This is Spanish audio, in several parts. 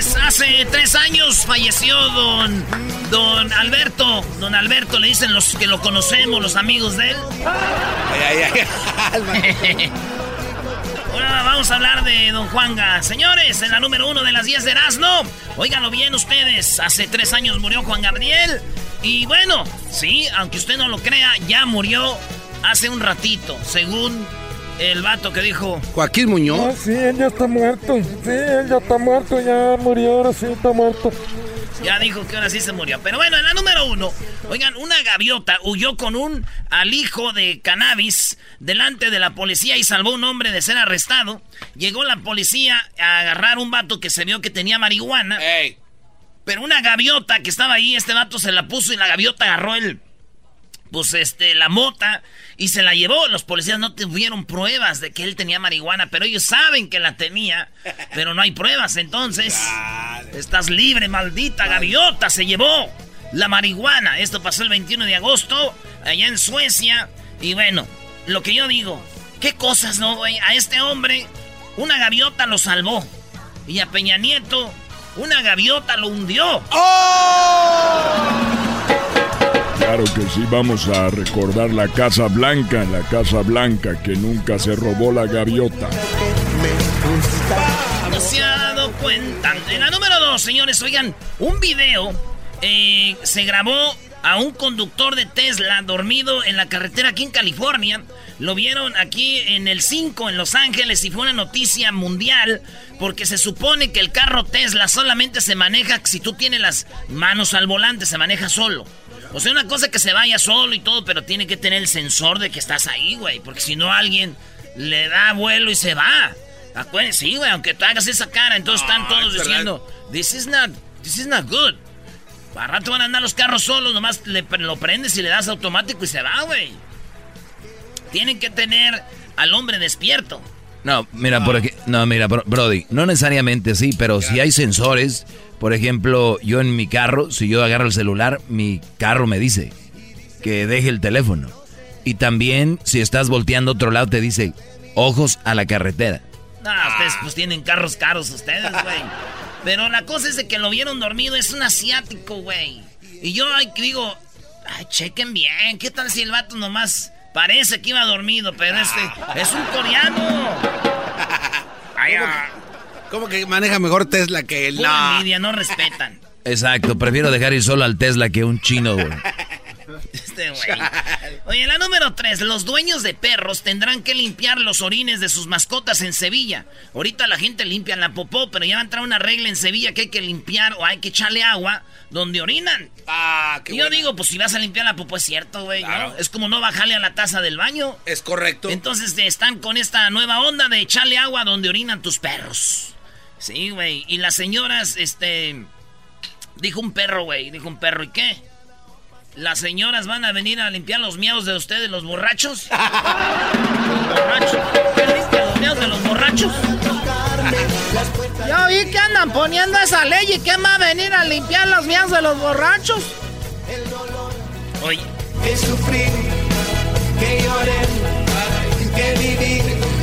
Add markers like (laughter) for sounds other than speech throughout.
Señores, hace tres años falleció don, don Alberto. Don Alberto le dicen los que lo conocemos, los amigos de él. Ay, ay, ay. (laughs) Ahora vamos a hablar de Don Juanga. Señores, en la número uno de las 10 de Erasmo. Óiganlo bien ustedes. Hace tres años murió Juan Gabriel. Y bueno, sí, aunque usted no lo crea, ya murió hace un ratito, según el vato que dijo. Joaquín Muñoz. Ah, sí, él ya está muerto. Sí, él ya está muerto, ya murió, ahora sí está muerto. Ya dijo que ahora sí se murió. Pero bueno, en la número uno, oigan, una gaviota huyó con un alijo de cannabis delante de la policía y salvó a un hombre de ser arrestado. Llegó la policía a agarrar un vato que se vio que tenía marihuana. Ey. Pero una gaviota que estaba ahí, este vato se la puso y la gaviota agarró el. Pues este, la mota y se la llevó. Los policías no tuvieron pruebas de que él tenía marihuana, pero ellos saben que la tenía, pero no hay pruebas. Entonces, estás libre, maldita gaviota, se llevó la marihuana. Esto pasó el 21 de agosto, allá en Suecia. Y bueno, lo que yo digo, ¿qué cosas, no, güey? A este hombre, una gaviota lo salvó. Y a Peña Nieto, una gaviota lo hundió. Claro que sí, vamos a recordar la Casa Blanca, la Casa Blanca que nunca se robó la gaviota. No se ha dado cuenta. En la número dos, señores, oigan, un video eh, se grabó a un conductor de Tesla dormido en la carretera aquí en California. Lo vieron aquí en el 5 en Los Ángeles y fue una noticia mundial porque se supone que el carro Tesla solamente se maneja si tú tienes las manos al volante, se maneja solo. O sea, una cosa es que se vaya solo y todo, pero tiene que tener el sensor de que estás ahí, güey, porque si no alguien le da vuelo y se va. Acuérdense, sí, güey, aunque tú hagas esa cara, entonces están todos diciendo, this is not, this is not good. Para rato van a andar los carros solos, nomás le, lo prendes y le das automático y se va, güey. Tienen que tener al hombre despierto. No, mira, por aquí, no, mira, bro- Brody, no necesariamente sí, pero si hay sensores, por ejemplo, yo en mi carro, si yo agarro el celular, mi carro me dice que deje el teléfono. Y también, si estás volteando a otro lado, te dice, ojos a la carretera. No, ustedes pues tienen carros caros ustedes, güey. (laughs) Pero la cosa es de que lo vieron dormido, es un asiático, güey. Y yo ay, digo, ay, chequen bien, ¿qué tal si el vato nomás parece que iba dormido, pero este es un coreano? (laughs) Ay, ah, ¿Cómo que maneja mejor Tesla que él? pura No. envidia, no respetan. Exacto, prefiero dejar ir solo al Tesla que un chino, güey. Este güey. Oye, la número 3. Los dueños de perros tendrán que limpiar los orines de sus mascotas en Sevilla. Ahorita la gente limpia la popó, pero ya va a entrar una regla en Sevilla que hay que limpiar o hay que echarle agua donde orinan. Ah, qué Y yo buena. digo, pues si vas a limpiar la popó es cierto, güey. ¿no? Claro. Es como no bajarle a la taza del baño. Es correcto. Entonces están con esta nueva onda de echarle agua donde orinan tus perros. Sí, güey. Y las señoras, este... Dijo un perro, güey. Dijo un perro, ¿y qué? ¿Las señoras van a venir a limpiar los miados de ustedes, los borrachos? los (laughs) borrachos. ¿Perdiste los miados de los borrachos? Yo vi que andan poniendo esa ley y quién va a venir a limpiar los miados de los borrachos. Oye, Que sufrir, que lloren, que vivir.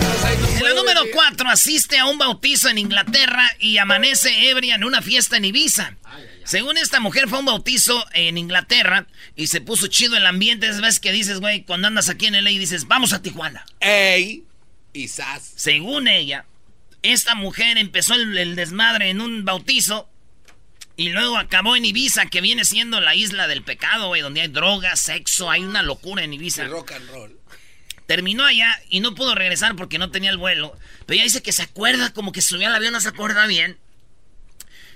En la número 4 asiste a un bautizo en Inglaterra y amanece ebria en una fiesta en Ibiza. Según esta mujer fue a un bautizo en Inglaterra y se puso chido el ambiente. Es vez que dices, güey, cuando andas aquí en LA y dices, vamos a Tijuana. Ey. Sas. Según ella, esta mujer empezó el, el desmadre en un bautizo y luego acabó en Ibiza, que viene siendo la isla del pecado, güey, donde hay drogas, sexo, hay una locura en Ibiza. Rock and roll. Terminó allá y no pudo regresar porque no tenía el vuelo. Pero ella dice que se acuerda, como que subió al avión, no se acuerda bien.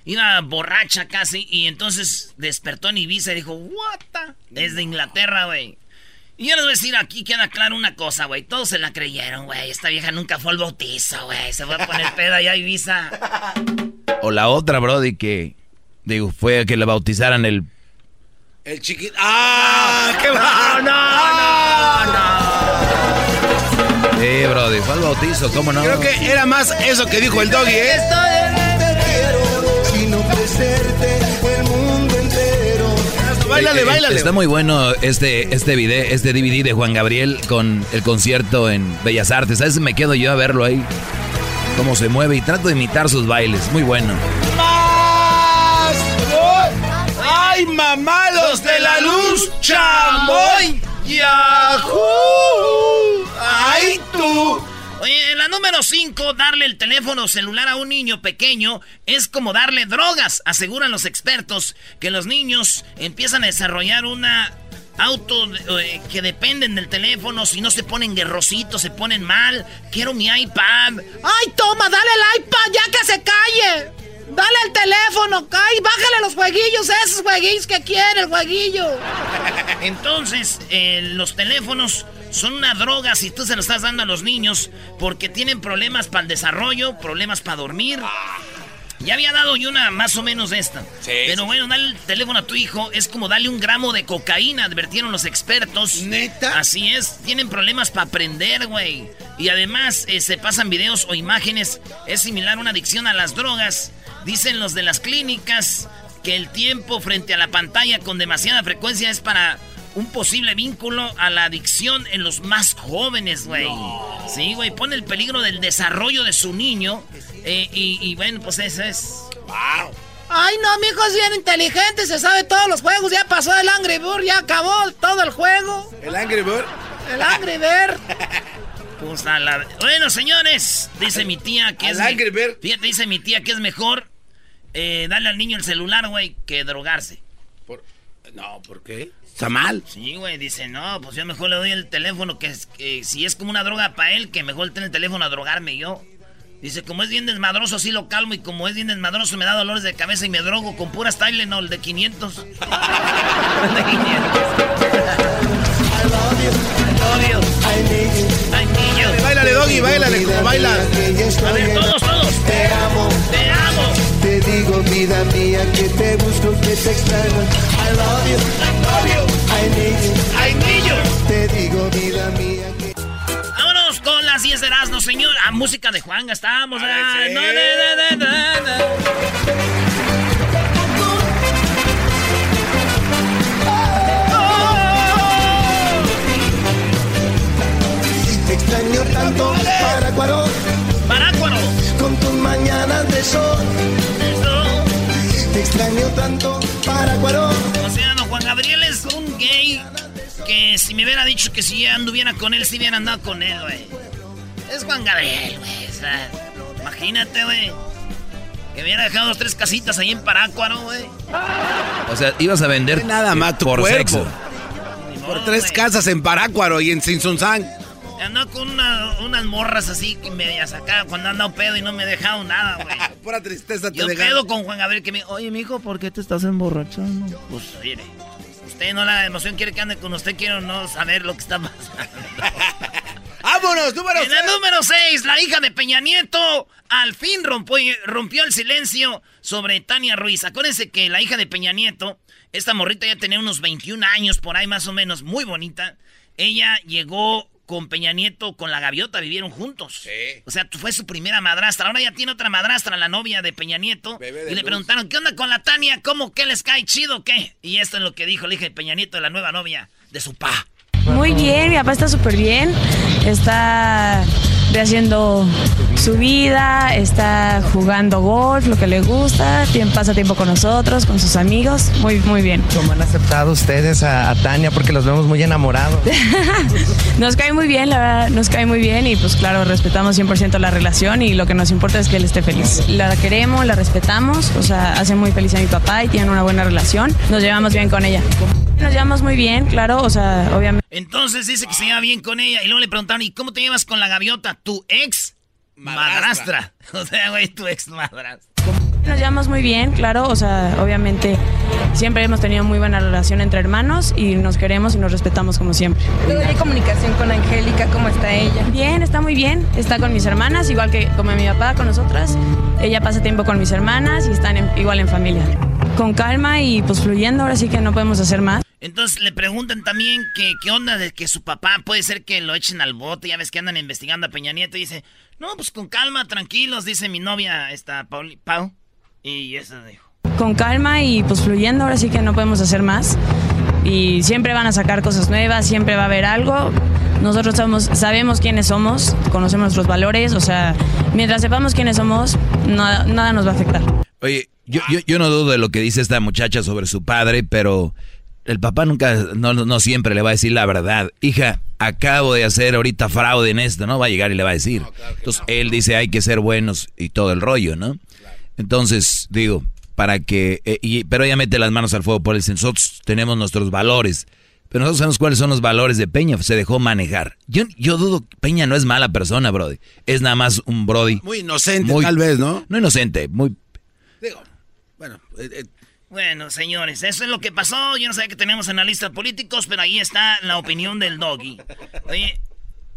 Iba borracha casi y entonces despertó en Ibiza y dijo, what the? Desde Inglaterra, güey. Y yo les voy a decir, aquí queda claro una cosa, güey. Todos se la creyeron, güey. Esta vieja nunca fue al bautizo, güey. Se fue a poner peda allá a Ibiza. O la otra, Brody, que, digo, fue a que le bautizaran el... El chiquito. ¡Ah! ¡Qué (laughs) No, no, Sí, Brody, fue al bautizo, ¿cómo no? Creo que era más eso que dijo el doggy, ¿eh? Báilale, báilale. Está muy bueno este, este video, este DVD de Juan Gabriel con el concierto en Bellas Artes. A veces me quedo yo a verlo ahí. Cómo se mueve y trato de imitar sus bailes. Muy bueno. ¡Más! ¡Ay, mamá, los de la luz! ¡Chamoy! ¡Yahoo! ¡Ay, tú! Oye, la número 5, darle el teléfono celular a un niño pequeño es como darle drogas. Aseguran los expertos que los niños empiezan a desarrollar una auto eh, que dependen del teléfono. Si no se ponen guerrositos, se ponen mal. Quiero mi iPad. ¡Ay, toma, dale el iPad, ya que se calle! Dale el teléfono, cae, bájale los jueguillos, esos jueguillos que quiere el jueguillo. (laughs) Entonces, eh, los teléfonos son una droga si tú se lo estás dando a los niños porque tienen problemas para el desarrollo, problemas para dormir. Ya había dado yo una más o menos esta. Sí, Pero bueno, darle el teléfono a tu hijo es como darle un gramo de cocaína, advirtieron los expertos. ¿Neta? Así es, tienen problemas para aprender, güey. Y además eh, se pasan videos o imágenes. Es similar a una adicción a las drogas. Dicen los de las clínicas que el tiempo frente a la pantalla con demasiada frecuencia es para un posible vínculo a la adicción en los más jóvenes, güey. Sí, güey, pone el peligro del desarrollo de su niño. eh, y, y bueno, pues eso es. ¡Wow! Ay, no, mi hijo es bien inteligente, se sabe todos los juegos, ya pasó el Angry Bird, ya acabó todo el juego. El Angry Bird. El Angry Bird. (laughs) Pues a la- Bueno, señores, dice mi tía que es. me- Angry Bird. Fíjate, dice mi tía que es mejor eh, darle al niño el celular, güey, que drogarse. Por- No, ¿por qué? Está mal. Sí, güey, dice, no, pues yo mejor le doy el teléfono, que, es- que si es como una droga para él, que mejor tener el teléfono a drogarme yo. Dice, como es bien desmadroso, así lo calmo, y como es bien desmadroso, me da dolores de cabeza y me drogo con pura Tylenol de 500. (laughs) de 500. Obvio. Ay, niño. Báilale, doggy, báilale como baila. A ver, todos, todos. Te amo, Te amo. te digo vida mía que te busco, que te extraño. I love you, I love you, I need you. Ay, niño. Te digo vida mía que Vámonos con las 10 de Erasmo, señor. Ah, música de Juanga, estamos. Ahora sí. no, no, no, extraño tanto para cuaro Parácuaro. con tus mañanas de sol. Te extraño tanto para cuaro O sea, don Juan Gabriel es un gay que si me hubiera dicho que si anduviera con él, si hubiera andado con él, güey. Es Juan Gabriel, güey. O sea, imagínate, güey. Que hubiera dejado dos, tres casitas ahí en Parácuaro, güey. O sea, ibas a vender Nada más tu por cuerpo. sexo. Por tres casas en Parácuaro y en Sinsunzán. Andaba con una- unas morras así que medias acá cuando andado pedo y no me he dejado nada, güey. (laughs) Pura tristeza te Yo pedo con Juan Gabriel que me oye, mijo, ¿por qué te estás emborrachando? Pues mire, usted no la emoción quiere que ande con usted, quiero no saber lo que está pasando. (laughs) ¡Vámonos, número En el seis! número 6, la hija de Peña Nieto al fin rompió, rompió el silencio sobre Tania Ruiz. Acuérdense que la hija de Peña Nieto, esta morrita ya tenía unos 21 años por ahí más o menos, muy bonita. Ella llegó con Peña Nieto, con la gaviota, vivieron juntos. Sí. O sea, fue su primera madrastra. Ahora ya tiene otra madrastra, la novia de Peña Nieto. Bebé de y le luz. preguntaron, ¿qué onda con la Tania? ¿Cómo que les cae chido o qué? Y esto es lo que dijo la hija de Peña Nieto, la nueva novia de su pa. Muy bien, mi papá está súper bien. Está rehaciendo su vida, está jugando golf, lo que le gusta, tiene, pasa tiempo con nosotros, con sus amigos. Muy, muy bien. ¿Cómo han aceptado ustedes a, a Tania? Porque los vemos muy enamorados. (laughs) Nos cae muy bien, la verdad, nos cae muy bien y pues claro, respetamos 100% la relación y lo que nos importa es que él esté feliz. La queremos, la respetamos, o sea, hace muy feliz a mi papá y tienen una buena relación. Nos llevamos bien con ella. Nos llevamos muy bien, claro, o sea, obviamente. Entonces dice que se lleva bien con ella. Y luego le preguntaron, ¿y cómo te llevas con la gaviota? Tu ex madrastra. Madrastra. (laughs) O sea, güey, tu ex madrastra. Nos llevamos muy bien, claro, o sea, obviamente siempre hemos tenido muy buena relación entre hermanos y nos queremos y nos respetamos como siempre. ¿Hay comunicación con Angélica? ¿Cómo está ella? Bien, está muy bien, está con mis hermanas, igual que como mi papá con nosotras. Ella pasa tiempo con mis hermanas y están en- igual en familia. Con calma y pues fluyendo, ahora sí que no podemos hacer más. Entonces le preguntan también que qué onda de que su papá puede ser que lo echen al bote, ya ves que andan investigando a Peña Nieto y dice, no, pues con calma, tranquilos, dice mi novia, esta Pauli, Pau, y eso dijo. Con calma y pues fluyendo, ahora sí que no podemos hacer más. Y siempre van a sacar cosas nuevas, siempre va a haber algo. Nosotros somos, sabemos quiénes somos, conocemos nuestros valores, o sea, mientras sepamos quiénes somos, nada, nada nos va a afectar. Oye, yo, yo, yo no dudo de lo que dice esta muchacha sobre su padre, pero el papá nunca, no, no siempre le va a decir la verdad. Hija, acabo de hacer ahorita fraude en esto, ¿no? Va a llegar y le va a decir. Entonces él dice hay que ser buenos y todo el rollo, ¿no? Entonces, digo, para que... eh, y, pero ella mete las manos al fuego por dice, Nosotros tenemos nuestros valores. Pero nosotros sabemos cuáles son los valores de Peña. Se dejó manejar. Yo, yo dudo que Peña no es mala persona, Brody. Es nada más un Brody. Muy inocente, Muy- tal vez, ¿no? No inocente, muy... Digo, bueno, eh, eh, Bueno, señores, eso es lo que pasó. Yo no sabía que tenemos analistas políticos, pero ahí está la opinión del doggy. Oye,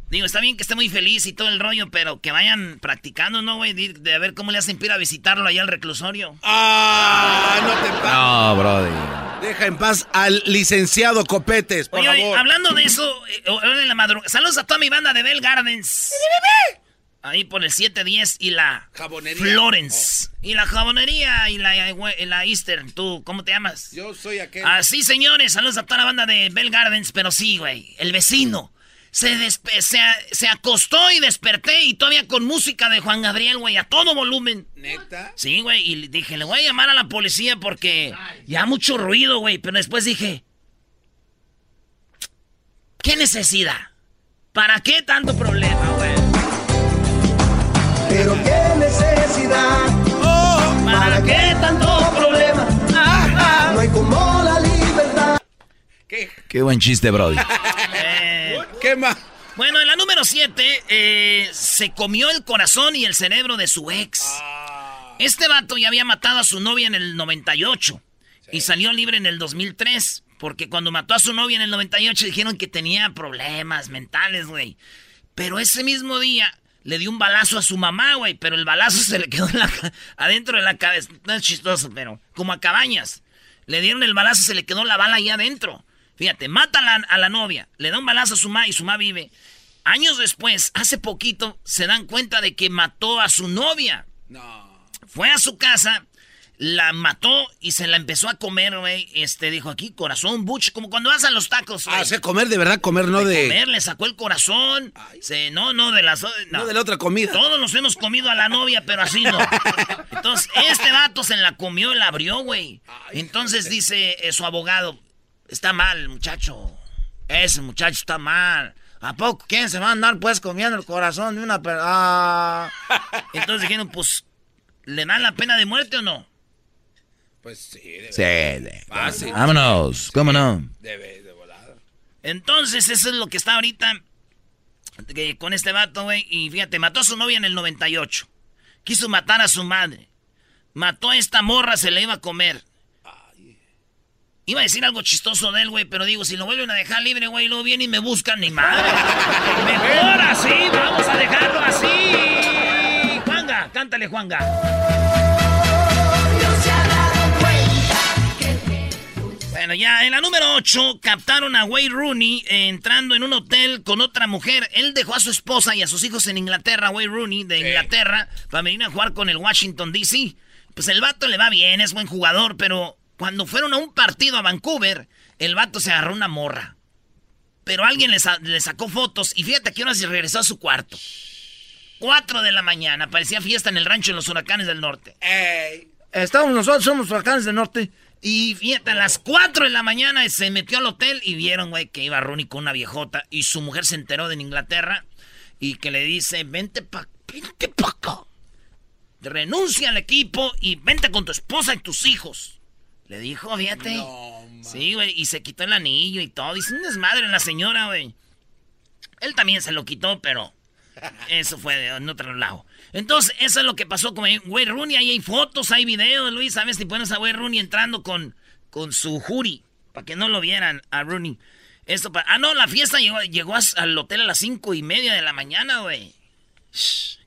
digo, está bien que esté muy feliz y todo el rollo, pero que vayan practicando, ¿no, güey? De, de a ver cómo le hacen ir a visitarlo allá al reclusorio. ¡Ah! No te pa- No, Brody. Deja en paz al licenciado Copetes, por Oye, oye, hablando de eso, eh, en la madrugada. Saludos a toda mi banda de Bell Gardens. Ahí por el 710 y la Jabonería. Florence. Y la jabonería y la, y la Eastern. ¿Tú cómo te llamas? Yo soy aquel. Así, señores, saludos a toda la banda de Bell Gardens, pero sí, güey, el vecino. Se, despe- se, se acostó y desperté y todavía con música de Juan Gabriel, güey, a todo volumen. ¿Neta? Sí, güey, y dije, le voy a llamar a la policía porque ya mucho ruido, güey, pero después dije, ¿qué necesidad? ¿Para qué tanto problema, güey? Necesidad, ¿Para qué tanto problema? no hay como la libertad. ¿Qué? Qué buen chiste, Brody. (laughs) Eh, ¿Qué más? Bueno, en la número 7 se comió el corazón y el cerebro de su ex. Este vato ya había matado a su novia en el 98 y salió libre en el 2003. Porque cuando mató a su novia en el 98 dijeron que tenía problemas mentales, güey. Pero ese mismo día le dio un balazo a su mamá, güey. Pero el balazo (laughs) se le quedó en la adentro de la cabeza. No es chistoso, pero como a cabañas. Le dieron el balazo y se le quedó la bala ahí adentro. Fíjate, mata a la, a la novia, le da un balazo a su mamá y su mamá vive. Años después, hace poquito, se dan cuenta de que mató a su novia. Fue a su casa, la mató y se la empezó a comer, güey. Este, dijo aquí, corazón, butch, como cuando vas a los tacos, güey. Ah, o sea, comer de verdad, comer, no de... Comer, le sacó el corazón. Se, no, no, de las... No. No de la otra comida. Todos nos hemos comido a la novia, pero así no. (laughs) Entonces, este vato se la comió y la abrió, güey. Entonces dice eh, su abogado, está mal, muchacho. Ese muchacho está mal. ¿A poco quién se va a andar pues comiendo el corazón de una persona? (laughs) Entonces dijeron, pues, ¿le dan la pena de muerte o no? Pues sí, de, Sí, de- Fácil. Vámonos, ¿cómo no? de, de volada. Entonces, eso es lo que está ahorita que- con este vato, güey. Y fíjate, mató a su novia en el 98. Quiso matar a su madre. Mató a esta morra, se la iba a comer. Iba a decir algo chistoso de él, güey, pero digo, si lo vuelven a dejar libre, güey, luego vienen y me buscan, ni madre. (laughs) Mejor así, vamos a dejarlo así. Juanga, cántale, Juanga. Bueno, ya en la número 8 captaron a Wayne Rooney eh, entrando en un hotel con otra mujer. Él dejó a su esposa y a sus hijos en Inglaterra, Wayne Rooney de Inglaterra, para venir a jugar con el Washington DC. Pues el vato le va bien, es buen jugador, pero cuando fueron a un partido a Vancouver, el vato se agarró una morra. Pero alguien le, sa- le sacó fotos y fíjate que ahora se regresó a su cuarto. 4 de la mañana, parecía fiesta en el rancho de los huracanes del norte. Estamos nosotros, somos huracanes del norte. Y fíjate, a las 4 de la mañana se metió al hotel y vieron, güey, que iba Rooney con una viejota. Y su mujer se enteró de en Inglaterra y que le dice, vente pa, vente pa acá. Renuncia al equipo y vente con tu esposa y tus hijos. Le dijo, fíjate. sí, güey, y se quitó el anillo y todo. Dice, un desmadre la señora, güey. Él también se lo quitó, pero Eso fue en otro lado. Entonces, eso es lo que pasó con Wayne Rooney. Ahí hay fotos, hay videos, Luis. ¿Sabes si pones a Wayne Rooney entrando con, con su jury? Para que no lo vieran a Rooney. Esto Ah, no, la fiesta llegó, llegó al hotel a las cinco y media de la mañana, güey.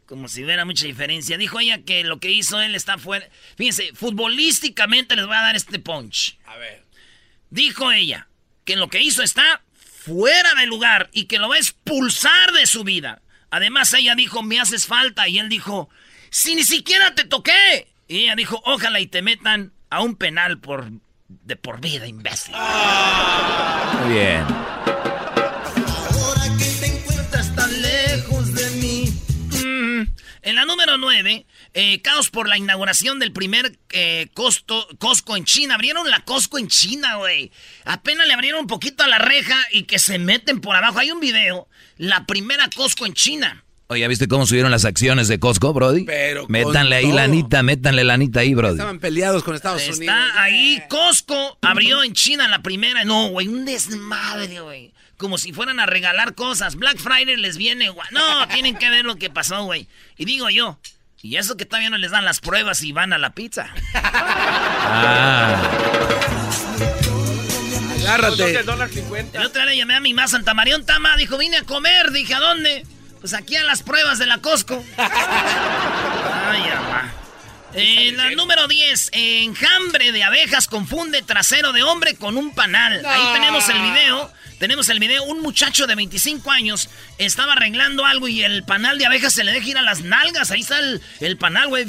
Como si hubiera mucha diferencia. Dijo ella que lo que hizo él está fuera. Fíjense, futbolísticamente les voy a dar este punch. A ver. Dijo ella que lo que hizo está fuera de lugar y que lo va a expulsar de su vida. Además, ella dijo, me haces falta. Y él dijo, si ni siquiera te toqué. Y ella dijo, ojalá y te metan a un penal por de por vida, imbécil. Muy bien. Ahora que te encuentras tan lejos de mí. Mm. En la número 9, eh, caos por la inauguración del primer eh, costo, Costco en China. Abrieron la Costco en China, güey. Apenas le abrieron un poquito a la reja y que se meten por abajo. Hay un video, la primera Costco en China. Oye, ¿ya viste cómo subieron las acciones de Costco, Brody? Pero Métanle ahí todo. lanita, métanle lanita ahí, Brody. Estaban peleados con Estados Unidos. Está ahí, Costco abrió en China la primera. No, güey, un desmadre, güey. Como si fueran a regalar cosas. Black Friday les viene, güey. No, tienen que ver lo que pasó, güey. Y digo yo, y eso que todavía no les dan las pruebas y van a la pizza. Ah. Agárrate. El otro día le llamé a mi mamá Santa María un Tama, dijo, vine a comer. Dije, ¿a dónde? Pues aquí a las pruebas de la Costco. Ay, mamá. Eh, la número 10, enjambre de abejas confunde trasero de hombre con un panal. Ahí tenemos el video. Tenemos el video. Un muchacho de 25 años estaba arreglando algo y el panal de abejas se le deja ir a las nalgas. Ahí está el, el panal, güey.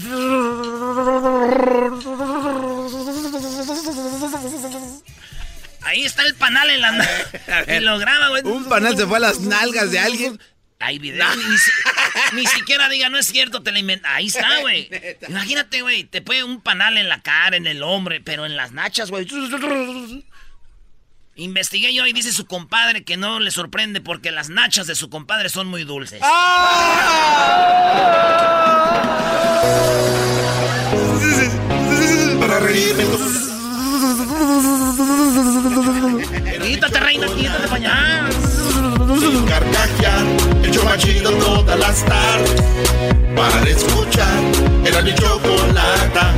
Ahí está el panal en la. Y lo graba, güey. Un panal se fue a las nalgas de alguien. Hay video. Ni, si- ni siquiera diga, no es cierto, te la inventa. Ahí está, (laughs) güey. Imagínate, güey, te puede un panal en la cara, en el hombre, pero en las nachas, güey. Investigué yo y dice su compadre que no le sorprende porque las nachas de su compadre son muy dulces. Para reírme. Quítate, reina, quítate para allá. Sin carcajear, el show más chido todas las tardes. Para escuchar, era mi chocolata.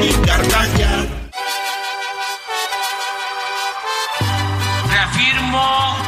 Y carcajear.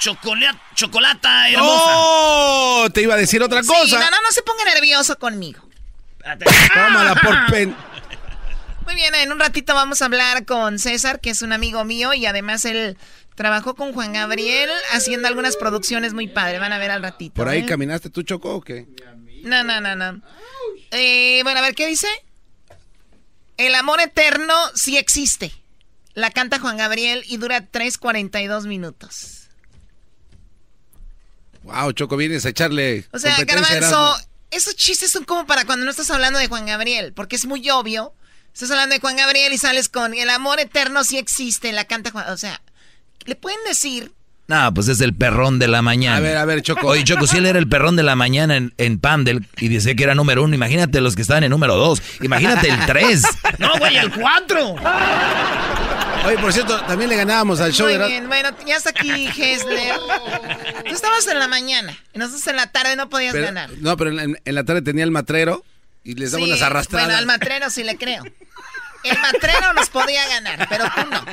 chocolate, chocolata hermosa. ¡Oh! Te iba a decir otra Sí, cosa. no, no, no se ponga nervioso conmigo. Tómala por pen. Muy bien, en un ratito vamos a hablar con César, que es un amigo mío y además él trabajó con Juan Gabriel haciendo algunas producciones muy padres. Van a ver al ratito. ¿Por ahí ¿eh? caminaste tú, Choco, o qué? No, no, no, no. Eh, bueno, a ver, ¿qué dice? El amor eterno sí existe. La canta Juan Gabriel y dura 3.42 minutos. Wow, Choco, vienes a echarle O sea, Garbanzo, esos chistes son como para cuando no estás hablando de Juan Gabriel, porque es muy obvio. Estás hablando de Juan Gabriel y sales con el amor eterno sí existe, la canta Juan. O sea, le pueden decir. No, pues es el perrón de la mañana. A ver, a ver, Choco. Oye, Choco, si él era el perrón de la mañana en, en Pandel y decía que era número uno, imagínate los que estaban en número dos. Imagínate el tres. (laughs) No, güey, el 4. Oye, por cierto, también le ganábamos al show Muy de bien, bueno, ya está aquí Hessler. Tú estabas en la mañana y nosotros en la tarde no podías Pero- ganar. no, pero en, en la tarde tenía el matrero y les daba Sí, unas arrastradas. Bueno, al matrero sí le creo. El matrero nos podía ganar, pero tú no.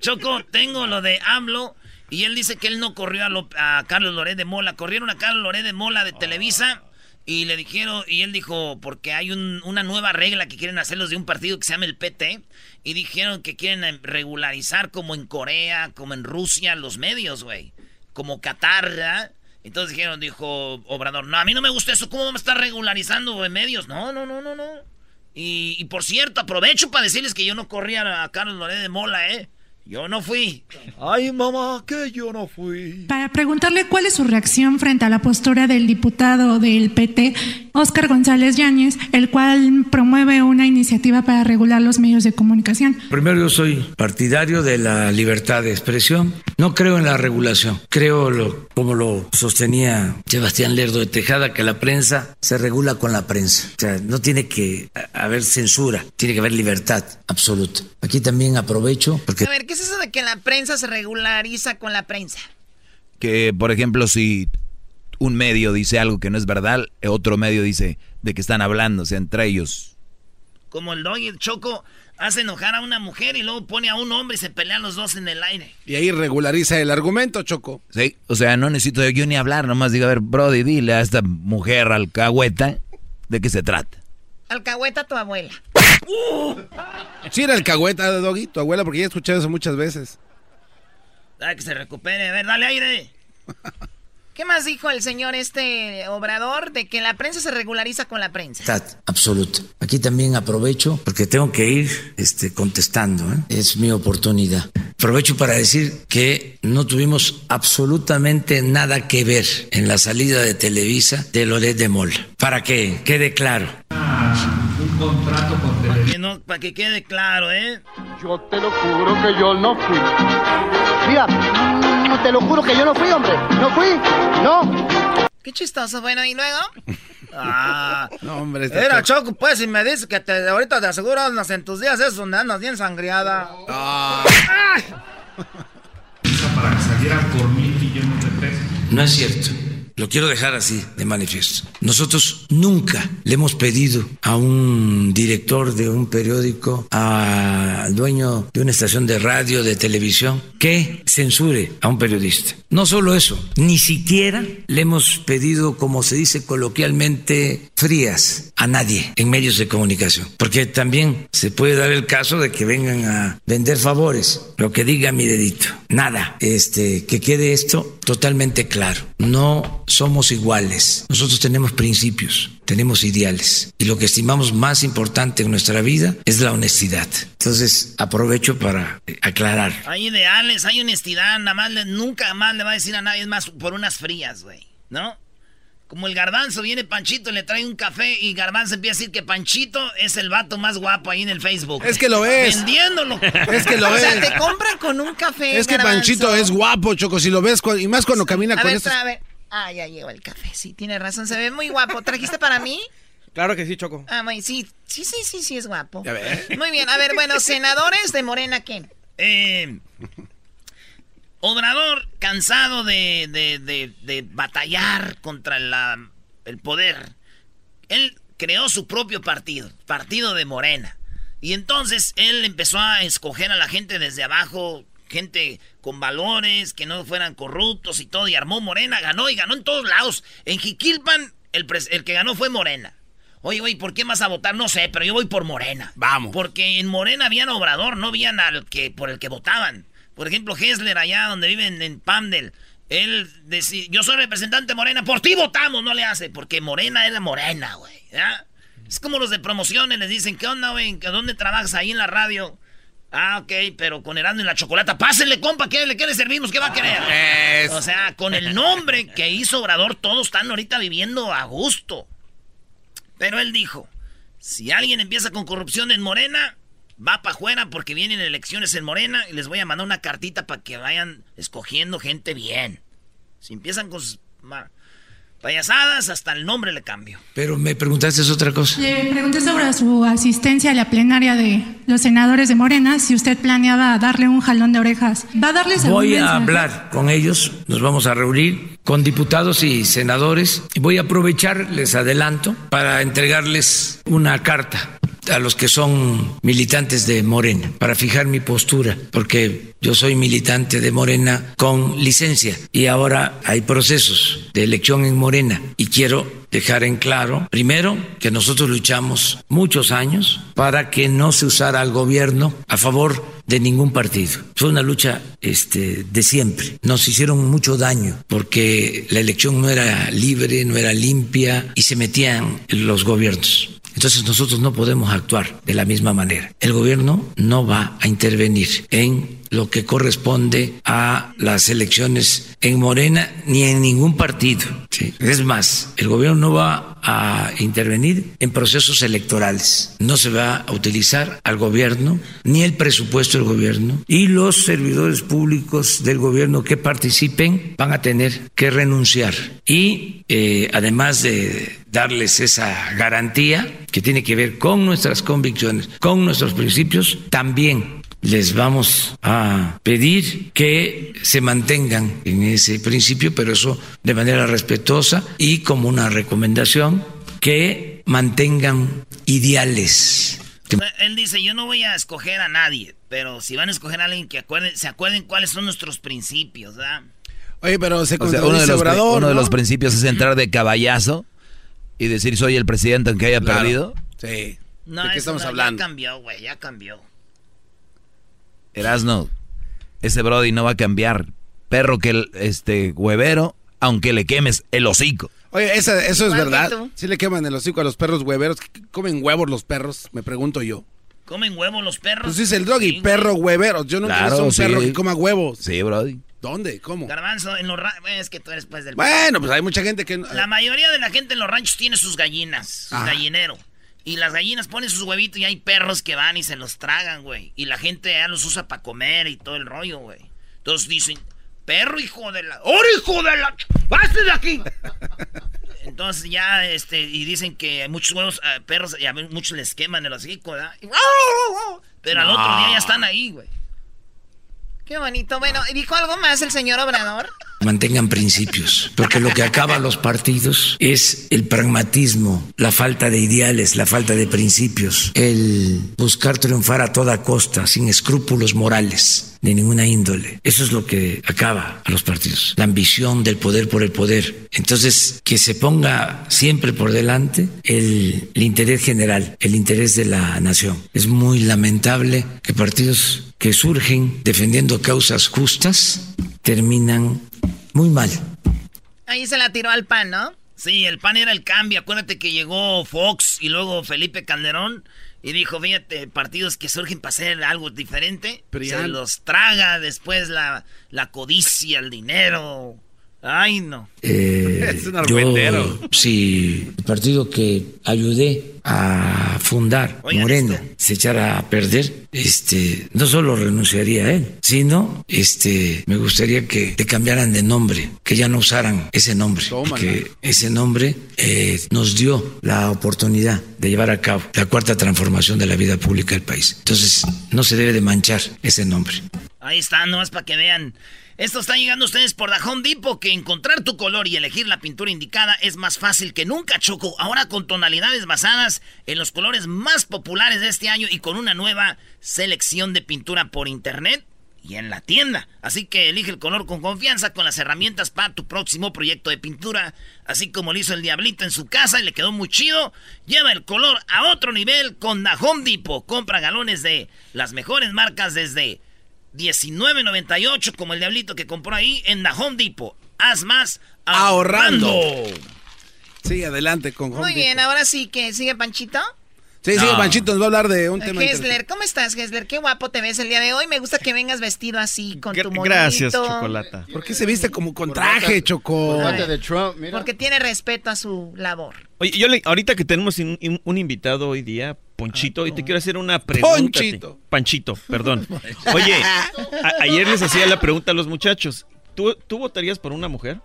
Choco, tengo lo de AMLO y él dice que él no corrió a, Lo- a Carlos Loré de Mola. Corrieron a Carlos Loré de Mola de Televisa y le dijeron, y él dijo, porque hay un- una nueva regla que quieren hacer los de un partido que se llama el PT y dijeron que quieren eh, regularizar como en Corea, como en Rusia, los medios, güey. Como Qatar, ¿verdad? Entonces dijeron, dijo Obrador, no, a mí no me gusta eso, ¿cómo vamos a estar regularizando güey, medios? No, no, no, no, no. Y, y por cierto, aprovecho para decirles que yo no corría a Carlos Loré de Mola, ¿eh? Yo no fui. Ay, mamá, que yo no fui. Para preguntarle cuál es su reacción frente a la postura del diputado del PT, Óscar González Yáñez, el cual promueve una iniciativa para regular los medios de comunicación. Primero, yo soy partidario de la libertad de expresión. No creo en la regulación. Creo, lo, como lo sostenía Sebastián Lerdo de Tejada, que la prensa se regula con la prensa. O sea, no tiene que haber censura, tiene que haber libertad absoluta. Aquí también aprovecho porque... A ver, ¿qué es eso de que la prensa se regulariza con la prensa? Que, por ejemplo, si un medio dice algo que no es verdad, otro medio dice de que están hablando, o sea, entre ellos. Como el doggy, el choco, hace enojar a una mujer y luego pone a un hombre y se pelean los dos en el aire. Y ahí regulariza el argumento, Choco. Sí, o sea, no necesito yo ni hablar, nomás digo, a ver, Brody, dile a esta mujer alcahueta de qué se trata. Alcahueta tu abuela. Sí, era alcahueta, Doggy, tu abuela, porque ya he escuchado eso muchas veces. Dale que se recupere, a ver, dale aire. (laughs) ¿Qué más dijo el señor este Obrador de que la prensa se regulariza con la prensa? Absoluto. Aquí también aprovecho porque tengo que ir este, contestando. ¿eh? Es mi oportunidad. Aprovecho para decir que no tuvimos absolutamente nada que ver en la salida de Televisa de Loret de Mola. Para que quede claro. un contrato con Televisa. No, para que quede claro, ¿eh? Yo te lo juro que yo no fui. Mira, te lo juro que yo no fui, hombre. No fui, no. Qué chistoso. Bueno, ¿y luego? (laughs) Ah, no, hombre. Era Choco, pues, y me dice que te, ahorita te aseguro andas en tus días esos donde andas bien sangriada. Ah. Para que salieran por mil millones de pesos. No es cierto. Lo quiero dejar así de manifiesto. Nosotros nunca le hemos pedido a un director de un periódico, al dueño de una estación de radio, de televisión, que censure a un periodista. No solo eso, ni siquiera le hemos pedido, como se dice coloquialmente, frías a nadie en medios de comunicación. Porque también se puede dar el caso de que vengan a vender favores. Lo que diga mi dedito. Nada. Este, que quede esto totalmente claro. No somos iguales. Nosotros tenemos principios, tenemos ideales. Y lo que estimamos más importante en nuestra vida es la honestidad. Entonces, aprovecho para aclarar. Hay ideales, hay honestidad, nada más, nunca más le va a decir a nadie más por unas frías, güey. ¿No? Como el garbanzo, viene Panchito, le trae un café y garbanzo empieza a decir que Panchito es el vato más guapo ahí en el Facebook. Es que lo es. Vendiéndolo. Es que lo o es. sea, te compran con un café. Es que garbanzo. Panchito es guapo, Choco, si lo ves, y más cuando camina a con ver, estos... a ver. Ah, ya llegó el café. Sí, tiene razón. Se ve muy guapo. ¿Trajiste para mí? Claro que sí, Choco. Ah, muy, sí, sí, sí, sí, sí, es guapo. Ya ves. Muy bien. A ver, bueno, senadores de Morena, ¿qué? Eh, Obrador, cansado de, de, de, de batallar contra la, el poder, él creó su propio partido, Partido de Morena. Y entonces él empezó a escoger a la gente desde abajo, gente con valores, que no fueran corruptos y todo, y armó Morena, ganó y ganó en todos lados. En Jiquilpan, el, que ganó fue Morena. Oye, oye, ¿por qué vas a votar? No sé, pero yo voy por Morena. Vamos. Porque en Morena habían obrador, no habían al que por el que votaban. Por ejemplo, Hessler, allá donde viven en Pamdel, él decía, yo soy representante Morena, por ti votamos, no le hace, porque Morena era Morena, güey. Es como los de promociones, les dicen, ¿qué onda, güey? ¿A ¿Dónde trabajas? Ahí en la radio. Ah, ok, pero con Erasmo y la chocolata. Pásenle, compa, ¿qué le, qué le servimos? ¿Qué va a querer? O sea, con el nombre que hizo Obrador, todos están ahorita viviendo a gusto. Pero él dijo, si alguien empieza con corrupción en Morena, va para afuera porque vienen elecciones en Morena y les voy a mandar una cartita para que vayan escogiendo gente bien. Si empiezan con sus ma- payasadas, hasta el nombre le cambio. Pero me preguntaste otra cosa. Le pregunté sobre su asistencia a la plenaria de los senadores de Morena, si usted planeaba darle un jalón de orejas. ¿Va a darles algún Voy a mensaje? hablar con ellos, nos vamos a reunir con diputados y senadores y voy a aprovechar, les adelanto, para entregarles una carta a los que son militantes de Morena, para fijar mi postura, porque yo soy militante de Morena con licencia y ahora hay procesos de elección en Morena y quiero dejar en claro, primero, que nosotros luchamos muchos años para que no se usara al gobierno a favor de ningún partido. Fue una lucha este, de siempre. Nos hicieron mucho daño porque la elección no era libre, no era limpia y se metían los gobiernos. Entonces nosotros no podemos actuar de la misma manera. El gobierno no va a intervenir en lo que corresponde a las elecciones en Morena ni en ningún partido. Es más, el gobierno no va a intervenir en procesos electorales. No se va a utilizar al gobierno ni el presupuesto del gobierno y los servidores públicos del gobierno que participen van a tener que renunciar. Y eh, además de darles esa garantía que tiene que ver con nuestras convicciones, con nuestros principios, también les vamos a pedir que se mantengan en ese principio, pero eso de manera respetuosa y como una recomendación que mantengan ideales. Él dice, yo no voy a escoger a nadie, pero si van a escoger a alguien que se acuerden cuáles son nuestros principios, ¿verdad? Oye, pero se o uno, de los, uno de los principios es entrar de caballazo y decir soy el presidente aunque haya perdido. Sí. No, ¿De qué estamos hablando? Ya cambió, güey, ya cambió. Erasno, ese Brody no va a cambiar. Perro que el, este huevero, aunque le quemes el hocico. Oye, eso, eso es verdad. Sí le queman el hocico a los perros hueveros. ¿Comen huevos los perros? Me pregunto yo. ¿Comen huevos los perros? Pues es el doggy, perro huevero. Yo no claro, un perro que coma huevos. Sí, Brody. ¿Dónde? ¿Cómo? Garbanzo, en los es que tú eres pues del... Bueno, pues hay mucha gente que... La mayoría de la gente en los ranchos tiene sus gallinas, su gallinero. Y las gallinas ponen sus huevitos y hay perros que van y se los tragan, güey. Y la gente ya los usa para comer y todo el rollo, güey. Entonces dicen, perro hijo de la... ¡Oh, hijo de la... ¡Basta de aquí! (laughs) Entonces ya, este, y dicen que muchos huevos, eh, perros, y a muchos les queman el hocico, ¿verdad? Pero al otro día ya están ahí, güey. Qué bonito. Bueno, ¿dijo algo más el señor Obrador? Mantengan principios, porque lo que acaba los partidos es el pragmatismo, la falta de ideales, la falta de principios, el buscar triunfar a toda costa, sin escrúpulos morales de ninguna índole. Eso es lo que acaba a los partidos, la ambición del poder por el poder. Entonces, que se ponga siempre por delante el, el interés general, el interés de la nación. Es muy lamentable que partidos que surgen defendiendo causas justas terminan muy mal. Ahí se la tiró al PAN, ¿no? Sí, el PAN era el cambio. Acuérdate que llegó Fox y luego Felipe Calderón y dijo, fíjate, partidos que surgen para hacer algo diferente, Pero se los traga después la, la codicia, el dinero, Ay, no. Eh, (laughs) es un yo, si el partido que ayudé a fundar, Morena, se echara a perder, este, no solo renunciaría a él, sino este, me gustaría que te cambiaran de nombre, que ya no usaran ese nombre, que ese nombre eh, nos dio la oportunidad de llevar a cabo la cuarta transformación de la vida pública del país. Entonces, no se debe de manchar ese nombre. Ahí está, nomás para que vean esto está llegando a ustedes por Home Depot, que encontrar tu color y elegir la pintura indicada es más fácil que nunca, Choco. Ahora con tonalidades basadas en los colores más populares de este año y con una nueva selección de pintura por internet y en la tienda. Así que elige el color con confianza con las herramientas para tu próximo proyecto de pintura. Así como lo hizo el Diablito en su casa y le quedó muy chido. Lleva el color a otro nivel con Home Depot. Compra galones de las mejores marcas desde 19.98 como el diablito que compró ahí en la Home Depot. Haz más ahorrando. Sí, adelante con Home Muy bien, ahora sí que sigue Panchito. Sí, sí, Panchito nos va a hablar de un tema. Gessler, ¿cómo estás, Gessler? Qué guapo te ves el día de hoy. Me gusta que vengas vestido así, con tu monito. Gracias, Chocolata. ¿Por qué se viste como con traje, Choco? de Trump, mira. Porque tiene respeto a su labor. Oye, yo le, ahorita que tenemos un, invitado hoy día, Ponchito, y te quiero hacer una pregunta. Ponchito. Panchito, perdón. (laughs) Oye, ayer les hacía la pregunta a los muchachos. ¿Tú, ¿Tú votarías por una mujer?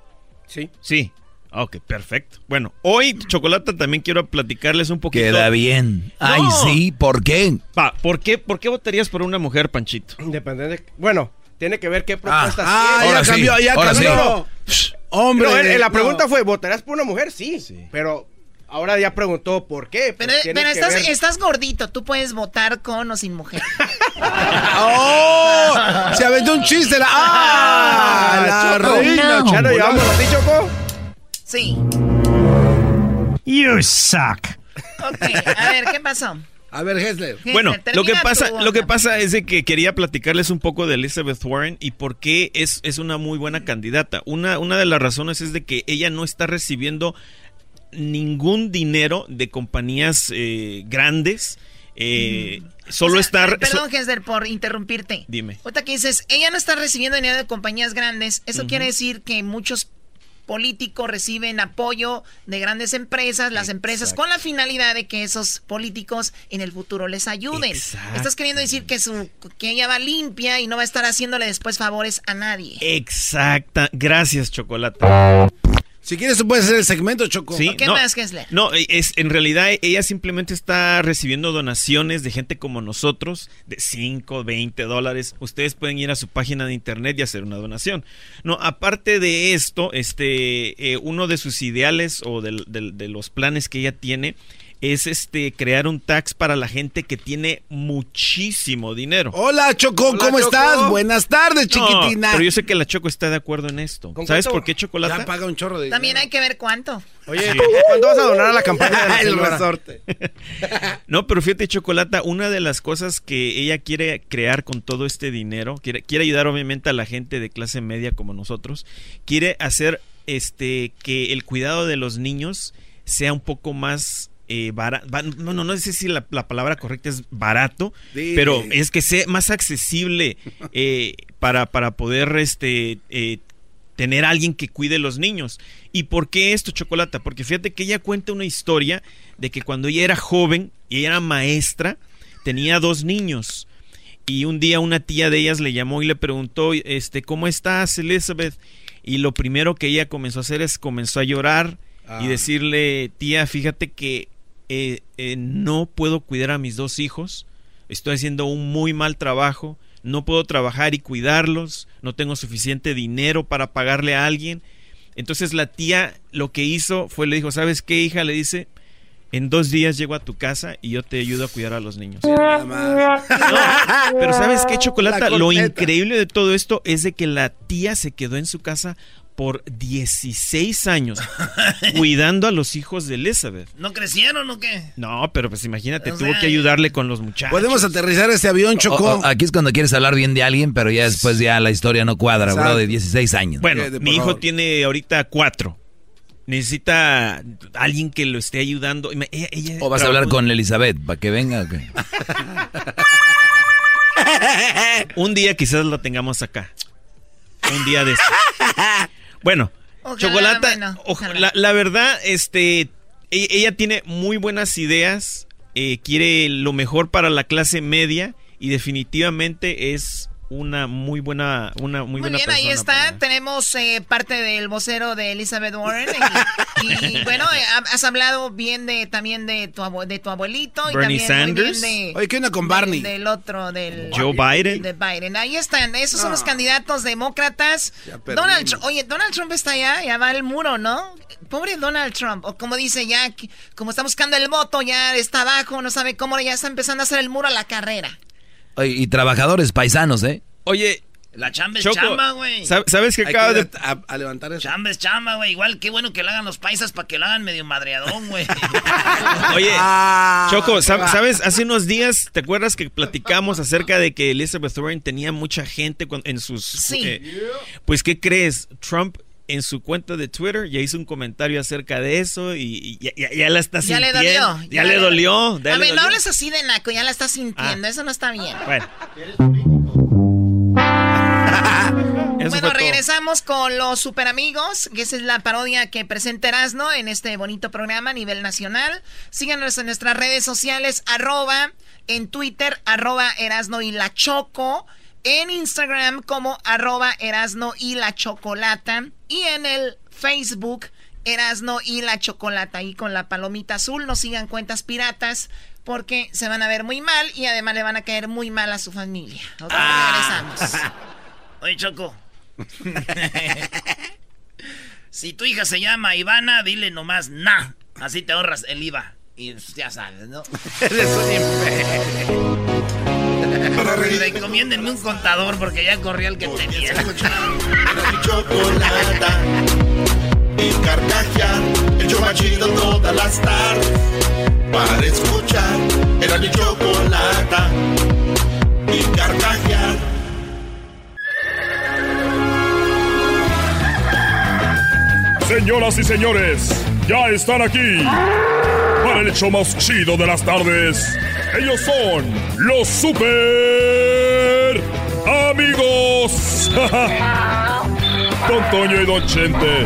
Sí. Sí. Ok, perfecto. Bueno, hoy, Chocolata, también quiero platicarles un poquito. Queda bien. Ay, sí, ¿por qué? Va, ¿por qué, ¿por qué votarías por una mujer, Panchito? Depende de... Bueno, tiene que ver qué propuestas ah, ah, ya cambió, ya cambió. Hombre. la pregunta fue, ¿votarías por una mujer? Sí, sí. Pero ahora ya preguntó por qué. Pues pero, estás, estás, gordito, tú puedes votar con o sin mujer. (laughs) ¡Oh! Se aventó un chiste. La... ¡Ah! La reina. ¿Ya lo llevamos así, Choco? Sí. You suck. Ok, a ver, ¿qué pasó? A ver, Hessler. Bueno, lo que pasa, lo que pasa es de que quería platicarles un poco de Elizabeth Warren y por qué es, es una muy buena candidata. Una, una de las razones es de que ella no está recibiendo ningún dinero de compañías eh, grandes. Eh, Solo estar. Perdón, Hesler, por interrumpirte. Dime. Ahorita que dices, ella no está recibiendo dinero de compañías grandes. Eso quiere decir que muchos políticos reciben apoyo de grandes empresas, las empresas, con la finalidad de que esos políticos en el futuro les ayuden. Estás queriendo decir que, su, que ella va limpia y no va a estar haciéndole después favores a nadie. Exacta. Gracias, Chocolate. Si quieres, tú puedes hacer el segmento, Choco. ¿Qué no, más, Kessler? No, es, en realidad ella simplemente está recibiendo donaciones de gente como nosotros, de 5, 20 dólares. Ustedes pueden ir a su página de internet y hacer una donación. No, aparte de esto, este, eh, uno de sus ideales o de los planes que ella tiene es este crear un tax para la gente que tiene muchísimo dinero. Hola Choco, ¿cómo estás? Buenas tardes, chiquitina. pero yo sé que la Choco está de acuerdo en esto. ¿Sabes por qué chocolate? Ya paga un chorro de También hay que ver cuánto. Oye, ¿cuánto vas a donar a la campaña del (laughs) resorte? (laughs) no, pero fíjate, Chocolata, una de las cosas que ella quiere crear con todo este dinero, quiere, quiere ayudar obviamente a la gente de clase media como nosotros, quiere hacer este que el cuidado de los niños sea un poco más eh, no, no, no sé si la, palabra correcta es barato, pero es que sea más accesible (laughs) eh, para, para poder este, eh, tener a alguien que cuide los niños. ¿Y por qué esto, Chocolata? Porque fíjate que ella cuenta una historia de que cuando ella era joven y ella era maestra, tenía dos niños. Y un día una tía de ellas le llamó y le preguntó, este, ¿cómo estás, Elizabeth? Y lo primero que ella comenzó a hacer es comenzó a llorar y ah. decirle, tía, fíjate que eh, eh, no puedo cuidar a mis dos hijos, estoy haciendo un muy mal trabajo, no puedo trabajar y cuidarlos, no tengo suficiente dinero para pagarle a alguien. Entonces la tía lo que hizo fue le dijo, ¿sabes qué hija? Le dice, en dos días llego a tu casa y yo te ayudo a cuidar a los niños. pero ¿sabes qué, Chocolata? Lo increíble de todo esto es de que la tía se quedó en su casa por 16 años (laughs) cuidando a los hijos de Elizabeth. ¿No crecieron o qué? No, pero pues imagínate, tuvo que ayudarle con los muchachos. Podemos aterrizar este avión, Chocó. aquí es cuando quieres hablar bien de alguien, pero ya después ya la historia no cuadra, bro, de 16 años. Bueno, mi hijo tiene ahorita cuatro. Necesita alguien que lo esté ayudando. o vas a hablar con Elizabeth para que venga. (laughs) Un día quizás lo tengamos acá. Un día de... (laughs) Bueno, Chocolata, La, verdad, este, e, ella tiene muy buenas ideas, eh, quiere lo mejor para la clase media y definitivamente es una muy buena una muy, muy bien ahí está. tenemos eh, parte del vocero de Elizabeth Warren y, (laughs) bueno eh, has hablado bien de también de tu de tu abuelito y también Sanders. de, oye qué onda con Barney del otro del Joe Biden. de Biden. Ahí están esos son los ah. candidatos demócratas. Donald oye Donald Trump está allá ya va el muro no pobre Donald Trump o como dice ya como está buscando el voto ya está abajo no sabe cómo ya está empezando a hacer el muro a la carrera y trabajadores paisanos, ¿eh? Oye, la chamba es chamba, güey. ¿Sabes qué acaba de a, levantar eso? Chamba es chamba, güey. Igual qué bueno que lo hagan los paisas para que lo hagan medio madreadón, güey. (laughs) Oye, ah, Choco, ¿sabes? Hace unos días, ¿te acuerdas que platicamos acerca de que Elizabeth Warren tenía mucha gente en sus... Sí. Eh, pues, ¿qué crees? Trump en su cuenta de Twitter ya hizo un comentario acerca de eso y, ya, la está sintiendo. Ya le dolió. Ya, le, dolió. a ver, no hables así de naco, ya la está sintiendo. Ah. Eso no está bien. Bueno. (laughs) bueno, regresamos con los super amigos, que esa es la parodia que presenta Erasno en este bonito programa a nivel nacional. Síganos en nuestras redes sociales, arroba, en Twitter, arroba Erasno y la Choco en Instagram como arroba Erasno y la Chocolata y en el Facebook Erasno y la Chocolata y con la palomita azul. No sigan cuentas piratas porque se van a ver muy mal y además le van a caer muy mal a su familia. Ah. regresamos. (laughs) Oye, Choco. (laughs) si tu hija se llama Ivana, dile nomás na. Así te ahorras el IVA. Y ya sabes, ¿no? (laughs) Eres un Recomiéndenme un contador porque ya corrió el que tenía. mi chocolata y carcajear, el yo machido todas las tardes. Para escuchar, era mi chocolata y carcajear. Señoras y señores ya están aquí para el hecho más chido de las tardes. Ellos son los super amigos. (laughs) Don Toño y Don Chente.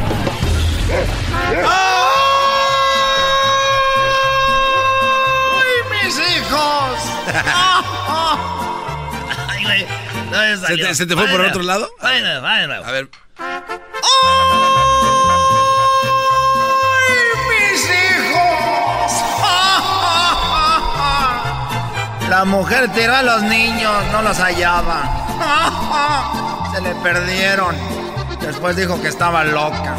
¡Ay, mis hijos! (laughs) Ay, güey. ¿Se te, ¿Se te, fue por otro lado? A ver. La mujer tiró a los niños, no los hallaba. (laughs) Se le perdieron. Después dijo que estaba loca.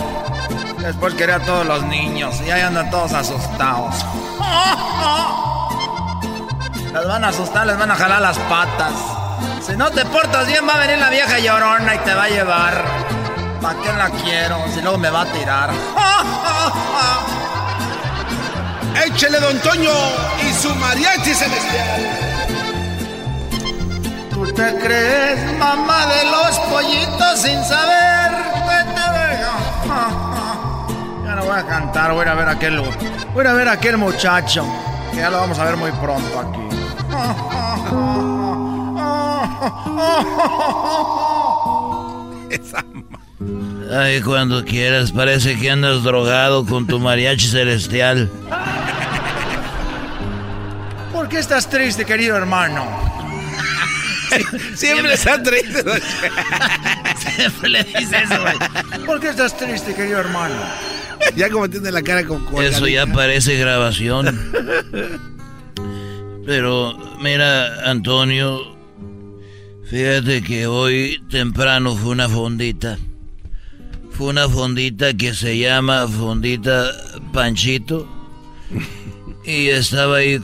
Después quería a todos los niños y ahí andan todos asustados. (laughs) Les van a asustar, les van a jalar las patas. Si no te portas bien, va a venir la vieja llorona y te va a llevar. ¿Para qué la quiero? Si luego me va a tirar. (laughs) Échele, don Toño, y su mariachi celestial. ¿Tú te crees mamá de los pollitos sin saber que te dejo? Ya no voy a cantar, voy a ver a aquel, voy a, ver a aquel muchacho, que ya lo vamos a ver muy pronto aquí. (laughs) Ay, cuando quieras, parece que andas drogado con tu mariachi celestial. ¿Por qué estás triste, querido hermano? (laughs) Siempre está triste. (laughs) Siempre le dice eso, güey. ¿Por qué estás triste, querido hermano? Ya como tiene la cara con Eso ya parece grabación. (laughs) Pero, mira, Antonio, fíjate que hoy temprano fue una fondita. Fue una fondita que se llama Fondita Panchito. Y estaba ahí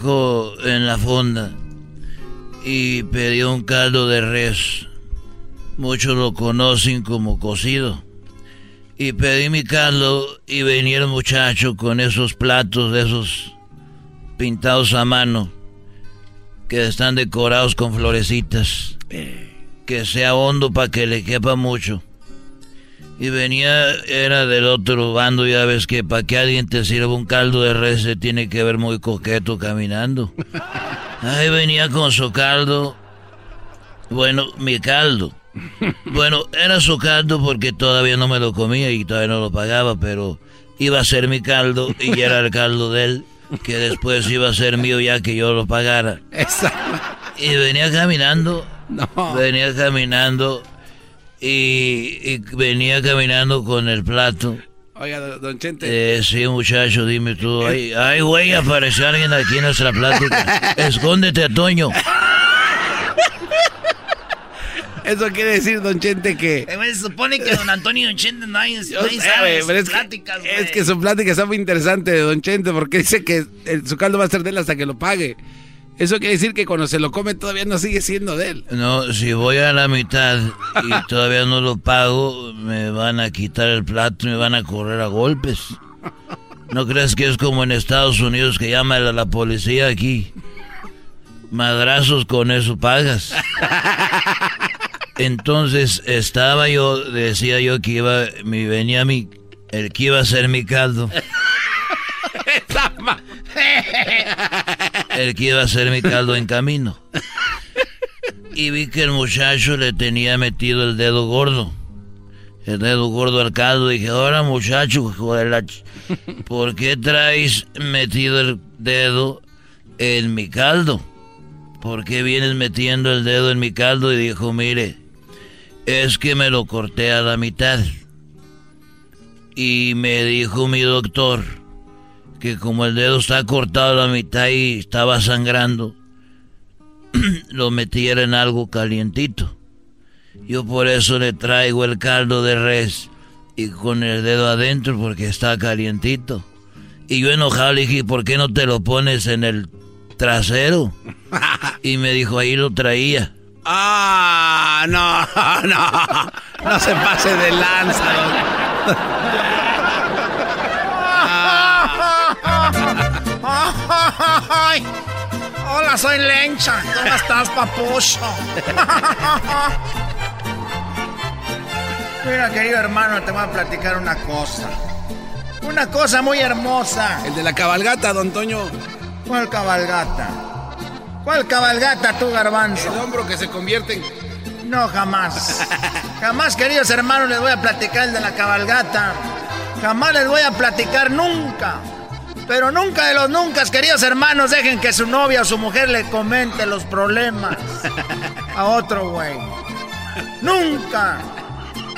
en la fonda. Y pedí un caldo de res. Muchos lo conocen como cocido. Y pedí mi caldo y venía el muchacho con esos platos de esos pintados a mano que están decorados con florecitas. Que sea hondo para que le quepa mucho. Y venía, era del otro bando, ya ves que para que alguien te sirva un caldo de res se tiene que ver muy coqueto caminando. (laughs) Ahí venía con su caldo. Bueno, mi caldo. Bueno, era su caldo porque todavía no me lo comía y todavía no lo pagaba, pero iba a ser mi caldo y era el caldo de él que después iba a ser mío ya que yo lo pagara. Y venía caminando, venía caminando y, venía caminando con el plato. Oiga, don Chente. Eh, sí, muchacho, dime tú. Ay, ay, güey, apareció alguien aquí en nuestra plática. (laughs) Escóndete, Toño. Eso quiere decir, don Chente, que... Eh, se supone que don Antonio y don Chente no hay, sabe, es pláticas, que, Es que su plática está muy interesante de don Chente, porque dice que su caldo va a ser de él hasta que lo pague. Eso quiere decir que cuando se lo come todavía no sigue siendo de él. No, si voy a la mitad y (laughs) todavía no lo pago, me van a quitar el plato y me van a correr a golpes. ¿No crees que es como en Estados Unidos que llama a la policía aquí? Madrazos con eso pagas. Entonces estaba yo, decía yo que iba, me venía mi, el que iba a ser mi caldo. (laughs) (laughs) el que iba a ser mi caldo en camino. Y vi que el muchacho le tenía metido el dedo gordo. El dedo gordo al caldo. Y dije, ahora muchacho, ¿por qué traes metido el dedo en mi caldo? ¿Por qué vienes metiendo el dedo en mi caldo? Y dijo, mire, es que me lo corté a la mitad. Y me dijo mi doctor que como el dedo está cortado a la mitad y estaba sangrando, (clears throat) lo metiera en algo calientito. Yo por eso le traigo el caldo de res y con el dedo adentro porque está calientito. Y yo enojado le dije, ¿por qué no te lo pones en el trasero? (laughs) Y me dijo, ahí lo traía. Ah, no, (laughs) no. No se pase de lanza. (laughs) Hola, soy Lencha. ¿Cómo estás, papucho? Mira, querido hermano, te voy a platicar una cosa. Una cosa muy hermosa. El de la cabalgata, don Toño. ¿Cuál cabalgata? ¿Cuál cabalgata tú, garbanzo? El hombro que se convierte en... No, jamás. jamás, queridos hermanos, les voy a platicar el de la cabalgata. Jamás les voy a platicar nunca. Pero nunca de los nunca, queridos hermanos, dejen que su novia o su mujer le comente los problemas a otro güey. Nunca.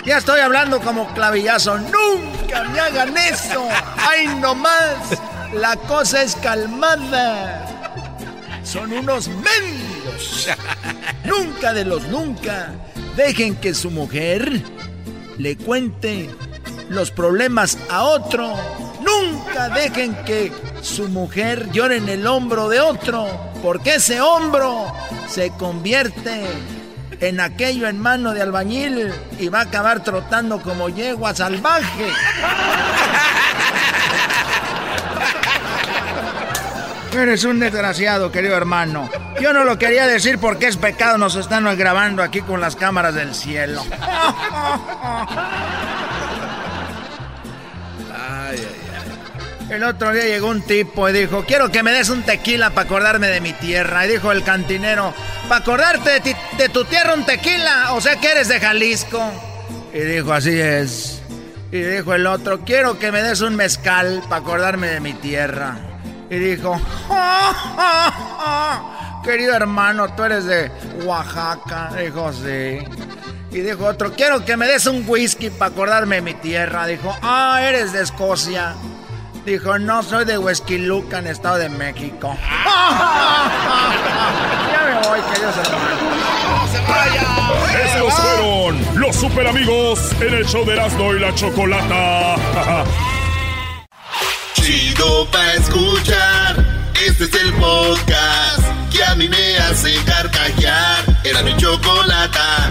Ya estoy hablando como clavillazo. Nunca me hagan eso. Ay, no más. La cosa es calmada. Son unos mendigos. nunca de los nunca. Dejen que su mujer le cuente los problemas a otro. Nunca dejen que su mujer llore en el hombro de otro, porque ese hombro se convierte en aquello en mano de albañil y va a acabar trotando como yegua salvaje. Eres un desgraciado, querido hermano. Yo no lo quería decir porque es pecado, nos están grabando aquí con las cámaras del cielo. (laughs) El otro día llegó un tipo y dijo, quiero que me des un tequila para acordarme de mi tierra. Y dijo el cantinero, para acordarte de, tu tierra un tequila, o sea que eres de Jalisco. Y dijo, así es. Y dijo el otro, quiero que me des un mezcal para acordarme de mi tierra. Y dijo, (laughs) querido hermano, tú eres de Oaxaca. Dijo, sí. Y dijo otro, quiero que me des un whisky para acordarme de mi tierra. Dijo, ah, eres de Escocia. Dijo, no, soy de Huesquilucan, Estado de México. (laughs) (laughs) ya me voy, queridos hermanos. ¡No se vaya! Esos fueron los super amigos en el show de Erasmo y la Chocolata. (laughs) Chido pa' escuchar. Este es el podcast que a mí me hace carcajear. Era mi chocolata.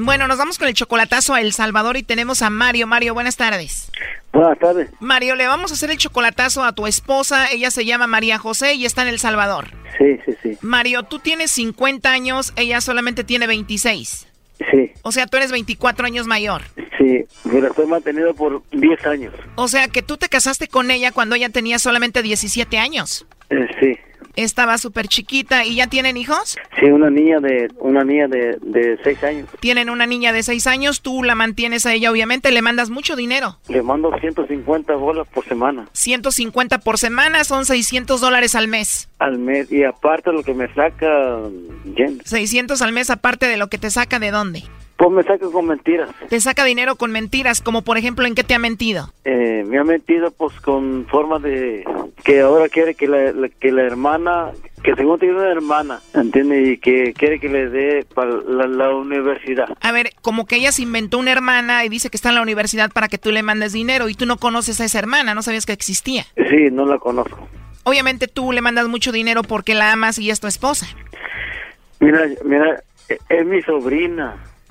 Bueno, nos vamos con el chocolatazo a El Salvador y tenemos a Mario. Mario, buenas tardes. Buenas tardes. Mario, le vamos a hacer el chocolatazo a tu esposa. Ella se llama María José y está en El Salvador. Sí, sí, sí. Mario, tú tienes 50 años, ella solamente tiene 26. Sí. O sea, tú eres 24 años mayor. Sí, me la estoy manteniendo por 10 años. O sea, que tú te casaste con ella cuando ella tenía solamente 17 años. Eh, sí. Estaba súper chiquita. ¿Y ya tienen hijos? Sí, una niña de una niña de, de seis años. Tienen una niña de seis años. Tú la mantienes a ella, obviamente. Le mandas mucho dinero. Le mando 150 dólares por semana. 150 por semana son 600 dólares al mes. Al mes. Y aparte lo que me saca... Jen. 600 al mes aparte de lo que te saca de dónde? Pues me saca con mentiras. Te saca dinero con mentiras, como por ejemplo, ¿en qué te ha mentido? Eh, me ha mentido pues con forma de que ahora quiere que la, la- que la hermana, que según tiene una hermana, ¿entiendes? Y que quiere que le dé para la, la universidad. A ver, como que ella se inventó una hermana y dice que está en la universidad para que tú le mandes dinero y tú no conoces a esa hermana, no sabías que existía. Sí, no la conozco. Obviamente tú le mandas mucho dinero porque la amas y es tu esposa. Mira, mira, e- es mi sobrina.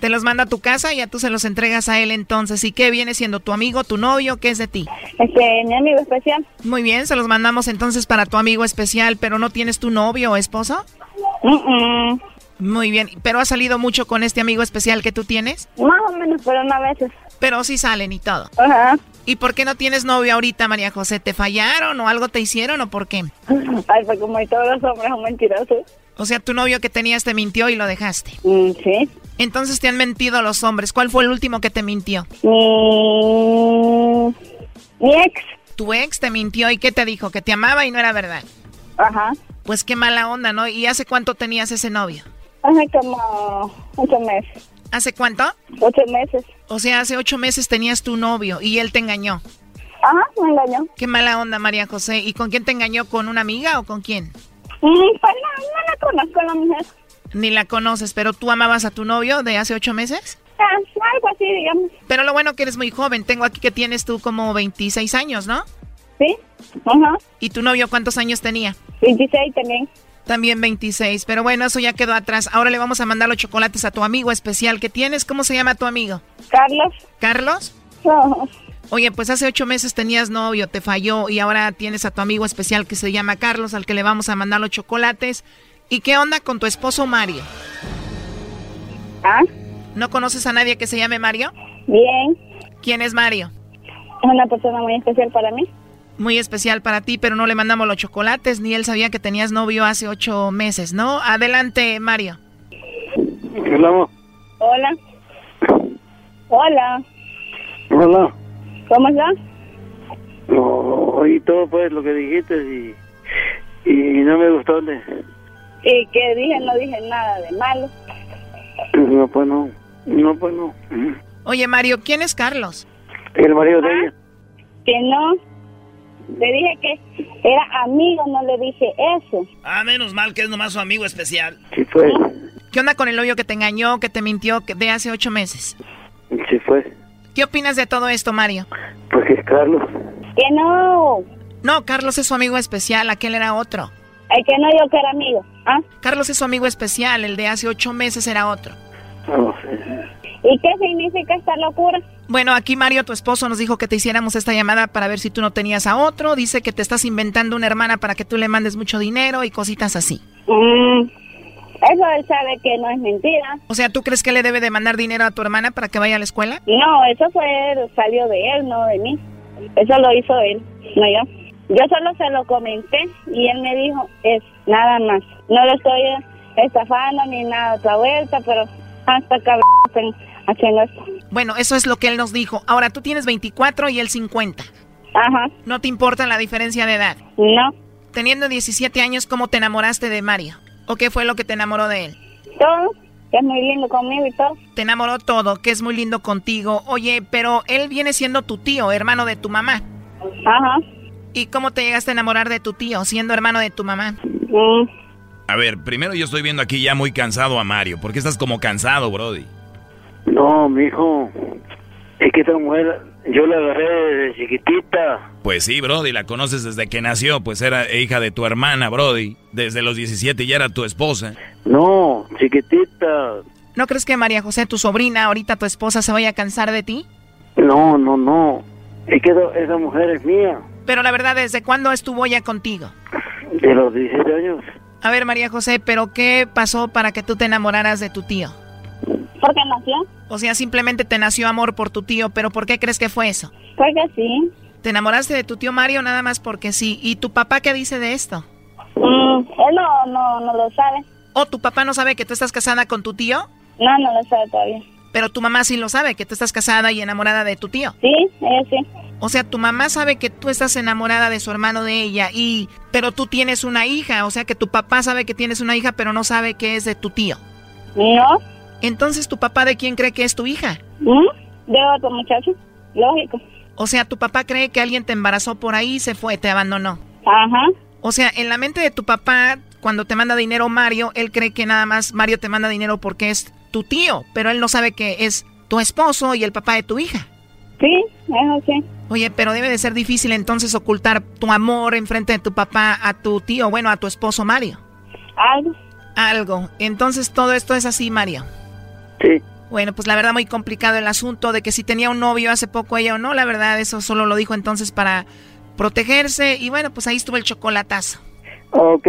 Te los manda a tu casa y ya tú se los entregas a él entonces. ¿Y qué viene siendo tu amigo, tu novio? ¿Qué es de ti? Este, mi amigo especial. Muy bien, se los mandamos entonces para tu amigo especial, pero ¿no tienes tu novio o esposo? Muy bien, ¿pero has salido mucho con este amigo especial que tú tienes? Más o menos, pero no a veces. Pero sí salen y todo. Ajá. ¿Y por qué no tienes novio ahorita, María José? ¿Te fallaron o algo te hicieron o por qué? Ay, pues como todos los hombres son mentirosos. O sea, tu novio que tenías te mintió y lo dejaste. Mm, sí. Entonces te han mentido los hombres. ¿Cuál fue el último que te mintió? Mi, mi ex. Tu ex te mintió y qué te dijo? Que te amaba y no era verdad. Ajá. Pues qué mala onda, ¿no? ¿Y hace cuánto tenías ese novio? Hace como ocho meses. ¿Hace cuánto? Ocho meses. O sea, hace ocho meses tenías tu novio y él te engañó. Ajá, me engañó. Qué mala onda, María José. ¿Y con quién te engañó? ¿Con una amiga o con quién? Mm, pues no, no la conozco la mujer. Ni la conoces, pero tú amabas a tu novio de hace ocho meses? Ah, algo así, digamos. Pero lo bueno que eres muy joven. Tengo aquí que tienes tú como 26 años, ¿no? Sí. Ajá. ¿Y tu novio cuántos años tenía? 26 también. También 26. Pero bueno, eso ya quedó atrás. Ahora le vamos a mandar los chocolates a tu amigo especial que tienes. ¿Cómo se llama tu amigo? Carlos. ¿Carlos? No. Oye, pues hace ocho meses tenías novio, te falló y ahora tienes a tu amigo especial que se llama Carlos, al que le vamos a mandar los chocolates. ¿Y qué onda con tu esposo Mario? ¿Ah? ¿No conoces a nadie que se llame Mario? Bien. ¿Quién es Mario? Es una persona muy especial para mí. Muy especial para ti, pero no le mandamos los chocolates, ni él sabía que tenías novio hace ocho meses, ¿no? Adelante, Mario. Hola. Hola. Hola. Hola. ¿Cómo estás? No, oí todo pues lo que dijiste y, y no me gustó. De... ¿Y qué dije? No dije nada de malo. No, pues no. No, pues no. Oye, Mario, ¿quién es Carlos? El marido de ella. Que no. Le dije que era amigo, no le dije eso. Ah, menos mal que es nomás su amigo especial. Sí fue. ¿Qué onda con el novio que te engañó, que te mintió que de hace ocho meses? Sí fue. ¿Qué opinas de todo esto, Mario? Pues que es Carlos. Que no. No, Carlos es su amigo especial, aquel era otro. El que no yo que era amigo. ¿Ah? Carlos es su amigo especial, el de hace ocho meses era otro. Sé. ¿Y qué significa esta locura? Bueno, aquí Mario, tu esposo, nos dijo que te hiciéramos esta llamada para ver si tú no tenías a otro. Dice que te estás inventando una hermana para que tú le mandes mucho dinero y cositas así. Mm, eso él sabe que no es mentira. O sea, ¿tú crees que le debe de mandar dinero a tu hermana para que vaya a la escuela? No, eso fue salió de él, no de mí. Eso lo hizo él, no yo. Yo solo se lo comenté y él me dijo, es nada más. No lo estoy estafando ni nada otra vuelta, pero hasta cabrón están haciendo esto. Bueno, eso es lo que él nos dijo. Ahora, tú tienes 24 y él 50. Ajá. ¿No te importa la diferencia de edad? No. Teniendo 17 años, ¿cómo te enamoraste de Mario? ¿O qué fue lo que te enamoró de él? Todo, que es muy lindo conmigo y todo. Te enamoró todo, que es muy lindo contigo. Oye, pero él viene siendo tu tío, hermano de tu mamá. Ajá. ¿Y cómo te llegaste a enamorar de tu tío, siendo hermano de tu mamá? Mm. A ver, primero yo estoy viendo aquí ya muy cansado a Mario. ¿Por qué estás como cansado, Brody? No, mijo. Es que esta mujer, yo la agarré desde chiquitita. Pues sí, Brody, la conoces desde que nació, pues era hija de tu hermana, Brody. Desde los 17 ya era tu esposa. No, chiquitita. ¿No crees que María José, tu sobrina, ahorita tu esposa, se vaya a cansar de ti? No, no, no. Es que esa mujer es mía. Pero la verdad, ¿desde cuándo estuvo ella contigo? De los 17 años. A ver, María José, ¿pero qué pasó para que tú te enamoraras de tu tío? Porque nació. O sea, simplemente te nació amor por tu tío, pero ¿por qué crees que fue eso? Porque sí. ¿Te enamoraste de tu tío Mario nada más porque sí? ¿Y tu papá qué dice de esto? Mm, él no, no, no lo sabe. ¿O tu papá no sabe que tú estás casada con tu tío? No, no lo sabe todavía. Pero tu mamá sí lo sabe, que tú estás casada y enamorada de tu tío. Sí, ella sí. O sea, tu mamá sabe que tú estás enamorada de su hermano de ella y pero tú tienes una hija, o sea que tu papá sabe que tienes una hija, pero no sabe que es de tu tío. No. Entonces, ¿tu papá de quién cree que es tu hija? ¿Mm? De otro muchacho. Lógico. O sea, tu papá cree que alguien te embarazó por ahí y se fue, te abandonó. Ajá. O sea, en la mente de tu papá, cuando te manda dinero Mario, él cree que nada más Mario te manda dinero porque es tu tío, pero él no sabe que es tu esposo y el papá de tu hija. Sí, eso sí. Oye, pero debe de ser difícil entonces ocultar tu amor enfrente de tu papá a tu tío, bueno, a tu esposo Mario. Algo. Algo. Entonces todo esto es así, Mario. Sí. Bueno, pues la verdad muy complicado el asunto de que si tenía un novio hace poco ella o no, la verdad eso solo lo dijo entonces para protegerse y bueno, pues ahí estuvo el chocolatazo. Ok.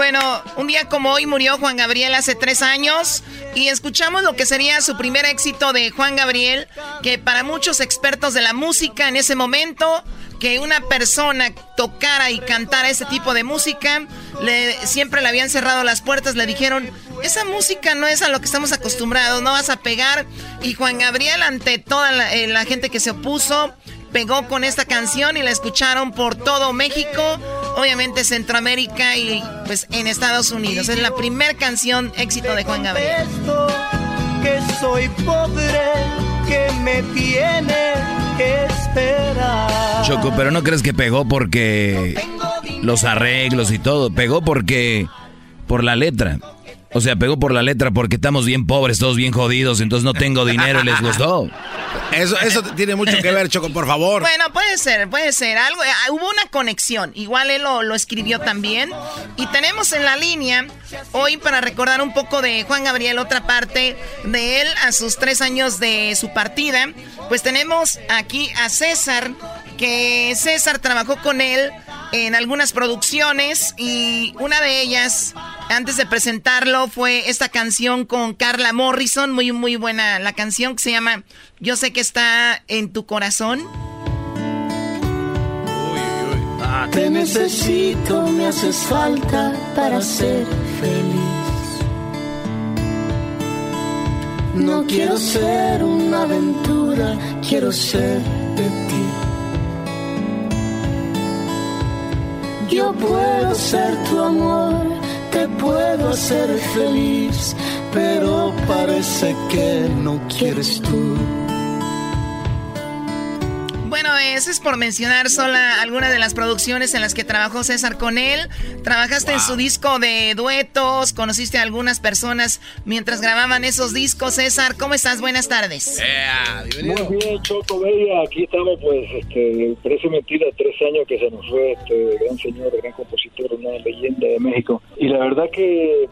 bueno, un día como hoy murió Juan Gabriel hace tres años y escuchamos lo que sería su primer éxito de Juan Gabriel, que para muchos expertos de la música en ese momento, que una persona tocara y cantara ese tipo de música, le, siempre le habían cerrado las puertas, le dijeron, esa música no es a lo que estamos acostumbrados, no vas a pegar. Y Juan Gabriel, ante toda la, eh, la gente que se opuso, pegó con esta canción y la escucharon por todo México, obviamente Centroamérica y pues en Estados Unidos. Es la primera canción éxito de Juan Gabriel. que soy pobre, que me tiene que esperar. Choco, pero no crees que pegó porque los arreglos y todo. Pegó porque por la letra. O sea, pegó por la letra porque estamos bien pobres, todos bien jodidos, entonces no tengo dinero y les gustó. Eso, eso tiene mucho que ver, Choco, por favor. Bueno, puede ser, puede ser. Algo, ah, hubo una conexión. Igual él lo, lo escribió también. Y tenemos en la línea hoy para recordar un poco de Juan Gabriel, otra parte de él a sus tres años de su partida. Pues tenemos aquí a César, que César trabajó con él en algunas producciones y una de ellas, antes de presentarlo, fue esta canción con Carla Morrison, muy, muy buena la canción que se llama Yo sé que está en tu corazón. Te necesito, me haces falta para ser feliz. No quiero ser una aventura, quiero ser de ti. Yo puedo ser tu amor, te puedo hacer feliz, pero parece que no quieres tú. Bueno, eso es por mencionar sola algunas de las producciones en las que trabajó César con él. Trabajaste en su disco de duetos, conociste a algunas personas mientras grababan esos discos. César, ¿cómo estás? Buenas tardes. Muy bien, Choco Bella. Aquí estamos, pues, este, parece mentira, tres años que se nos fue este gran señor, gran compositor, una leyenda de México. Y la verdad que,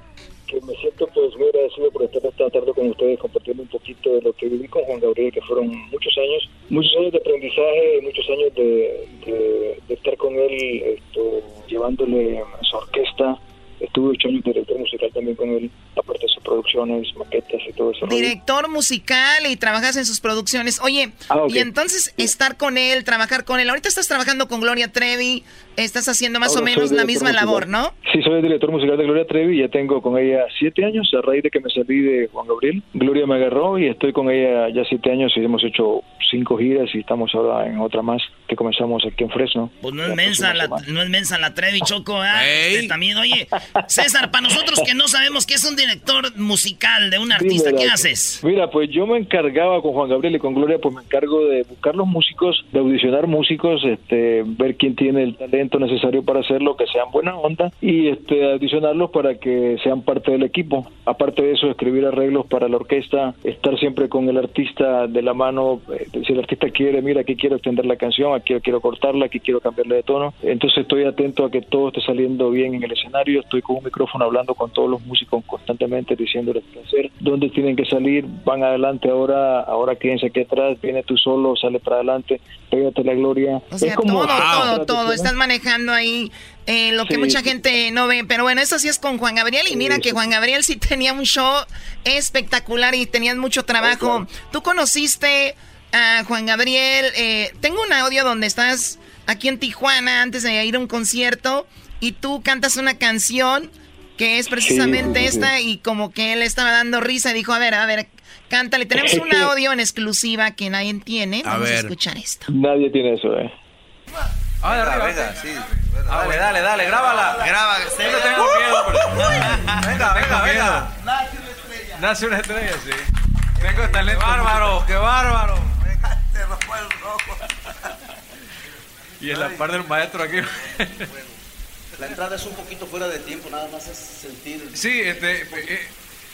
que me siento, pues, muy agradecido por estar esta tarde con ustedes, compartiendo un poquito de lo que viví con Juan Gabriel, que fueron muchos años, muchos años de aprendizaje, muchos años de, estar con él, llevándole su orquesta. Estuve ocho años director musical también con él, aparte de sus producciones, maquetas y todo eso. Director musical y trabajas en sus producciones. Oye, Ah, y entonces estar con él, trabajar con él. Ahorita estás trabajando con Gloria Trevi, estás haciendo más Ahora o menos la misma musical. labor, ¿no? Sí, soy el director musical de Gloria Trevi y ya tengo con ella siete años a raíz de que me salí de Juan Gabriel. Gloria me agarró y estoy con ella ya siete años y hemos hecho cinco giras y estamos ahora en otra más que comenzamos aquí en Fresno. Pues no es mensa la, no es mensa la Trevi, Choco, ¿ah? Este, también, oye, (laughs) César, para nosotros que no sabemos que es un director musical de un artista? ¿Qué haces? Mira, pues yo me encargaba con Juan Gabriel y con Gloria, pues me encargo de buscar los músicos, de audicionar músicos, este, ver quién tiene el talento necesario para hacerlo, que sean buena onda y este, audicionarlos para que sean parte del equipo. Aparte de eso, escribir arreglos para la orquesta, estar siempre con el artista de la mano. eh, si el artista quiere, mira, aquí quiero extender la canción, aquí quiero cortarla, aquí quiero cambiarle de tono. Entonces estoy atento a que todo esté saliendo bien en el escenario. Estoy con un micrófono hablando con todos los músicos constantemente, diciéndoles qué hacer, dónde tienen que salir, van adelante ahora, ahora quédense aquí atrás, viene tú solo, sale para adelante, pégate la gloria. O sea, es como todo, todo, todo. ¿no? Estás manejando ahí eh, lo que Sí, mucha sí. gente no ve. Pero bueno, eso sí es con Juan Gabriel. Y mira que Juan Gabriel sí tenía un show espectacular y tenías mucho trabajo. Tú conociste a Juan Gabriel. eh, tengo un audio donde estás aquí en Tijuana antes de ir a un concierto y tú cantas una canción que es precisamente sí, sí, sí. esta y como que él estaba dando risa y dijo, a ver, a ver, cántale. Tenemos un (laughs) audio en exclusiva que nadie tiene. A Vamos a ver. escuchar esto. Nadie tiene eso, ¿eh? Ah, de arriba. Venga, sí. Dale, dale, dale, grábala. Graba, no tengo miedo. hombre. Venga, venga, venga. Nace una estrella, sí. Tengo talento. Qué bárbaro, qué bárbaro. Te rompo el rojo. Y en la par del maestro aquí. La entrada es un poquito fuera de tiempo, nada más es sentir Sí, este. eh,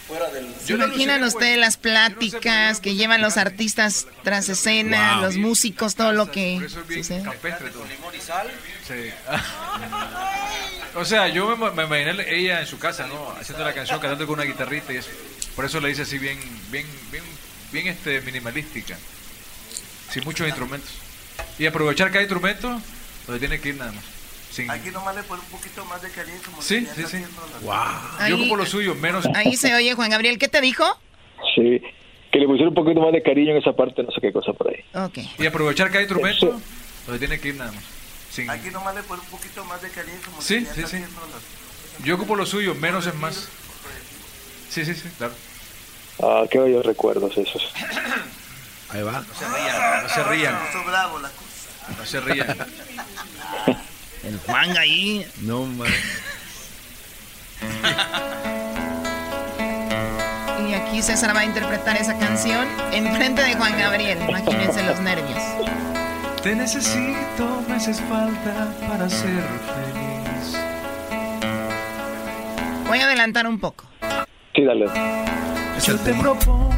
fuera del... ¿Se imaginan ustedes las pláticas que llevan los artistas tras escena, Wow. los músicos, todo lo que sucede? campestre todo. Sí. (laughs) o sea, yo me, me imaginé ella en su casa, ¿no? Haciendo la canción, cantando con una guitarrita y eso. Por eso la hice así bien, bien, bien, bien este, minimalística. Sin muchos instrumentos. Y aprovechar cada instrumento donde tiene que ir nada más. Sin... Aquí nomás le pone un poquito más de cariño. Como Sí, que sí, sí. está haciendo la- Ahí- Yo ocupo lo suyo, menos. Ahí se oye Juan Gabriel. ¿Qué te dijo? Sí, que le pusiera un poquito más de cariño en esa parte, no sé qué cosa por ahí. Ok. Y aprovechar cada instrumento donde tiene que ir nada más. Sin... Aquí nomás le pone un poquito más de cariño. Como Sí, que sí, sí. haciendo la- Yo ocupo lo suyo, menos es más. Sí, sí, sí, claro. Ah, qué bellos recuerdos esos. Ahí va. No se rían, no se rían. No se rían. (laughs) El Juan ahí. No, man. Y aquí César va a interpretar esa canción en frente de Juan Gabriel. Imagínense los nervios. Te necesito, me haces falta para ser feliz. Voy a adelantar un poco. Sí, dale. Yo te propongo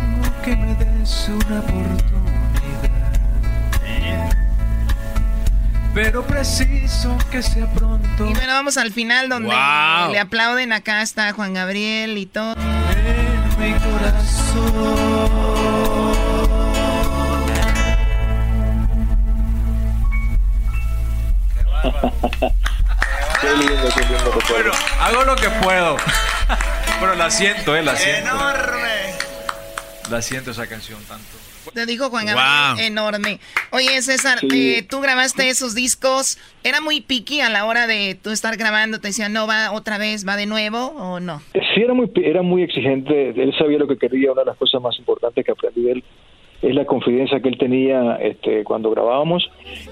que me des una oportunidad. Pero preciso que sea pronto. Y bueno, vamos al final donde Wow. le aplauden. Acá está Juan Gabriel y todo. En mi corazón. Qué lindo, qué lindo. Bueno, hago lo que puedo. (laughs) Pero la siento, eh, la siento. La siento esa canción tanto. Te dijo Juan Gabriel, Wow. enorme. Oye, César, Sí. eh, tú grabaste esos discos. ¿Era muy picky a la hora de tú estar grabando? ¿Te decían, no, va otra vez, va de nuevo o no? Sí, era muy, era muy exigente. Él sabía lo que quería. Una de las cosas más importantes que aprendí de él es la confidencia que él tenía este, cuando grabábamos.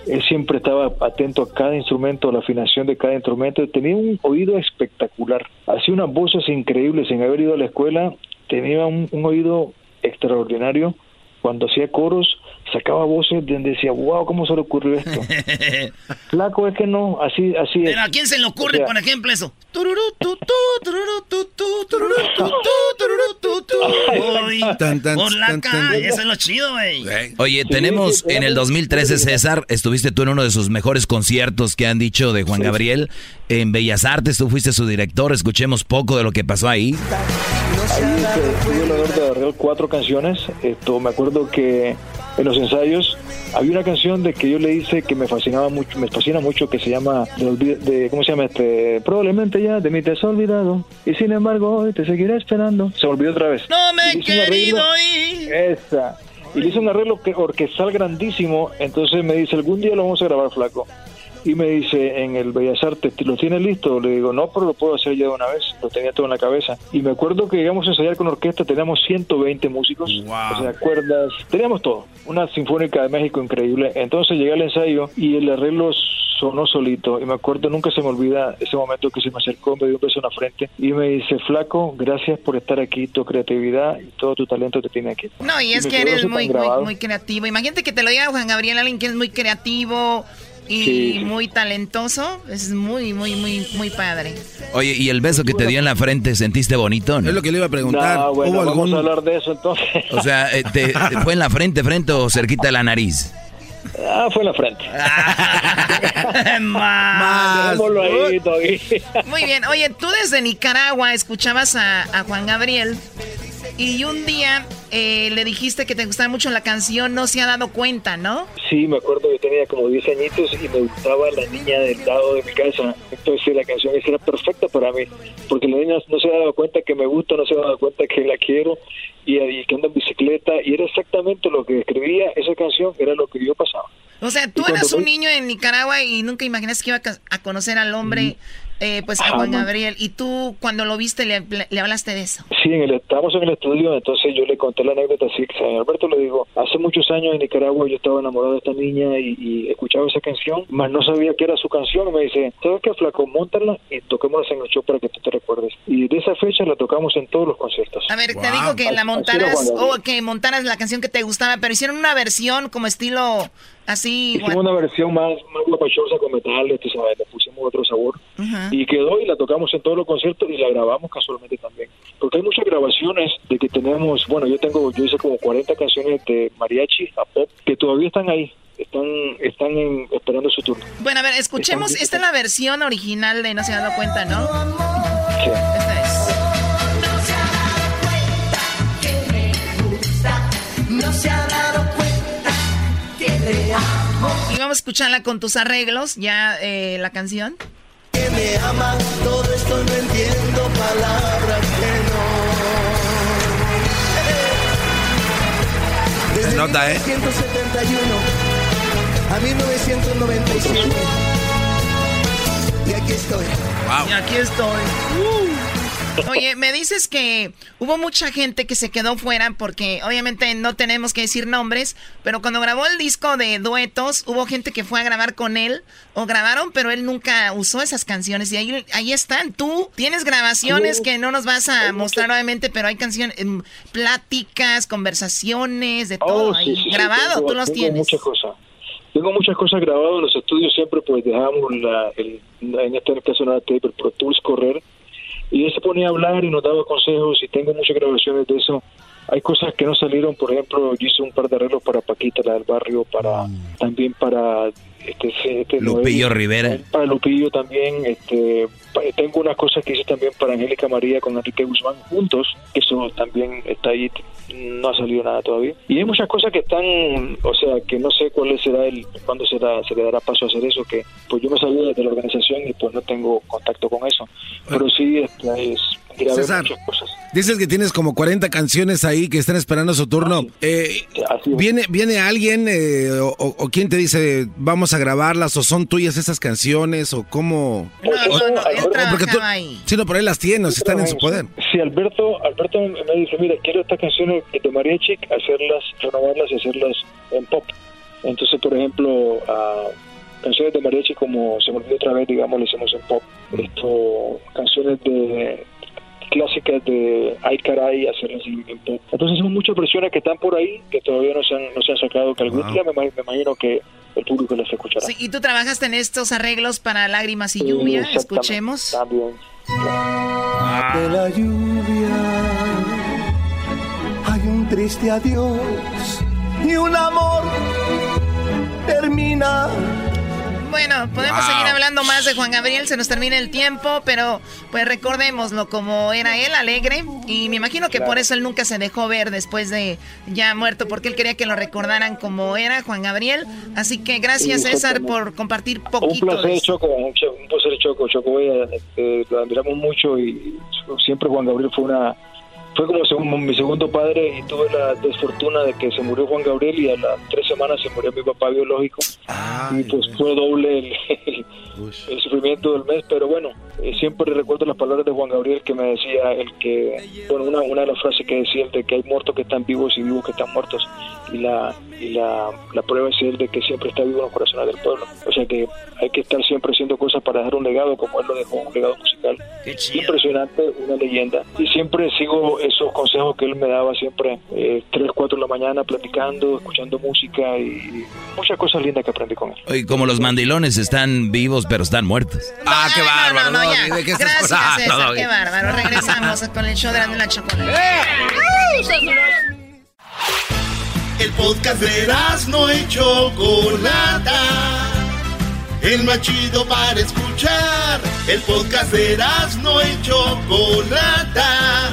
Él siempre estaba atento a cada instrumento, a la afinación de cada instrumento. Tenía un oído espectacular. Hacía unas voces increíbles. Sin haber ido a la escuela, tenía un, un oído extraordinario. Cuando hacía coros, sacaba voces donde decía, wow, ¿cómo se le ocurrió esto? (laughs) Flaco, es que no, así, así es. Pero ¿a quién se le ocurre, O sea, por ejemplo, eso? Tururú, tu, tu, tururú, tu, tu, tururú, tu, tu, tururú, tu, tu. Voy Tan, tan, por la calle. Eso es lo chido, güey. Oye, tenemos en el 2013, César, estuviste tú en uno de sus mejores conciertos que han dicho de Juan Gabriel en Bellas Artes, tú fuiste su director, escuchemos poco de lo que pasó ahí. Ahí tuve el honor de agarrar cuatro canciones. Esto, me acuerdo que en los ensayos había una canción de que yo le hice que me fascinaba mucho, me fascina mucho, que se llama, de, de- ¿cómo se llama? este Probablemente ya de mí te has olvidado y sin embargo hoy te seguiré esperando. Se olvidó otra vez. No me he querido ir. Esa. Y le hice un arreglo que, orquestal grandísimo. Entonces me dice, algún día lo vamos a grabar, flaco. Y me dice, en el Bellas Artes, ¿lo tienes listo? Le digo, no, pero lo puedo hacer ya de una vez. Lo tenía todo en la cabeza. Y me acuerdo que llegamos a ensayar con orquesta, teníamos 120 músicos. O sea, cuerdas, teníamos todo. Una sinfónica de México increíble. Entonces llegué al ensayo y el arreglo sonó solito. Y me acuerdo, nunca se me olvida ese momento que se me acercó, me dio un beso en la frente y me dice, flaco, gracias por estar aquí, tu creatividad y todo tu talento te tiene aquí. No, y es que eres muy, muy, muy creativo. Imagínate que te lo diga Juan Gabriel, alguien que es muy creativo, y muy talentoso. Es muy, muy, muy, muy padre. Oye, ¿y el beso que te dio en la frente sentiste bonito? Es lo que le iba a preguntar. No, bueno, ¿Hubo vamos a hablar de eso entonces. O sea, eh, te, ¿fue en la frente, frente o cerquita de la nariz? Ah, fue en la frente. (laughs) Más. Muy bien. Oye, tú desde Nicaragua escuchabas a, a Juan Gabriel y un día eh, le dijiste que te gustaba mucho la canción, no se ha dado cuenta, ¿no? Sí, me acuerdo que tenía como 10 añitos y me gustaba la niña del lado de mi casa. Entonces la canción era perfecta para mí, porque la niña no se ha dado cuenta que me gusta, no se ha dado cuenta que la quiero y, y que anda en bicicleta y era exactamente lo que escribía esa canción, era lo que yo pasaba. O sea, tú eras un niño en Nicaragua y nunca imaginaste que iba a conocer al hombre eh, pues a Juan Gabriel. ¿Y tú cuando lo viste le, le, hablaste de eso? Sí, en el, estábamos en el estudio, entonces yo le conté la anécdota así, a Alberto le digo, hace muchos años en Nicaragua yo estaba enamorado de esta niña y, escuchaba esa canción, mas no sabía que era su canción. Me dice, ¿sabes qué, flaco? Móntala y toquémosla en el show para que tú te recuerdes. Y de esa fecha la tocamos en todos los conciertos. A ver, te digo que la montaras, o que montaras la canción que te gustaba, pero hicieron una versión como estilo Así. Hicimos una versión más, más guapachosa con metales, tú sabes, le pusimos otro sabor. Y quedó y la tocamos en todos los conciertos y la grabamos casualmente también. Porque hay muchas grabaciones de que tenemos, bueno, yo tengo, yo hice como 40 canciones de mariachi a pop que todavía están ahí. Están, están esperando su turno. Bueno, a ver, escuchemos. esta es la versión original de No se ha dado cuenta, ¿no? Sí. Esta es. No se ha dado cuenta y vamos a escucharla con tus arreglos, ya eh, la canción. Que me amas, todo esto no entiendo palabras que no. Desde nota, 1971 a 1997. Y aquí estoy. Wow. Y aquí estoy. Oye, me dices que hubo mucha gente que se quedó fuera porque obviamente no tenemos que decir nombres, pero cuando grabó el disco de duetos, hubo gente que fue a grabar con él o grabaron, pero él nunca usó esas canciones y ahí, ahí están. Tú tienes grabaciones que no nos vas a mostrar obviamente, pero hay canciones, em, pláticas, conversaciones, de oh, todo ahí grabado, tú los tienes. Muchas cosas. Tengo muchas cosas grabadas en los estudios, siempre pues dejamos la, el, en este caso la tape, el Pro Tools correr y él se ponía a hablar y nos daba consejos y tengo muchas grabaciones de eso. Hay cosas que no salieron, por ejemplo, yo hice un par de arreglos para Paquita, la del barrio, para mm. también para este, este Lupillo Rivera. Para Lupillo también, este, tengo unas cosas que hice también para Angélica María con Enrique Guzmán juntos, eso también está ahí, no ha salido nada todavía. Y hay muchas cosas que están, o sea, que no sé cuál será el, cuándo será, se le dará paso a hacer eso, que pues yo me salí de la organización y pues no tengo contacto con eso. Pero sí, este, es, César, dices que tienes como 40 canciones ahí que están esperando su turno. Eh, ¿viene, ¿Viene alguien eh, o, o, quién te dice vamos a grabarlas o son tuyas esas canciones o cómo? No, no, no, porque tú, sí, no, por ahí las tienes, están en su poder. Sí, Alberto, Alberto me dice, mira, quiero estas canciones de mariachi, hacerlas, renovarlas y hacerlas en pop. Entonces, por ejemplo, a canciones de mariachi como se me olvidó otra vez, digamos, le hicimos en pop. Esto, canciones de clásicas de Ay Caray, hacerlas en, pop. Entonces son muchas versiones que están por ahí, que todavía no se han, no se han sacado, que algún día me, me, imagino que el público les escuchará. Sí, y tú trabajaste en estos arreglos para Lágrimas y Lluvia, escuchemos. También. De la lluvia hay un triste adiós y un amor termina bueno, podemos seguir hablando más de Juan Gabriel, se nos termina el tiempo, pero pues recordémoslo como era él, alegre, y me imagino que por eso él nunca se dejó ver después de ya muerto, porque él quería que lo recordaran como era Juan Gabriel. Así que gracias César por compartir poquito. Un placer, Choco, un placer, Choco, Choco, eh, lo admiramos mucho y siempre Juan Gabriel fue una fue como mi segundo padre y tuve la desfortuna de que se murió Juan Gabriel y a las tres semanas se murió mi papá biológico y pues fue doble el, sufrimiento del mes, pero bueno, eh, siempre recuerdo las palabras de Juan Gabriel que me decía, el que, bueno, una, una de las frases que decía, el de que hay muertos que están vivos y vivos que están muertos. Y la, y la, la prueba es el de que siempre está vivo en los corazones del pueblo. O sea que hay que estar siempre haciendo cosas para dejar un legado como él lo dejó, un legado musical. Impresionante, una leyenda. Y siempre sigo esos consejos que él me daba siempre, eh, 3, 4 de la mañana, platicando, escuchando música y muchas cosas lindas que aprendí con él. Y como los mandilones están vivos pero están muertos. ah, qué bárbaro. No, Gracias, César, qué bárbaro. Regresamos con el show de la chocolate. El podcast de no y Chocolata. El más chido para escuchar. El podcast de no y Chocolata.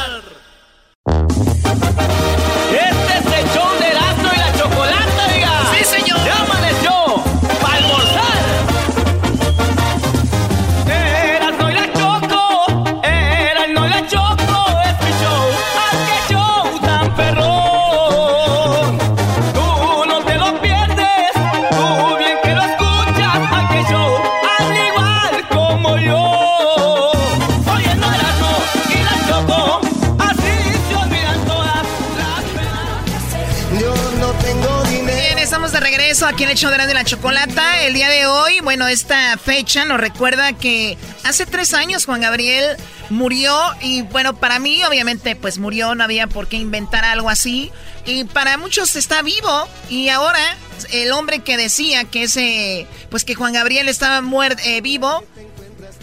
Aquí en el show de la chocolata. El día de hoy, bueno, esta fecha nos recuerda que hace tres años Juan Gabriel murió y bueno, para mí obviamente pues murió, no había por qué inventar algo así. Y para muchos está vivo y ahora el hombre que decía que ese, pues que Juan Gabriel estaba eh, vivo,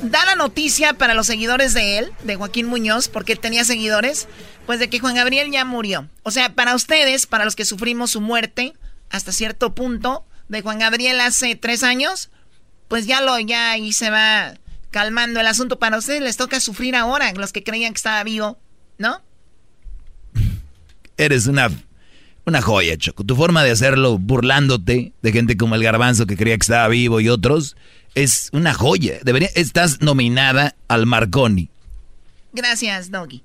da la noticia para los seguidores de él, de Joaquín Muñoz, porque tenía seguidores, pues de que Juan Gabriel ya murió. O sea, para ustedes, para los que sufrimos su muerte, hasta cierto punto de Juan Gabriel hace tres años, pues ya lo, ya ahí se va calmando el asunto. Para ustedes les toca sufrir ahora, los que creían que estaba vivo, ¿no? Eres una, una joya, Choco. Tu forma de hacerlo burlándote de gente como el garbanzo que creía que estaba vivo y otros es una joya. Debería, estás nominada al Marconi. Gracias, Doggy.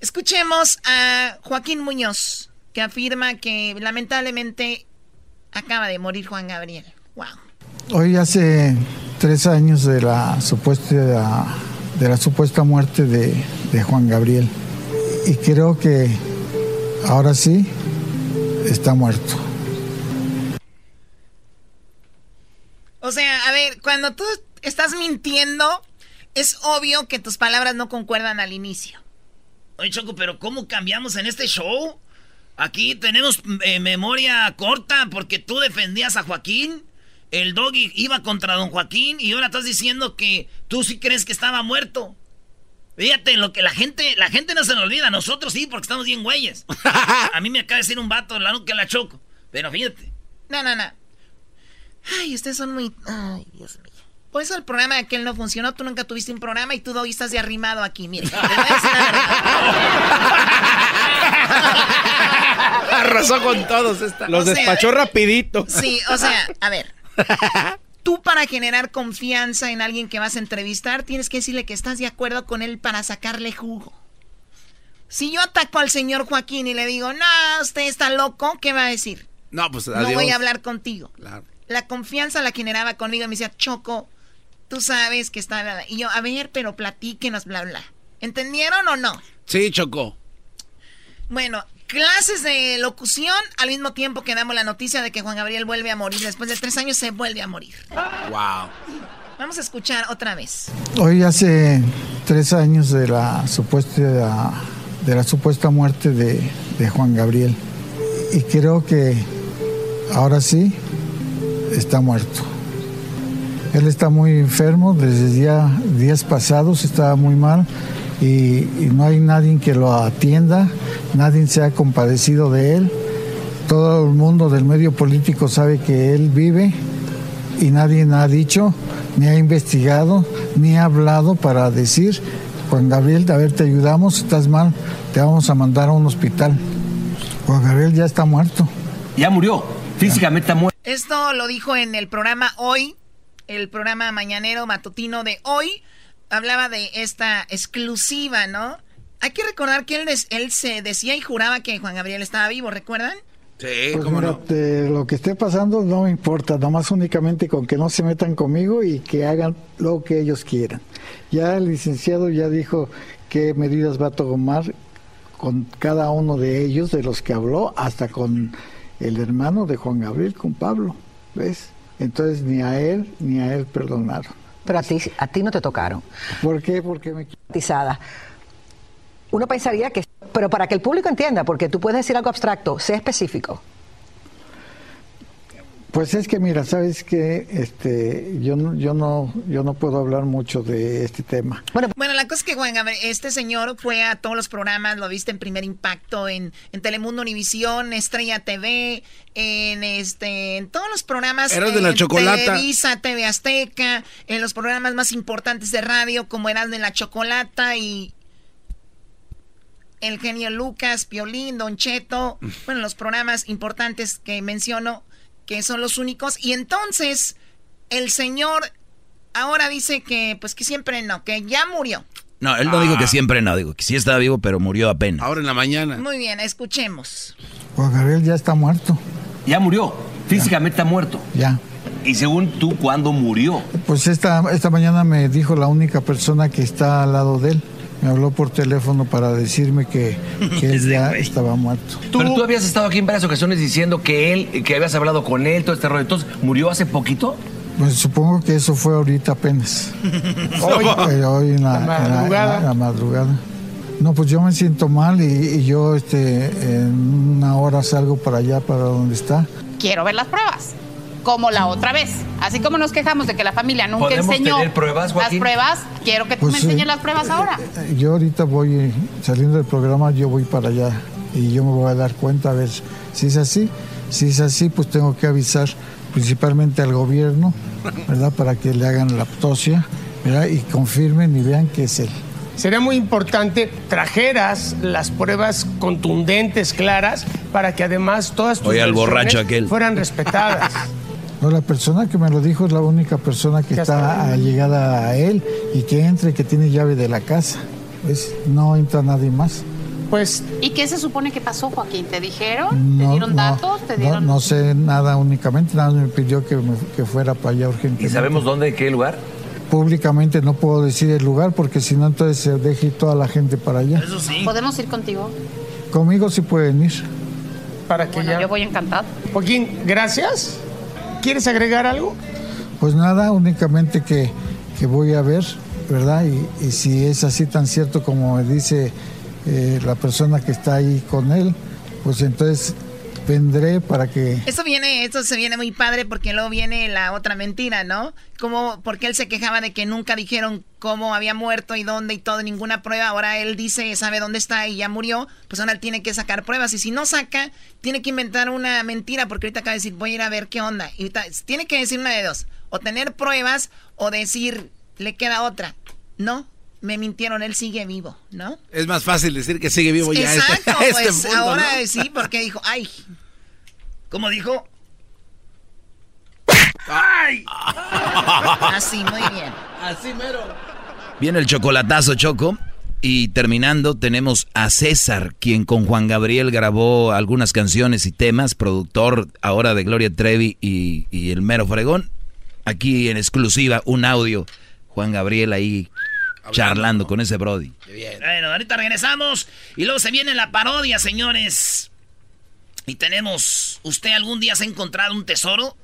Escuchemos a Joaquín Muñoz, que afirma que lamentablemente acaba de morir Juan Gabriel. Wow. Hoy hace tres años de la supuesta, de la supuesta muerte de, de Juan Gabriel. Y creo que ahora sí está muerto. O sea, a ver, cuando tú estás mintiendo, es obvio que tus palabras no concuerdan al inicio. Oye, Choco, pero ¿cómo cambiamos en este show? Aquí tenemos eh, memoria corta porque tú defendías a Joaquín. El doggy iba contra don Joaquín y ahora estás diciendo que tú sí crees que estaba muerto. Fíjate, lo que la gente, la gente no se nos olvida, nosotros sí, porque estamos bien güeyes. (laughs) A mí me acaba de decir un vato, la que la choco. Pero fíjate. No, no, no. Ay, ustedes son muy. Ay, Dios mío. Por eso el programa de aquel no funcionó. Tú nunca tuviste un programa y tú, Doggy, estás de arrimado aquí. Mire, (laughs) Arrasó con todos. Esta. Los despachó rapidito. Sí, o sea, a ver. (laughs) Tú para generar confianza en alguien que vas a entrevistar, tienes que decirle que estás de acuerdo con él para sacarle jugo. Si yo ataco al señor Joaquín y le digo, no, usted está loco, ¿qué va a decir? No, pues No voy a hablar contigo. La confianza la generaba conmigo y me decía, Choco, tú sabes que está... Y yo, a ver, pero platíquenos, bla, bla. ¿Entendieron o no? Sí, Choco. Bueno, clases de locución al mismo tiempo que damos la noticia de que Juan Gabriel vuelve a morir. Después de tres años se vuelve a morir. Wow. Vamos a escuchar otra vez. Hoy hace tres años de la supuesta, de la supuesta muerte de, de Juan Gabriel. Y creo que ahora sí está muerto. Él está muy enfermo, desde día, días pasados estaba muy mal y, no hay nadie que lo atienda, nadie se ha compadecido de él. Todo el mundo del medio político sabe que él vive y nadie ha dicho, ni ha investigado, ni ha hablado para decir, Juan Gabriel, a ver, te ayudamos, estás mal, te vamos a mandar a un hospital. Juan Gabriel ya está muerto. Ya murió, físicamente está muerto. Esto lo dijo en el programa Hoy el programa mañanero matutino de hoy, hablaba de esta exclusiva, ¿no? Hay que recordar que él, él se decía y juraba que Juan Gabriel estaba vivo, ¿recuerdan? Sí, pues lo que esté pasando no me importa, nomás únicamente con que no se metan conmigo y que hagan lo que ellos quieran. Ya el licenciado ya dijo qué medidas va a tomar con cada uno de ellos, de los que habló, hasta con el hermano de Juan Gabriel, con Pablo, ¿ves? Entonces ni a él ni a él perdonaron. Pero a ti, a ti no te tocaron. ¿Por qué? Porque me... Uno pensaría que pero para que el público entienda, porque tú puedes decir algo abstracto, sé específico. Pues es que mira, sabes que este yo no yo no yo no puedo hablar mucho de este tema. Bueno, bueno la cosa es que Juan este señor fue a todos los programas, lo viste en Primer Impacto, en, en Telemundo Univisión, Estrella TV, en este en todos los programas Eras de la chocolata. Televisa, TV Azteca, en los programas más importantes de radio como Eras de la Chocolata y el genio Lucas, Piolín, Don Cheto, bueno, los programas importantes que menciono, que son los únicos. Y entonces, el señor ahora dice que, pues que siempre no, que ya murió. No, él no dijo que ah. siempre no, digo que sí estaba vivo, pero murió apenas. Ahora en la mañana. Muy bien, escuchemos. Juan Gabriel ya está muerto. Ya murió, físicamente está muerto. Ya. ¿Y según tú, cuándo murió? Pues esta, esta mañana me dijo la única persona que está al lado de él me habló por teléfono para decirme que, él (laughs) ya estaba muerto. Pero tú habías estado aquí en varias ocasiones diciendo que él, que habías hablado con él, todo este rollo. Entonces, ¿murió hace poquito? Pues supongo que eso fue ahorita apenas. (laughs) hoy, eh, hoy en, la, madrugada. No, pues yo me siento mal y, y, yo este, en una hora salgo para allá, para donde está. Quiero ver las pruebas como la otra vez. Así como nos quejamos de que la familia nunca enseñó pruebas, las pruebas, quiero que tú pues me enseñes las pruebas ahora. Yo ahorita voy, saliendo del programa, yo voy para allá y yo me voy a dar cuenta a ver si es así. Si es así, pues tengo que avisar principalmente al gobierno, ¿verdad? Para que le hagan la autopsia, ¿verdad? Y confirmen y vean que es él sería muy importante trajeras las pruebas contundentes, claras, para que además todas tus al borracho aquel. fueran respetadas. (laughs) No, la persona que me lo dijo es la única persona que está llegada a él y que entra y que tiene llave de la casa. Pues no entra nadie más. Pues. ¿Y qué se supone que pasó, Joaquín? ¿Te dijeron? ¿Te dieron datos? ¿Te dieron... No, sé nada únicamente, nada me pidió que, que fuera para allá urgente. ¿Y sabemos dónde, qué lugar? Públicamente no puedo decir el lugar porque si no entonces se deje toda la gente para allá. Eso sí. ¿Podemos ir contigo? Conmigo sí pueden ir. Para que ya... Yo voy encantado. Joaquín, gracias. ¿Quieres agregar algo? Pues nada, únicamente que, voy a ver, ¿verdad? Y, si es así tan cierto como me dice eh, la persona que está ahí con él, pues entonces vendré para que... Eso viene, eso se viene muy padre porque luego viene la otra mentira, ¿no? Como porque él se quejaba de que nunca dijeron cómo había muerto y dónde y todo, ninguna prueba. Ahora él dice, sabe dónde está y ya murió. Pues ahora él tiene que sacar pruebas. Y si no saca, tiene que inventar una mentira porque ahorita acaba de decir, voy a ir a ver qué onda. Y tiene que decir una de dos. O tener pruebas o decir, le queda otra. No, me mintieron, él sigue vivo, ¿no? Es más fácil decir que sigue vivo ya. Este- Exacto, (laughs) este, pues ahora sí, porque dijo, ay, ¿cómo dijo? ¡Ay! (laughs) Así, muy bien. Así mero. Viene el chocolatazo, Choco. Y terminando, tenemos a César, quien con Juan Gabriel grabó algunas canciones y temas, productor ahora de Gloria Trevi y, y el mero fregón. Aquí en exclusiva, un audio. Juan Gabriel ahí charlando con ese Brody. Bueno, ahorita regresamos y luego se viene la parodia, señores. Y tenemos, ¿usted algún día se ha encontrado un tesoro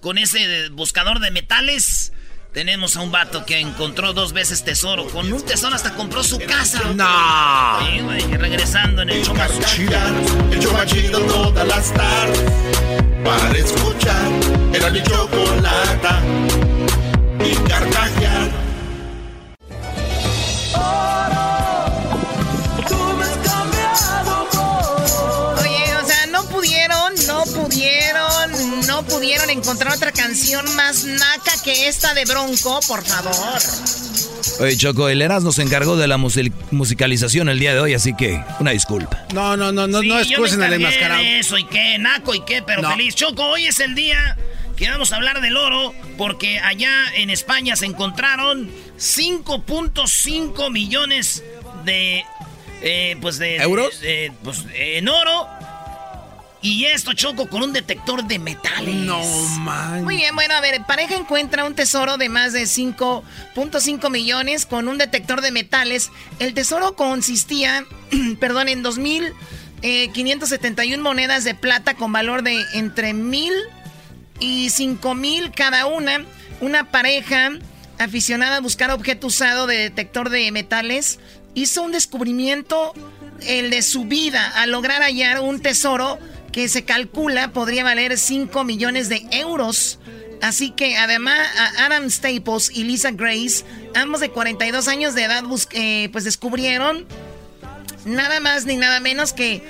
con ese buscador de metales? Tenemos a un vato que encontró dos veces tesoro. Con un tesoro hasta compró su casa. ¡No! Sí, güey, regresando en el show El show todas las tardes. Para escuchar. Era mi chocolata. Canción más naca que esta de Bronco, por favor. Oye, Choco, el Eras nos encargó de la musicalización el día de hoy, así que una disculpa. No, no, no, no, sí, no excusen al enmascarado. Eso y qué, naco y qué, pero feliz. Choco, hoy es el día que vamos a hablar del oro, porque allá en España se encontraron 5.5 millones de. Eh, pues de. ¿Euros? pues en oro Y esto choco con un detector de metales. No man. Muy bien, bueno, a ver, pareja encuentra un tesoro de más de 5.5 millones con un detector de metales. El tesoro consistía, (clears throat) perdón, en 2.571 eh, monedas de plata con valor de entre mil y cinco mil cada una. Una pareja aficionada a buscar objeto usado de detector de metales hizo un descubrimiento, el de su vida, al lograr hallar un tesoro que se calcula podría valer 5 millones de euros. Así que además Adam Staples y Lisa Grace, ambos de 42 años de edad, eh, pues descubrieron nada más ni nada menos que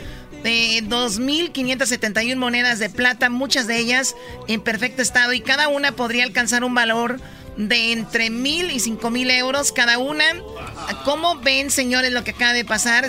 de 2.571 monedas de plata, muchas de ellas en perfecto estado y cada una podría alcanzar un valor de entre mil y cinco mil euros cada una. ¿Cómo ven, señores, lo que acaba de pasar?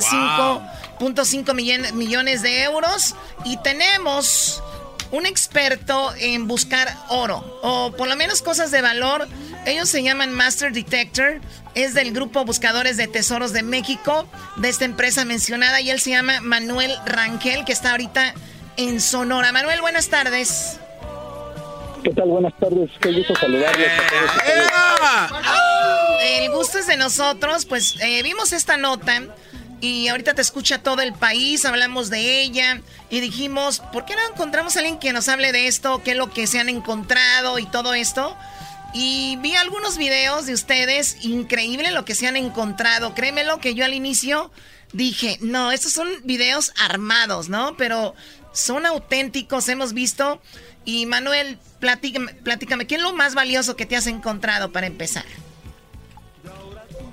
5.5 millones de euros. Y tenemos un experto en buscar oro, o por lo menos cosas de valor. Ellos se llaman Master Detector. Es del grupo Buscadores de Tesoros de México, de esta empresa mencionada. Y él se llama Manuel Rangel, que está ahorita en Sonora. Manuel, buenas tardes. ¿Qué tal? Buenas tardes. Qué gusto saludarles a todos. El gusto es de nosotros. Pues eh, vimos esta nota y ahorita te escucha todo el país. Hablamos de ella y dijimos, ¿por qué no encontramos a alguien que nos hable de esto? ¿Qué es lo que se han encontrado y todo esto? Y vi algunos videos de ustedes. Increíble lo que se han encontrado. Créemelo que yo al inicio dije, no, estos son videos armados, ¿no? Pero son auténticos. Hemos visto y Manuel, platícame, platícame, ¿qué es lo más valioso que te has encontrado para empezar?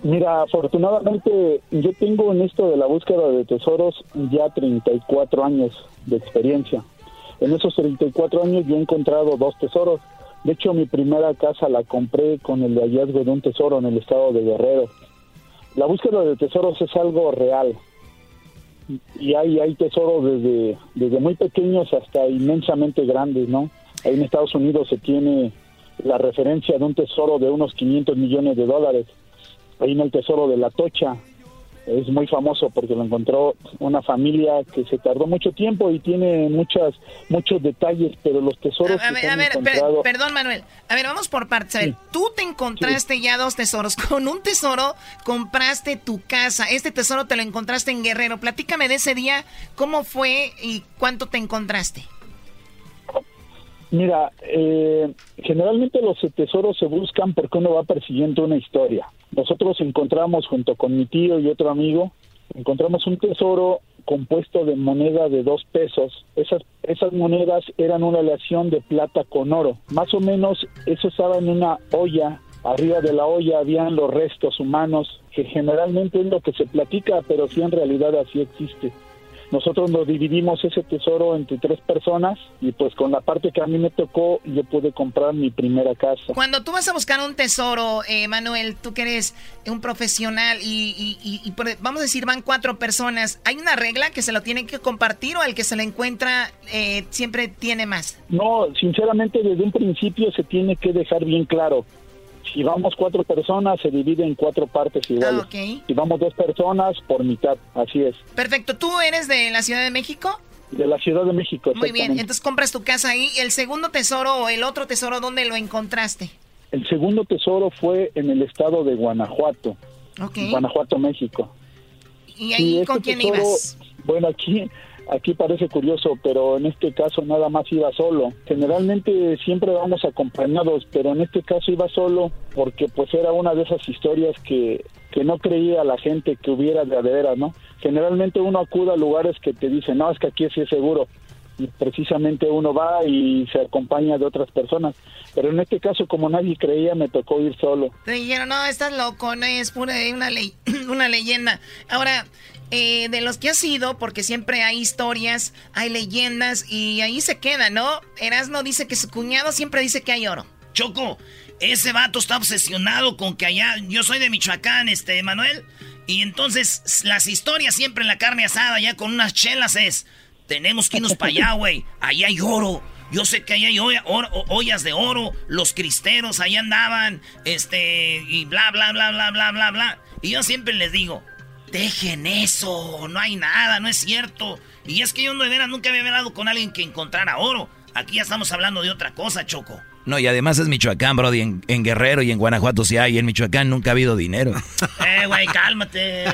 Mira, afortunadamente yo tengo en esto de la búsqueda de tesoros ya 34 años de experiencia. En esos 34 años yo he encontrado dos tesoros. De hecho, mi primera casa la compré con el hallazgo de un tesoro en el estado de Guerrero. La búsqueda de tesoros es algo real y hay, hay tesoros desde, desde muy pequeños hasta inmensamente grandes, ¿no? Ahí en Estados Unidos se tiene la referencia de un tesoro de unos 500 millones de dólares. Ahí en el tesoro de la Tocha, es muy famoso porque lo encontró una familia que se tardó mucho tiempo y tiene muchas muchos detalles, pero los tesoros a, ver, a ver, perdón Manuel, a ver, vamos por partes. A ver, tú te encontraste ya dos tesoros. (laughs) Con un tesoro compraste tu casa. Este tesoro te lo encontraste en Guerrero. Platícame de ese día, cómo fue y cuánto te encontraste. Mira, eh, generalmente los tesoros se buscan porque uno va persiguiendo una historia. Nosotros encontramos junto con mi tío y otro amigo, encontramos un tesoro compuesto de moneda de dos pesos. Esas, esas monedas eran una aleación de plata con oro. Más o menos eso estaba en una olla. Arriba de la olla habían los restos humanos, que generalmente es lo que se platica, pero sí en realidad así existe. Nosotros nos dividimos ese tesoro entre tres personas y pues con la parte que a mí me tocó yo pude comprar mi primera casa. Cuando tú vas a buscar un tesoro, eh, Manuel, tú que eres un profesional y, y, vamos a decir van cuatro personas, ¿hay una regla que se lo tienen que compartir o el que se le encuentra eh, siempre tiene más? No, sinceramente desde un principio se tiene que dejar bien claro si vamos cuatro personas, se divide en cuatro partes iguales. Ah, si vamos dos personas, por mitad, así es. Perfecto. ¿Tú eres de la Ciudad de México? De la Ciudad de México. Muy bien, entonces compras tu casa ahí. ¿El segundo tesoro o el otro tesoro, dónde lo encontraste? El segundo tesoro fue en el estado de Guanajuato. Guanajuato, México. ¿Y ahí con este quién ibas? Bueno, aquí Aquí parece curioso, pero en este caso nada más iba solo. Generalmente siempre vamos acompañados, pero en este caso iba solo porque pues era una de esas historias que, que no creía la gente que hubiera de veras, ¿no? Generalmente uno acude a lugares que te dicen, no, es que aquí sí es seguro. Precisamente uno va y se acompaña de otras personas. Pero en este caso, como nadie creía, me tocó ir solo. Te dijeron, no, estás loco, no es pura una, ley, (clears throat) una leyenda. Ahora, eh, de los que ha sido, porque siempre hay historias, hay leyendas y ahí se queda, ¿no? Erasno dice que su cuñado siempre dice que hay oro. Choco, ese vato está obsesionado con que allá, yo soy de Michoacán, este, Manuel, y entonces las historias siempre en la carne asada, ya con unas chelas es, tenemos que irnos para allá, (laughs) güey, allá hay oro. Yo sé que allá hay ollas de oro, los cristeros allá andaban, este, y bla, bla, bla, bla, bla, bla, bla. Y yo siempre les digo, dejen eso, no hay nada, no es cierto. Y es que yo de veras nunca había hablado con alguien que encontrara oro. Aquí ya estamos hablando de otra cosa, Choco. No, y además es Michoacán, Brody. En, en, Guerrero y en Guanajuato sí hay. En Michoacán nunca ha habido dinero. (laughs) eh, güey, cálmate.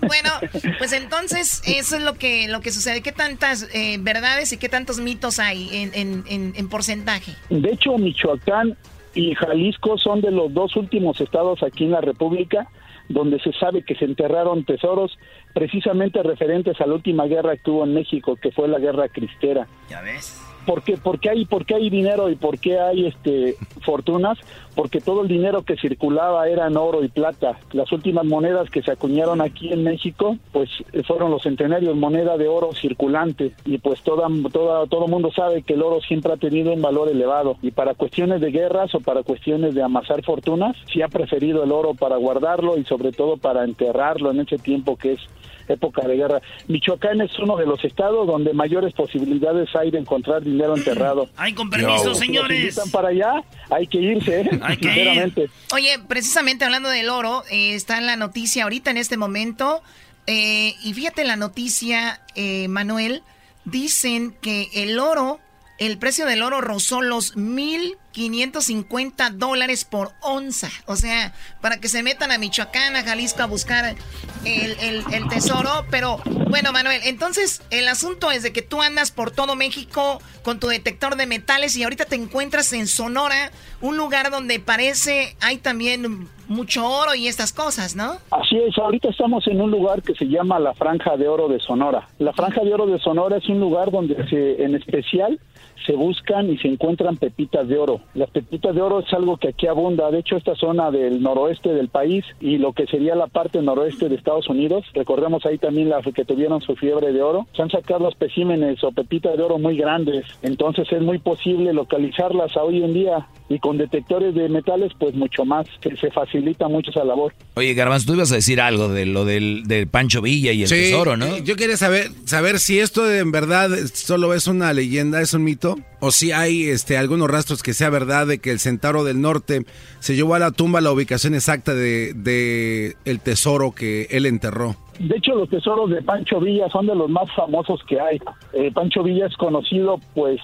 bueno, pues entonces eso es lo que, lo que sucede. ¿Qué tantas eh, verdades y qué tantos mitos hay en, en, en porcentaje? De hecho, Michoacán y Jalisco son de los dos últimos estados aquí en la República donde se sabe que se enterraron tesoros precisamente referentes a la última guerra que hubo en México, que fue la guerra cristera. Ya ves. ¿Por qué, hay, por qué hay dinero y por qué hay este fortunas? Porque todo el dinero que circulaba era en oro y plata. Las últimas monedas que se acuñaron aquí en México, pues fueron los centenarios, moneda de oro circulante. Y pues toda, toda, todo mundo sabe que el oro siempre ha tenido un valor elevado. Y para cuestiones de guerras o para cuestiones de amasar fortunas, se ha preferido el oro para guardarlo y sobre todo para enterrarlo en ese tiempo que es época de guerra. Michoacán es uno de los estados donde mayores posibilidades hay de encontrar dinero enterrado. (clears throat) Ay, con permiso, señores. están para allá, hay que irse, ¿eh? hay que Oye, precisamente hablando del oro, eh, está en la noticia ahorita en este momento. Eh, y fíjate la noticia, Manuel, dicen que el oro, el precio del oro rozó los mil 550 dólares por onza. O sea, para que se metan a Michoacán, a Jalisco a buscar el, tesoro. Pero bueno, Manuel, entonces el asunto es de que tú andas por todo México con tu detector de metales y ahorita te encuentras en Sonora, un lugar donde parece hay también mucho oro y estas cosas, ¿no? Así es, ahorita estamos en un lugar que se llama la Franja de Oro de Sonora. La Franja de Oro de Sonora es un lugar donde se, en especial se buscan y se encuentran pepitas de oro. Las pepitas de oro es algo que aquí abunda. De hecho, esta zona del noroeste del país y lo que sería la parte noroeste de Estados Unidos, recordemos ahí también las que tuvieron su fiebre de oro, se han sacado especímenes o pepitas de oro muy grandes. Entonces es muy posible localizarlas hoy en día y con detectores de metales, pues mucho más. Se, se facilita mucho esa labor. Oye, Garbanzo, tú ibas a decir algo de lo del, Pancho Villa y el tesoro, ¿no? Yo quería saber, saber si esto en verdad solo es una leyenda, es un mito o si hay este, algunos rastros que sea verdad de que el Centauro del Norte se llevó a la tumba la ubicación exacta de, el tesoro que él enterró. De hecho, los tesoros de Pancho Villa son de los más famosos que hay. Eh, Pancho Villa es conocido, pues,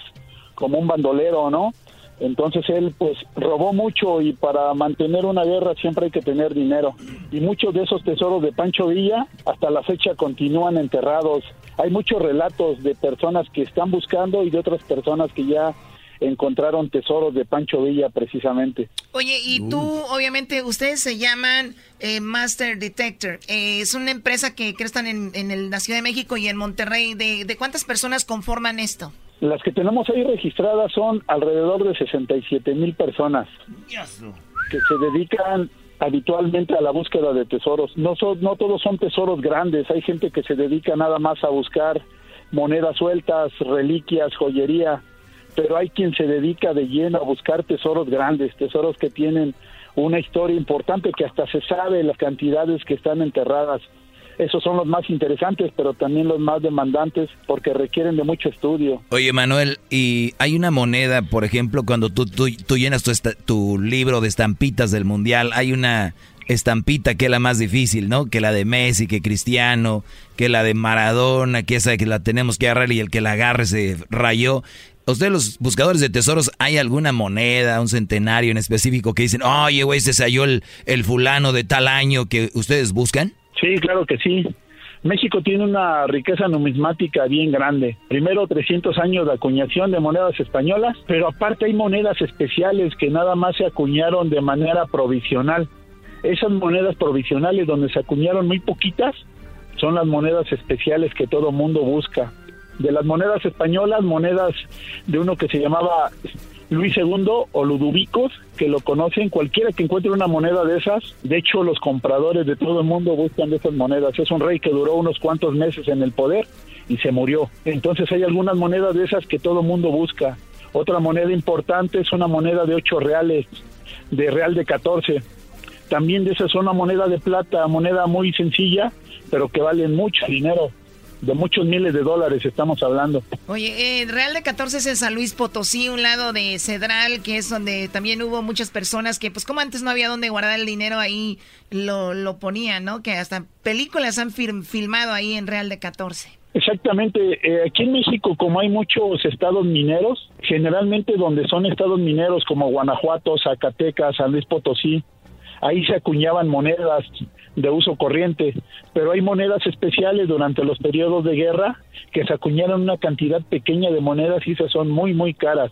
como un bandolero, ¿no? Entonces él pues robó mucho y para mantener una guerra siempre hay que tener dinero. Y muchos de esos tesoros de Pancho Villa hasta la fecha continúan enterrados. Hay muchos relatos de personas que están buscando y de otras personas que ya encontraron tesoros de Pancho Villa precisamente. Oye, y tú, obviamente, ustedes se llaman eh, Master Detector. Eh, es una empresa que, que están en, en, la Ciudad de México y en Monterrey. ¿De, ¿De cuántas personas conforman esto? Las que tenemos ahí registradas son alrededor de 67 mil personas que se dedican habitualmente a la búsqueda de tesoros. No, son, no todos son tesoros grandes, hay gente que se dedica nada más a buscar monedas sueltas, reliquias, joyería, pero hay quien se dedica de lleno a buscar tesoros grandes, tesoros que tienen una historia importante que hasta se sabe las cantidades que están enterradas esos son los más interesantes, pero también los más demandantes porque requieren de mucho estudio. Oye, Manuel, y hay una moneda, por ejemplo, cuando tú, tú, llenas tu, tu libro de estampitas del Mundial, hay una estampita que es la más difícil, ¿no? Que la de Messi, que Cristiano, que la de Maradona, que esa que la tenemos que agarrar y el que la agarre se rayó. ¿Ustedes los buscadores de tesoros hay alguna moneda, un centenario en específico que dicen, oye, güey, se salió el, el fulano de tal año que ustedes buscan? Sí, claro que sí. México tiene una riqueza numismática bien grande. Primero 300 años de acuñación de monedas españolas, pero aparte hay monedas especiales que nada más se acuñaron de manera provisional. Esas monedas provisionales donde se acuñaron muy poquitas son las monedas especiales que todo mundo busca. De las monedas españolas, monedas de uno que se llamaba Luis II o Ludovicos, que lo conocen, cualquiera que encuentre una moneda de esas, de hecho los compradores de todo el mundo buscan de esas monedas. Es un rey que duró unos cuantos meses en el poder y se murió. Entonces hay algunas monedas de esas que todo el mundo busca. Otra moneda importante es una moneda de 8 reales, de real de 14. También de esas es una moneda de plata, moneda muy sencilla, pero que vale mucho dinero. De muchos miles de dólares estamos hablando. Oye, el Real de 14 es en San Luis Potosí, un lado de Cedral, que es donde también hubo muchas personas que, pues como antes no había donde guardar el dinero, ahí lo, lo ponían, ¿no? Que hasta películas han filmado ahí en Real de 14. Exactamente. Eh, aquí en México, como hay muchos estados mineros, generalmente donde son estados mineros como Guanajuato, Zacatecas, San Luis Potosí, ahí se acuñaban monedas de uso corriente, pero hay monedas especiales durante los periodos de guerra que se acuñaron una cantidad pequeña de monedas y esas son muy, muy caras.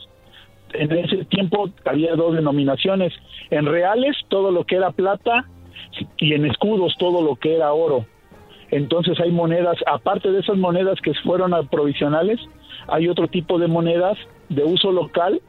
En ese tiempo había dos denominaciones, en reales todo lo que era plata y en escudos todo lo que era oro. Entonces hay monedas, aparte de esas monedas que fueron provisionales, hay otro tipo de monedas de uso local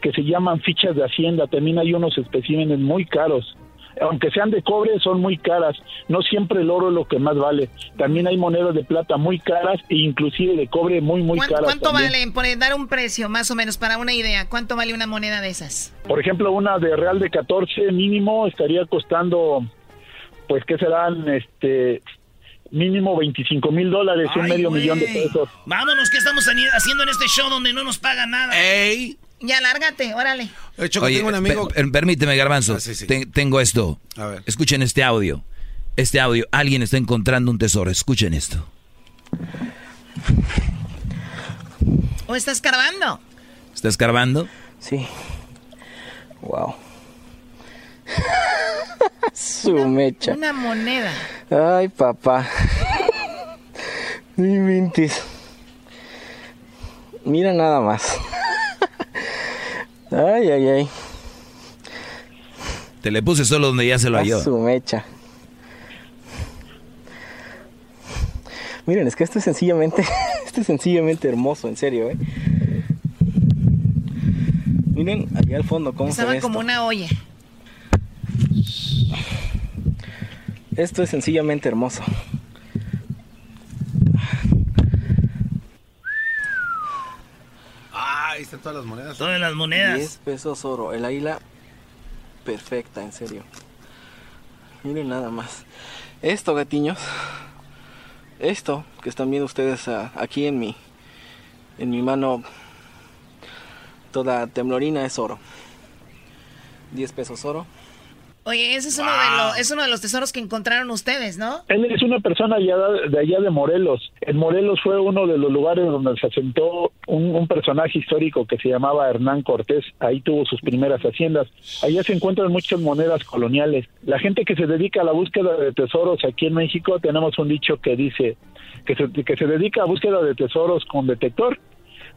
que se llaman fichas de hacienda. También hay unos especímenes muy caros. Aunque sean de cobre, son muy caras. No siempre el oro es lo que más vale. También hay monedas de plata muy caras e inclusive de cobre muy, muy caras. ¿Cuánto vale? Por dar un precio, más o menos, para una idea. ¿Cuánto vale una moneda de esas? Por ejemplo, una de real de 14 mínimo estaría costando, pues, ¿qué serán? Este, mínimo 25 mil dólares, un medio millón de pesos. Vámonos, ¿qué estamos haciendo en este show donde no nos pagan nada? ¡Ey! Ya, lárgate, órale. Oye, tengo un amigo... permíteme, Garbanzo. Ah, tengo esto. A ver. Escuchen este audio. Este audio. Alguien está encontrando un tesoro. Escuchen esto. ¿O está escarbando? ¿Está escarbando? Sí. Wow. (laughs) Su mecha. Una moneda. Ay, papá. Mi mintis. Mira nada más. Ay, ay, ay. Te le puse solo donde ya se lo halló. Su mecha. Miren, es que esto es sencillamente, (laughs) esto es sencillamente hermoso, en serio, ¿eh? Miren, allá al fondo cómo Estaba como una olla. Esto es sencillamente hermoso. Ah, ahí están todas las monedas. Todas las monedas. 10 pesos oro. El águila perfecta, en serio. Miren nada más. Esto, gatiños. Esto que están viendo ustedes ah, aquí en mi en mi mano toda temblorina es oro. 10 pesos oro. Oye, ese es, uno de los, es uno de los tesoros que encontraron ustedes, ¿no? Él es una persona allá de allá de Morelos. En Morelos fue uno de los lugares donde se asentó un, personaje histórico que se llamaba Hernán Cortés. Ahí tuvo sus primeras haciendas. Allá se encuentran muchas monedas coloniales. La gente que se dedica a la búsqueda de tesoros aquí en México, tenemos un dicho que dice que se, que se dedica a búsqueda de tesoros con detector.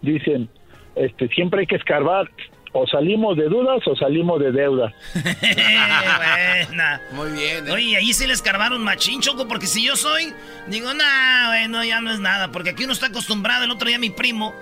Dicen, este, siempre hay que escarbar o salimos de dudas o salimos de deuda. (laughs) Buena. Muy bien. ¿eh? Oye, ahí sí le escarbaron machín, Choco, porque si yo soy, digo, nah, bueno, ya no es nada, porque aquí uno está acostumbrado. El otro día mi primo,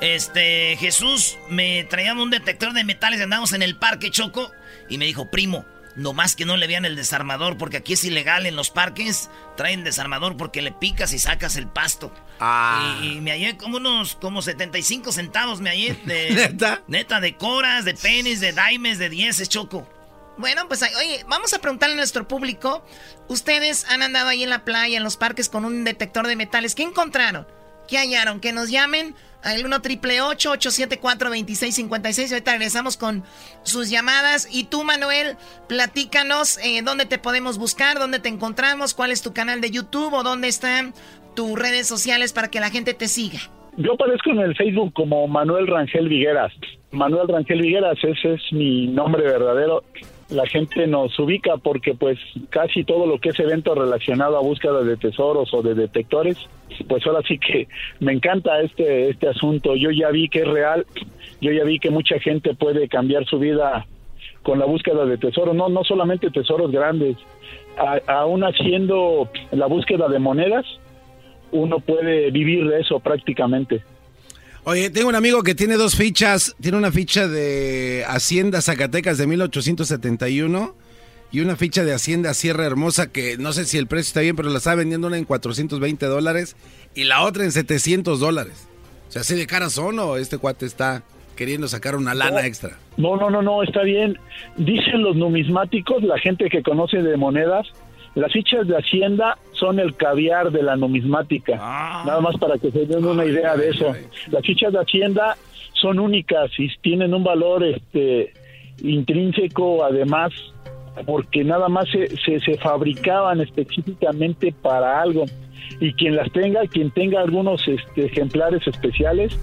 este, Jesús, me traía un detector de metales, andamos en el parque, Choco, y me dijo, primo, no más que no le vean el desarmador, porque aquí es ilegal en los parques. Traen desarmador porque le picas y sacas el pasto. Ah. Y, me hallé como unos como 75 centavos me hallé de (laughs) neta neta de coras, de penis, de daimes, de dieces, choco. Bueno, pues oye, vamos a preguntarle a nuestro público. Ustedes han andado ahí en la playa, en los parques con un detector de metales. ¿Qué encontraron? ¿Qué hallaron? Que nos llamen al 1 triple 874 2656. Ahorita regresamos con sus llamadas. Y tú, Manuel, platícanos eh, dónde te podemos buscar, dónde te encontramos, cuál es tu canal de YouTube o dónde están tus redes sociales para que la gente te siga. Yo aparezco en el Facebook como Manuel Rangel Vigueras. Manuel Rangel Vigueras, ese es mi nombre verdadero la gente nos ubica porque pues casi todo lo que es evento relacionado a búsqueda de tesoros o de detectores, pues ahora sí que me encanta este este asunto. Yo ya vi que es real, yo ya vi que mucha gente puede cambiar su vida con la búsqueda de tesoros, no no solamente tesoros grandes, aún haciendo la búsqueda de monedas, uno puede vivir de eso prácticamente. Oye, tengo un amigo que tiene dos fichas. Tiene una ficha de Hacienda Zacatecas de 1871 y una ficha de Hacienda Sierra Hermosa que no sé si el precio está bien, pero la está vendiendo una en 420 dólares y la otra en 700 dólares. O sea, así de cara son o este cuate está queriendo sacar una lana extra. No, no, no, no, está bien. Dicen los numismáticos, la gente que conoce de monedas, Las fichas de Hacienda son el caviar de la numismática. Ah. Nada más para que se den una idea de eso. Las fichas de Hacienda son únicas y tienen un valor este intrínseco además porque nada más se, se, se fabricaban específicamente para algo y quien las tenga, quien tenga algunos este, ejemplares especiales,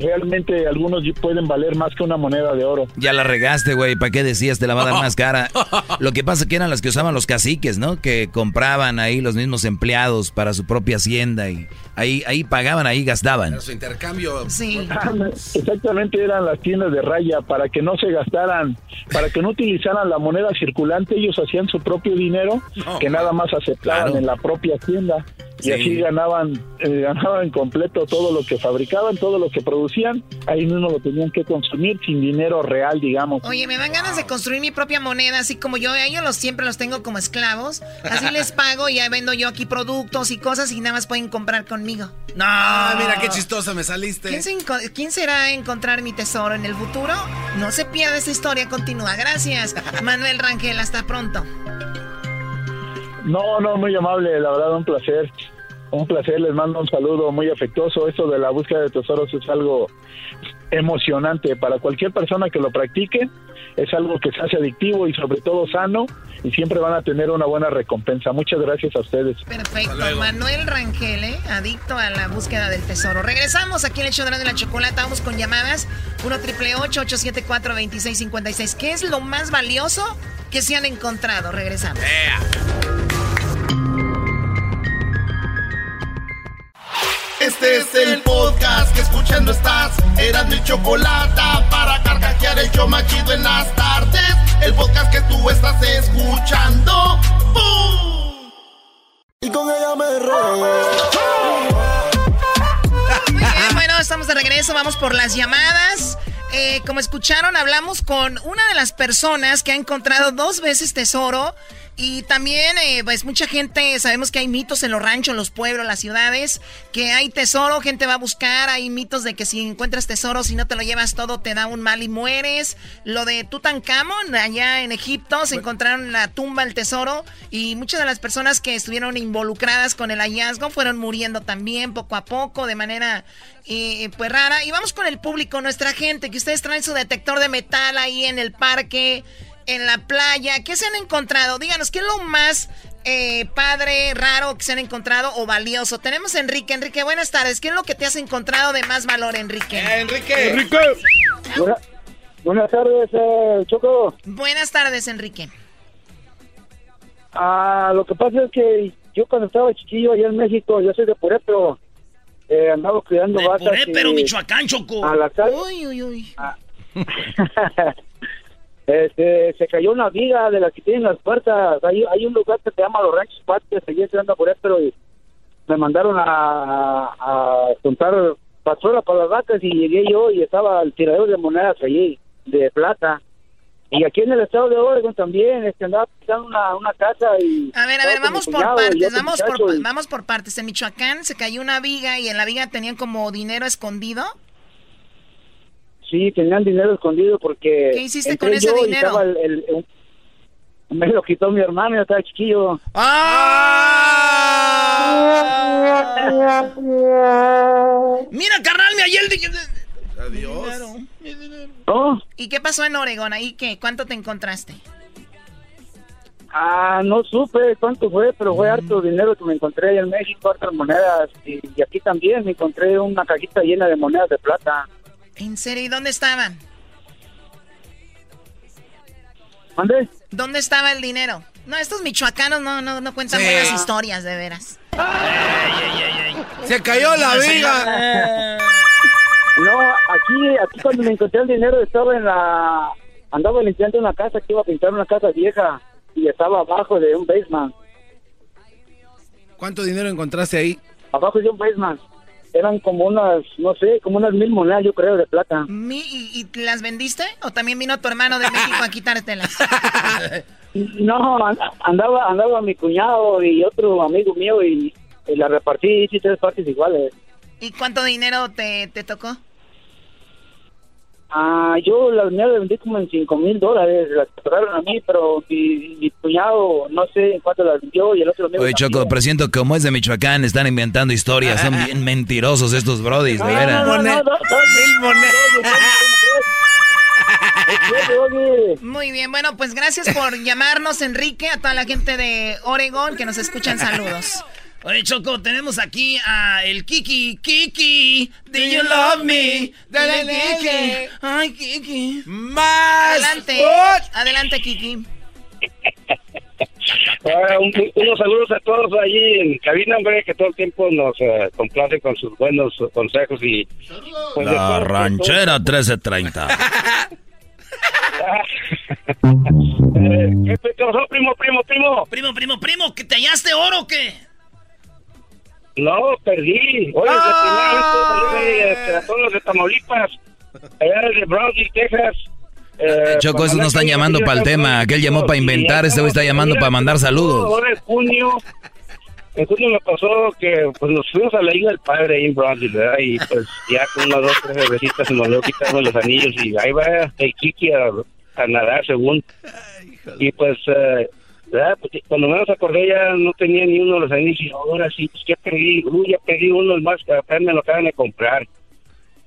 realmente algunos pueden valer más que una moneda de oro. Ya la regaste, güey. ¿Para qué decías te la va a dar más cara? (laughs) Lo que pasa que eran las que usaban los caciques, ¿no? Que compraban ahí los mismos empleados para su propia hacienda y ahí, ahí pagaban, ahí gastaban. su intercambio. Sí. (laughs) Exactamente eran las tiendas de raya para que no se gastaran, para que no utilizaran la moneda circulante, ellos hacían su propio dinero que nada más aceptaban Claro. en la propia hacienda y Sí. así ganaban eh, ganaban completo todo lo que fabricaban, todo lo que producían, ahí mismo lo tenían que consumir sin dinero real, digamos. Oye, me dan ganas de construir mi propia moneda, así como yo, a ellos los, siempre los tengo como esclavos. Así (laughs) les pago y ya vendo yo aquí productos y cosas y nada más pueden comprar conmigo. No, Ah, mira qué chistosa me saliste. ¿Quién, se quién será encontrar mi tesoro en el futuro? No se pierda esta historia, continúa. Gracias, (laughs) Manuel Rangel, hasta pronto. No, no, muy amable, la verdad un placer. Un placer, les mando un saludo muy afectuoso. Esto de la búsqueda de tesoros es algo emocionante para cualquier persona que lo practique. Es algo que se hace adictivo y sobre todo sano y siempre van a tener una buena recompensa. Muchas gracias a ustedes. Perfecto, Manuel Rangel, ¿eh? adicto a la búsqueda del tesoro. Regresamos aquí en el show de la chocolate, vamos con llamadas 1 triple 874 2656 ¿Qué es lo más valioso que se han encontrado? Regresamos. Este es el podcast que escuchando estás. Eran mi chocolate para carcajear el show machido en las tardes. El podcast que tú estás escuchando. ¡Bum! Y con ella me Muy bien, bueno, estamos de regreso, vamos por las llamadas. Eh, como escucharon, hablamos con una de las personas que ha encontrado dos veces tesoro. Y también, eh, pues mucha gente, sabemos que hay mitos en los ranchos, los pueblos, las ciudades, que hay tesoro, gente va a buscar, hay mitos de que si encuentras tesoro, si no te lo llevas todo, te da un mal y mueres. Lo de Tutankamón, allá en Egipto, se encontraron la tumba, el tesoro, y muchas de las personas que estuvieron involucradas con el hallazgo fueron muriendo también poco a poco, de manera eh, pues rara. Y vamos con el público, nuestra gente, que ustedes traen su detector de metal ahí en el parque, en la playa. ¿Qué se han encontrado? Díganos, ¿qué es lo más eh, padre, raro que se han encontrado o valioso? Tenemos a Enrique. Enrique, buenas tardes. ¿Qué es lo que te has encontrado de más valor, Enrique? Enrique. Buena- buenas tardes, eh, Choco. Buenas tardes, Enrique. Ah, lo que pasa es que yo cuando estaba chiquillo allá en México, yo soy de Purépedo, eh, andaba cuidando vacas. pero y Michoacán, Choco. A la calle. Uy, uy, uy. (laughs) Este, se cayó una viga de las que tienen las puertas. Hay, hay un lugar que se llama Los Ranchos Pates, allí anda por pero y me mandaron a, a, juntar basura para las vacas y llegué yo y estaba el tiradero de monedas allí, de plata. Y aquí en el estado de Oregon también, este, andaba pisando una, una casa y... A ver, a ver, vamos por partes, vamos por, y- vamos por partes. En Michoacán se cayó una viga y en la viga tenían como dinero escondido. Sí, tenían dinero escondido porque... ¿Qué hiciste con ese dinero? estaba el- el- el- me lo quitó mi hermano, yo estaba chiquillo. Mira, carnal, me di- Adiós. ¿No? ¿Y qué pasó en Oregón? ¿Ahí qué? ¿Cuánto te encontraste? Ah, no supe cuánto fue, pero Mm. fue harto dinero que me encontré allá en México, hartas monedas. Y, y aquí también me encontré una cajita llena de monedas de plata. ¿En serio? ¿Y dónde estaban? ¿Mande? ¿Dónde estaba el dinero? No, estos michoacanos no, no, no cuentan Sí. buenas historias, de veras. Se cayó la viga. No, aquí, aquí cuando me encontré el dinero estaba en la... Andaba limpiando una casa que iba a pintar una casa vieja y estaba abajo de un basement. ¿Cuánto dinero encontraste ahí? Abajo de un basement. Eran como unas, no sé, como unas mil monedas, yo creo, de plata. Y, y las vendiste? ¿O también vino tu hermano de México a quitártelas? (laughs) No, and- andaba andaba mi cuñado y otro amigo mío y, y la repartí, hice tres partes iguales. ¿Y cuánto dinero te, te tocó? Ah, yo las mías las vendí como en 5 mil dólares, las compraron a mí, pero mi, mi cuñado no sé en cuánto las vendió y el otro Oye, Choco, presiento como es de Michoacán, están inventando historias, son bien mentirosos estos brodis, de veras. Mil monedas. Muy bien, bueno, pues gracias por llamarnos, Enrique, a toda la gente de Oregón que nos escuchan. Saludos. Oye, Choco, tenemos aquí a el Kiki. Kiki, do you love me? Dale, Kiki. Ay, Kiki. Más. Adelante, adelante, Kiki. Un- unos saludos a todos allí en cabina, hombre, que todo el tiempo nos eh, complace con sus buenos consejos y... pues, La ranchera 1330. (laughs) eh, ¿Qué te pasó, primo, primo, primo? Primo, primo, primo, ¿que te hallaste oro o qué? No, perdí. Oye, Ah. de a todos los de Tamaulipas, allá de Brownsville, Texas. eh, Choco, para esos no están llamando para el tema. Aquel llamó para inventar, este güey está llamando para mandar saludos. Ahora en junio, en junio me pasó que pues nos fuimos a la isla del padre ahí en Brownsville, ¿verdad? Y pues ya con unas dos, tres cervecitas se nos dio quitarnos los anillos y ahí va el Kiki a, a nadar según. Y pues, eh, ¿verdad? Pues, cuando menos acordé ya no tenía ni uno de los anillos y ahora sí, pues ya perdí, uy, ya pedí uno más que apenas me lo acaban de comprar.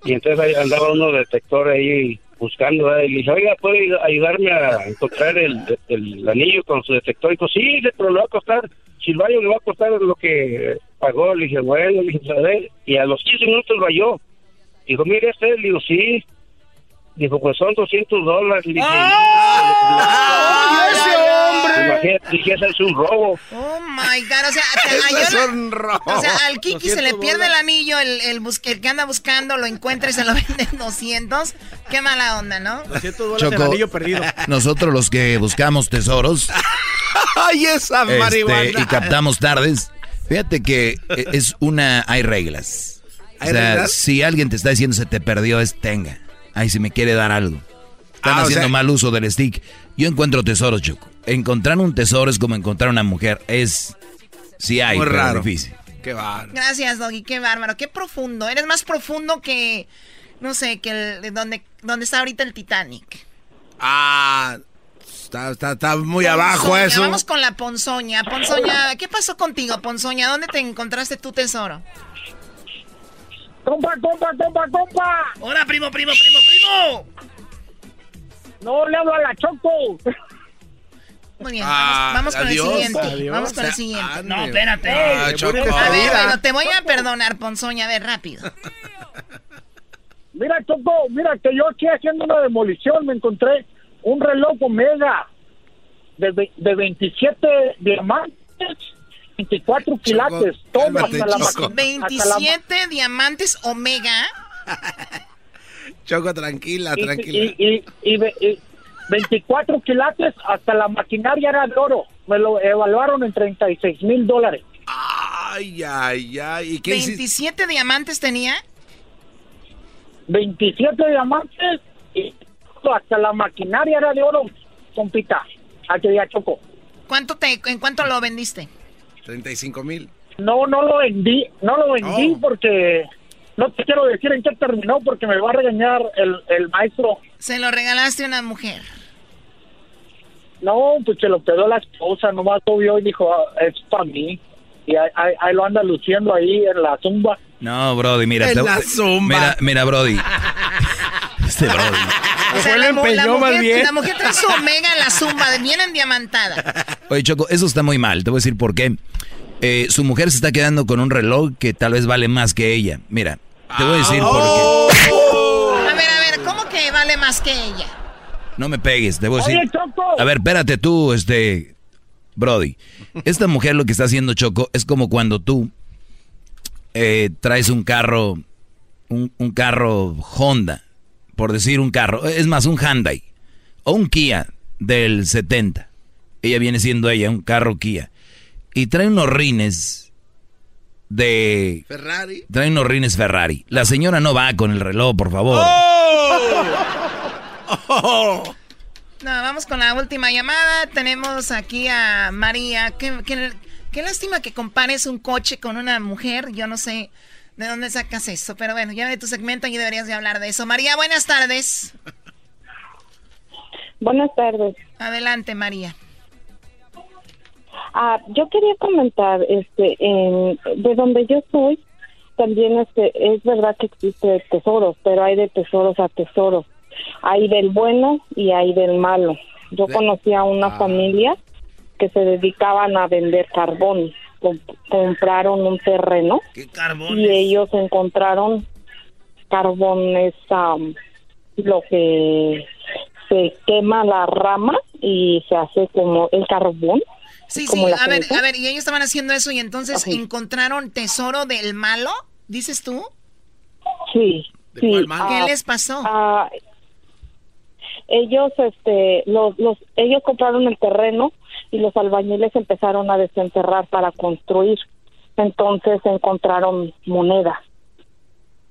Y entonces ahí andaba uno detector ahí buscando, y le dije, oiga, ¿puede ayud- ayudarme a encontrar el, anillo con su detector? Y dijo, sí, pero le va a costar, Silvario le va a costar lo que pagó. Le dije, bueno, le dije, "Pues, a ver. Y a los 15 minutos lo halló. Dijo, mire, este, le digo, sí. Dijo, pues son 200 dólares. Le dije, ¡Ay, ese hombre! Imagínate, dije, ese es un robo. Oh my god, o sea, es un robo. o sea, al Kiki se le 200 pierde el dólares. anillo, el, el, bus- el que anda buscando lo encuentra y se lo vende en 200. Qué mala onda, ¿no? 200 dólares el Choco, anillo perdido. nosotros los que buscamos tesoros ¡Ay, esa este, marihuana! y captamos tardes, fíjate que e- es una, hay reglas. O ¿Hay sea, reglas? si alguien te está diciendo se te perdió, es tenga. Ay, si me quiere dar algo. Están Ah, o haciendo sea- mal uso del stick. Yo encuentro tesoros, Choco. Encontrar un tesoro es como encontrar una mujer. Es, sí hay, Muy pero raro. difícil. Qué bárbaro. Gracias, Doggy, qué bárbaro, qué profundo. Eres más profundo que, no sé, que el, de donde, donde está ahorita el Titanic. Ah, está, está, está muy abajo eso. Vamos con la Ponzoña. Ponzoña, ¿qué pasó contigo, Ponzoña? ¿Dónde te encontraste tu tesoro? ¡Compa, compa, compa, compa! ¡Hola, primo, primo, primo, primo! No le hablo a la Choco. Muy bien, Ah, vamos, vamos con adiós, el siguiente. adiós. Vamos con el Ah, siguiente. ande. No, espérate. Ah, Choco. A ver, bueno, te voy a perdonar, Ponzoña, a ver, rápido. (laughs) Mira, Choco, mira que yo aquí haciendo una demolición me encontré un reloj Omega de, de 27 diamantes, 24 quilates, todo hasta la, Choco. maqui- hasta la ma- 27 diamantes Omega. (laughs) Choco, tranquila, y, tranquila. y, y, y ve- y 24 quilates, hasta la maquinaria era de oro. Me lo evaluaron en 36 mil dólares. Ay, ay, ay. ¿Y qué hiciste? 27 diamantes tenía. 27 diamantes y hasta la maquinaria era de oro, compita. Aquí ya Choco. ¿Cuánto te, ¿En cuánto lo vendiste? 35 mil. No, no lo vendí, no lo vendí Oh. porque no te quiero decir en qué terminó porque me va a regañar el, el maestro. Se lo regalaste a una mujer. No, pues se lo quedó la esposa, nomás lo vio y dijo, "Ah, es para mí. Y ahí, ahí- ahí lo anda luciendo ahí en la zumba. No, Brody, mira. En te- la zumba. Mira, mira, Brody. (laughs) Este Brody. O sea, Fue la, mujer, bien. la mujer trae su Omega en la zumba, bien endiamantada. Oye, Choco, eso está muy mal. Te voy a decir por qué. Eh, su mujer se está quedando con un reloj que tal vez vale más que ella. Mira, te voy a decir por qué. A ver, a ver, ¿cómo que vale más que ella? No me pegues, te voy a decir. Oye, Choco. A ver, espérate tú, este. Brody. Esta mujer lo que está haciendo Choco es como cuando tú eh, traes un carro, un, un carro Honda, por decir un carro, es más, un Hyundai o un Kia del 70. Ella viene siendo ella, un carro Kia. Y trae unos rines de... Ferrari. Trae unos rines Ferrari. La señora no va con el reloj, por favor. Oh. (laughs) No, vamos con la última llamada. Tenemos aquí a María. Qué, qué- qué lástima que compares un coche con una mujer. Yo no sé ¿De dónde sacas eso? Pero bueno, ya de tu segmento y deberías de hablar de eso. María, buenas tardes. Buenas tardes. Adelante, María. Ah, yo quería comentar, este, de donde yo soy, también este, es verdad que existe tesoros, pero hay de tesoros a tesoros. Hay del bueno y hay del malo. Yo conocí a una ah. familia que se dedicaban a vender carbón. Compraron un terreno y ellos encontraron carbón, es lo que se quema la rama y se hace como el carbón. Sí, sí, a ver, a ver, y ellos estaban haciendo eso y entonces encontraron tesoro del malo, dices tú. Sí. sí. ¿Qué ah, les pasó? Ah, ellos, este, los, los, ellos compraron el terreno y los albañiles empezaron a desenterrar para construir. Entonces encontraron moneda.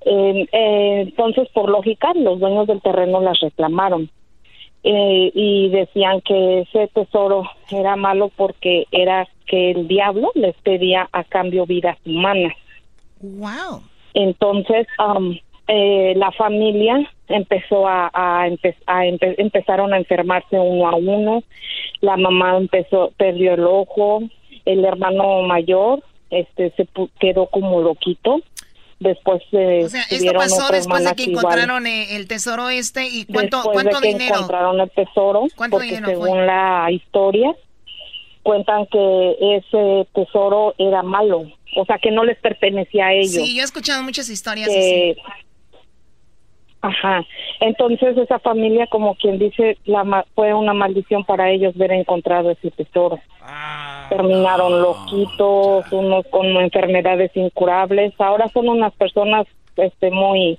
Eh, entonces, por lógica, los dueños del terreno las reclamaron eh, y decían que ese tesoro era malo porque era que el diablo les pedía a cambio vidas humanas. Wow. Entonces, um, eh, la familia empezó a, a, empezaron a enfermarse uno a uno. La mamá empezó perdió el ojo, el hermano mayor este se quedó como loquito. Después de o sea, esto pasó después de que encontraron eh, el tesoro este y cuánto después cuánto de que dinero encontraron el tesoro porque según la historia cuentan que ese tesoro era malo o sea que no les pertenecía a ellos. sí yo he escuchado muchas historias así. Ajá. Entonces esa familia, como quien dice, la fue una maldición para ellos ver encontrado ese tesoro. Ah. Terminaron loquitos, unos con enfermedades incurables. Ahora son unas personas, este, muy,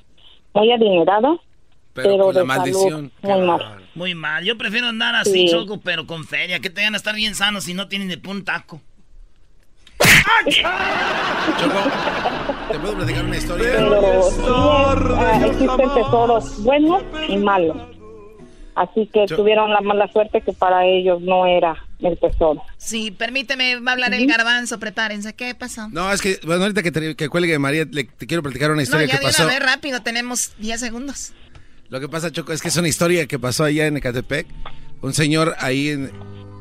muy adineradas. Pero, de maldición. muy mal. Muy mal. Yo prefiero andar así, Choco, pero con feria. Que tengan a estar bien sanos y no tienen de un taco. Choco, ¿te puedo platicar una historia? Pero sí, existen tesoros buenos y malos. Así que tuvieron la mala suerte que para ellos no era el tesoro. Sí, permíteme, va a hablar el garbanzo, prepárense. ¿Qué pasó? No, es que, bueno, ahorita que, te, que cuelgue María, le, te quiero platicar una historia no, ya que pasó. ver rápido, tenemos 10 segundos. Lo que pasa, Choco, es que es una historia que pasó allá en Ecatepec. Un señor ahí en...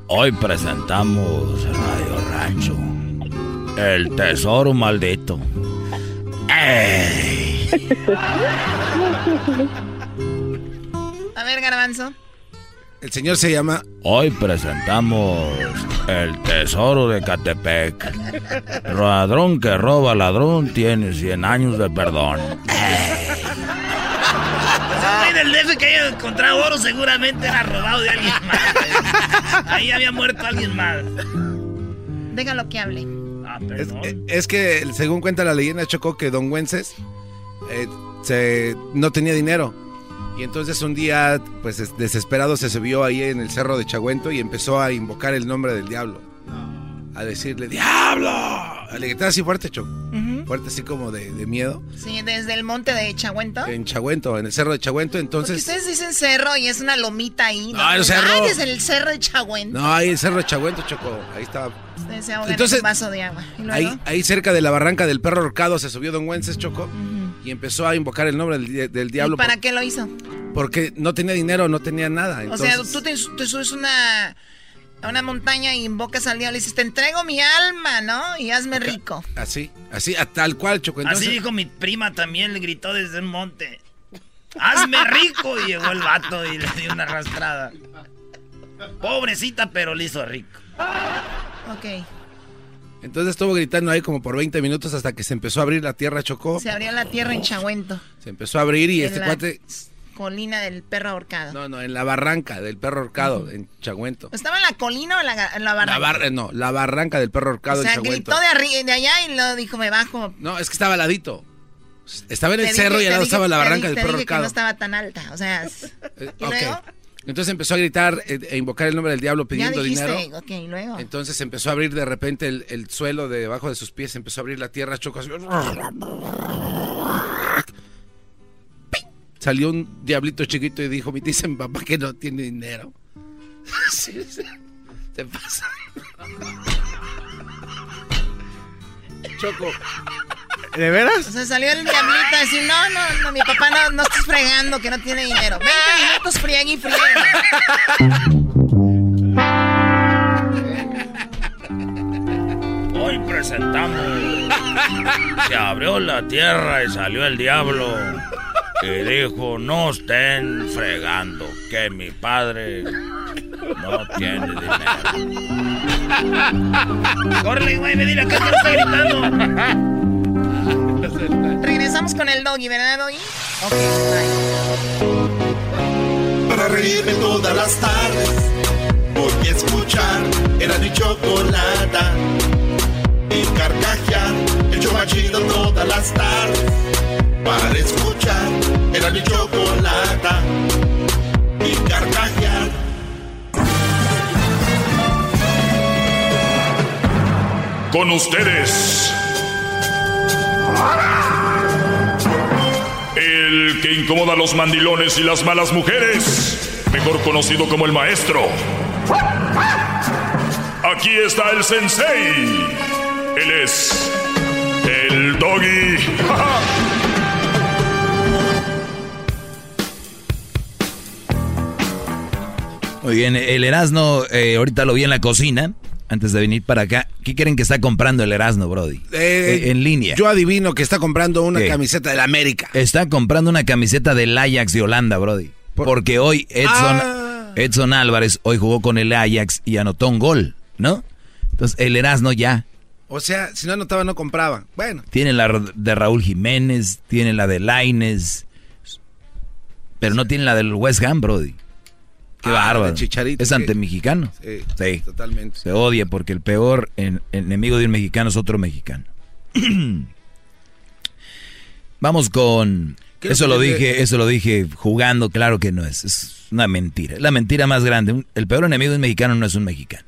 Hoy presentamos Radio Rancho el tesoro maldito. (laughs) A ver, garbanzo. El señor se llama... Hoy presentamos el tesoro de Catepec. Ladrón que roba ladrón tiene 100 años de perdón. El del DF que haya encontrado oro seguramente era robado de alguien más. Ahí había muerto alguien más. Déjalo que hable. Ah, eh, es, que, según cuenta la leyenda, Chocó que Don Wences eh, se, no tenía dinero. Y entonces un día, pues desesperado, se subió ahí en el cerro de Chagüento y empezó a invocar el nombre del diablo. A decirle, ¡Diablo! Le gritaba así fuerte, Choco. Fuerte, así como de, miedo. Sí, desde el monte de Chagüento. En Chagüento, en el cerro de Chagüento, entonces. ustedes dicen cerro y es una lomita ahí. No, el cerro. es el cerro de Chagüento. No, ahí el cerro de Chagüento, Choco. Ahí estaba entonces, un vaso de agua. Ahí, ahí cerca de la barranca del perro horcado se subió Don Wences, Choco, y empezó a invocar el nombre del, diablo. ¿Y para qué lo hizo? Porque no tenía dinero, no tenía nada. O sea, tú te, subes una, a una montaña y invocas al diablo y dices, te entrego mi alma, ¿no? Y hazme rico. Así, así, a tal cual, Choco. así dijo mi prima también, le gritó desde un monte. ¡Hazme rico! Y llegó el vato y le dio una arrastrada. Pobrecita, pero le hizo rico. Ok. Entonces estuvo gritando ahí como por 20 minutos hasta que se empezó a abrir la tierra, chocó. Se abrió la tierra en Chagüento. Se empezó a abrir y este cuate... Colina del perro ahorcado. No, no, en la barranca del perro ahorcado, en Chagüento. ¿Estaba en la colina o en la, barranca? no, la barranca del perro ahorcado o sea, gritó de, de allá y lo dijo, me bajo. No, es que estaba al ladito. Estaba en el cerro y al lado estaba la barranca del perro ahorcado. no estaba tan alta, o sea... Eh, ¿Y luego? Entonces empezó a gritar eh, e invocar el nombre del diablo pidiendo dinero. luego. Entonces empezó a abrir de repente el, suelo debajo de sus pies, empezó a abrir la tierra, chocó Salió un diablito chiquito y dijo, me dicen papá que no tiene dinero. (laughs) sí, sí, se pasa. Choco, ¿De veras? O sea, salió el diablito a decir, no, no, no, mi papá no, no estás fregando, que no tiene dinero. 20 minutos friegue y friegue. Hoy presentamos. Se abrió la tierra y salió el diablo. Y dijo, no estén fregando, que mi padre no tiene dinero. Corre, güey, me dile que te está gritando. Regresamos con el doggy, ¿verdad, doggy? Ok, bye. Para reírme todas las tardes, voy a escuchar era mi chocolata. Y carcajear, el chomachido todas las tardes. Para escuchar era mi chocolata. Y carcajear. Con ustedes. El que incomoda a los mandilones y las malas mujeres. Mejor conocido como el maestro. Aquí está el sensei. Él es el doggy. (laughs) Muy bien, el Erasmo, eh, ahorita lo vi en la cocina, antes de venir para acá. ¿Qué creen que está comprando el Erasmo, Brody? Eh, Eh, en línea. Yo adivino que está comprando una ¿Qué? camiseta del América. Está comprando una camiseta del Ajax de Holanda, Brody. Porque hoy Edson, Ah. Edson Álvarez hoy jugó con el Ajax y anotó un gol, ¿no? Entonces el Erasmo ya O sea, si no anotaba, no compraba. Bueno, tiene la de Raúl Jiménez, tiene la de Laines, pero no tiene la del West Ham, Brody. Qué Ah, bárbaro. Chicharito, es antemexicano. sí, Sí. totalmente. Se odia porque el peor en- enemigo de un mexicano es otro mexicano. (clears throat) Vamos con eso lo dije, eso lo dije jugando, claro que no es, es una mentira, es la mentira más grande. Un- El peor enemigo de un mexicano no es un mexicano.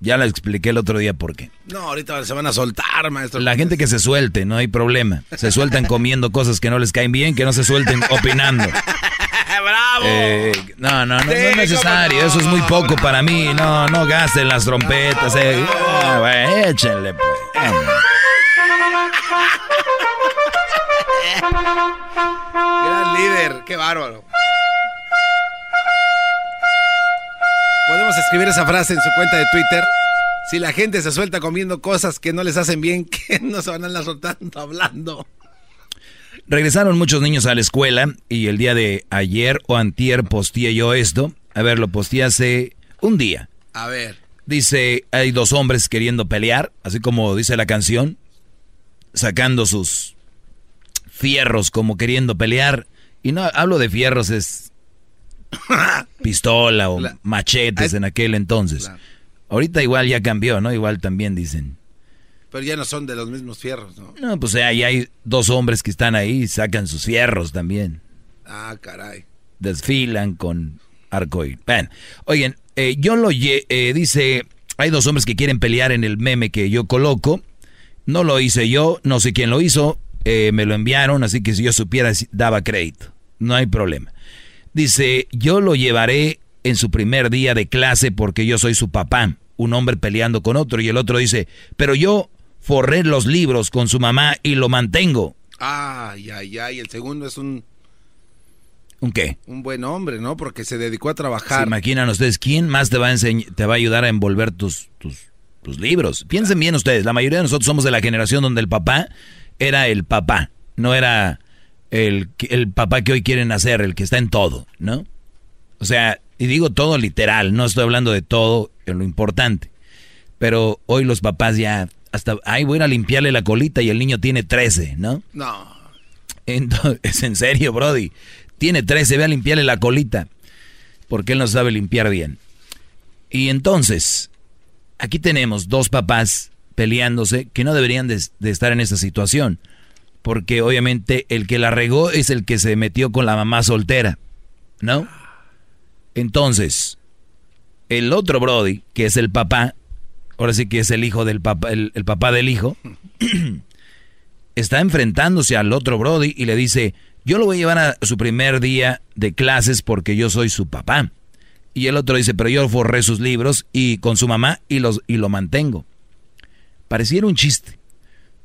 Ya la expliqué el otro día por qué. No, ahorita se van a soltar, maestro. La gente que se suelte, no hay problema. Se sueltan (laughs) comiendo cosas que no les caen bien, que no se suelten opinando. (laughs) ¡Bravo! Eh, no, no, no, es necesario. Eso es muy poco para mí. No, no gasten las trompetas. eh. Güey, échenle, pues. Gran líder, qué bárbaro. Podemos escribir esa frase en su cuenta de Twitter. Si la gente se suelta comiendo cosas que no les hacen bien, (laughs) que no se van a andar soltando hablando. Regresaron muchos niños a la escuela y el día de ayer o antier posteé yo esto. A ver, lo posteé hace un día. A ver. Dice, hay dos hombres queriendo pelear, así como dice la canción, sacando sus fierros como queriendo pelear. Y no hablo de fierros, es (coughs) pistola o machetes en aquel entonces. Ahorita igual ya cambió, ¿no? Igual también dicen. Pero ya no son de los mismos fierros, ¿no? No, pues ahí hay dos hombres que están ahí y sacan sus fierros también. Ah, caray. Desfilan con arcoíris. Bueno, oigan, eh, yo lo eh, dice, hay dos hombres que quieren pelear en el meme que yo coloco. No lo hice yo, no sé quién lo hizo, eh, me lo enviaron, así que si yo supiera daba crédito. No hay problema. Dice, yo lo llevaré en su primer día de clase porque yo soy su papá. Un hombre peleando con otro y el otro dice, pero yo forré los libros con su mamá y lo mantengo. Ay, ay, ay. El segundo es un, ¿Un qué? un buen hombre, ¿no? Porque se dedicó a ¿Se trabajar. imaginan ustedes quién más te va a te va a ayudar a envolver tus, tus, tus libros? Piensen bien ustedes, la mayoría de nosotros somos de la generación donde el papá era el papá, no era el, el papá que hoy quieren hacer, el que está en todo, ¿no? O sea, y digo todo literal, no estoy hablando de todo en lo importante. Pero hoy los papás ya, hasta, ay, voy a ir a limpiarle la colita y el niño tiene 13, ¿no? No. Entonces, es (laughs) en serio, Brody. Tiene 13, ve a limpiarle la colita. Porque él no sabe limpiar bien. Y entonces, aquí tenemos dos papás peleándose que no deberían de, de estar en esa situación. Porque obviamente el que la regó es el que se metió con la mamá soltera. ¿No? Entonces, el otro Brody, que es el papá, ahora sí que es el hijo del papá, el, el papá del hijo, (clears throat) está enfrentándose al otro Brody y le dice, yo lo voy a llevar a su primer día de clases porque yo soy su papá. Y el otro dice, pero yo forré sus libros y con su mamá y, los, y lo mantengo. Pareciera un chiste,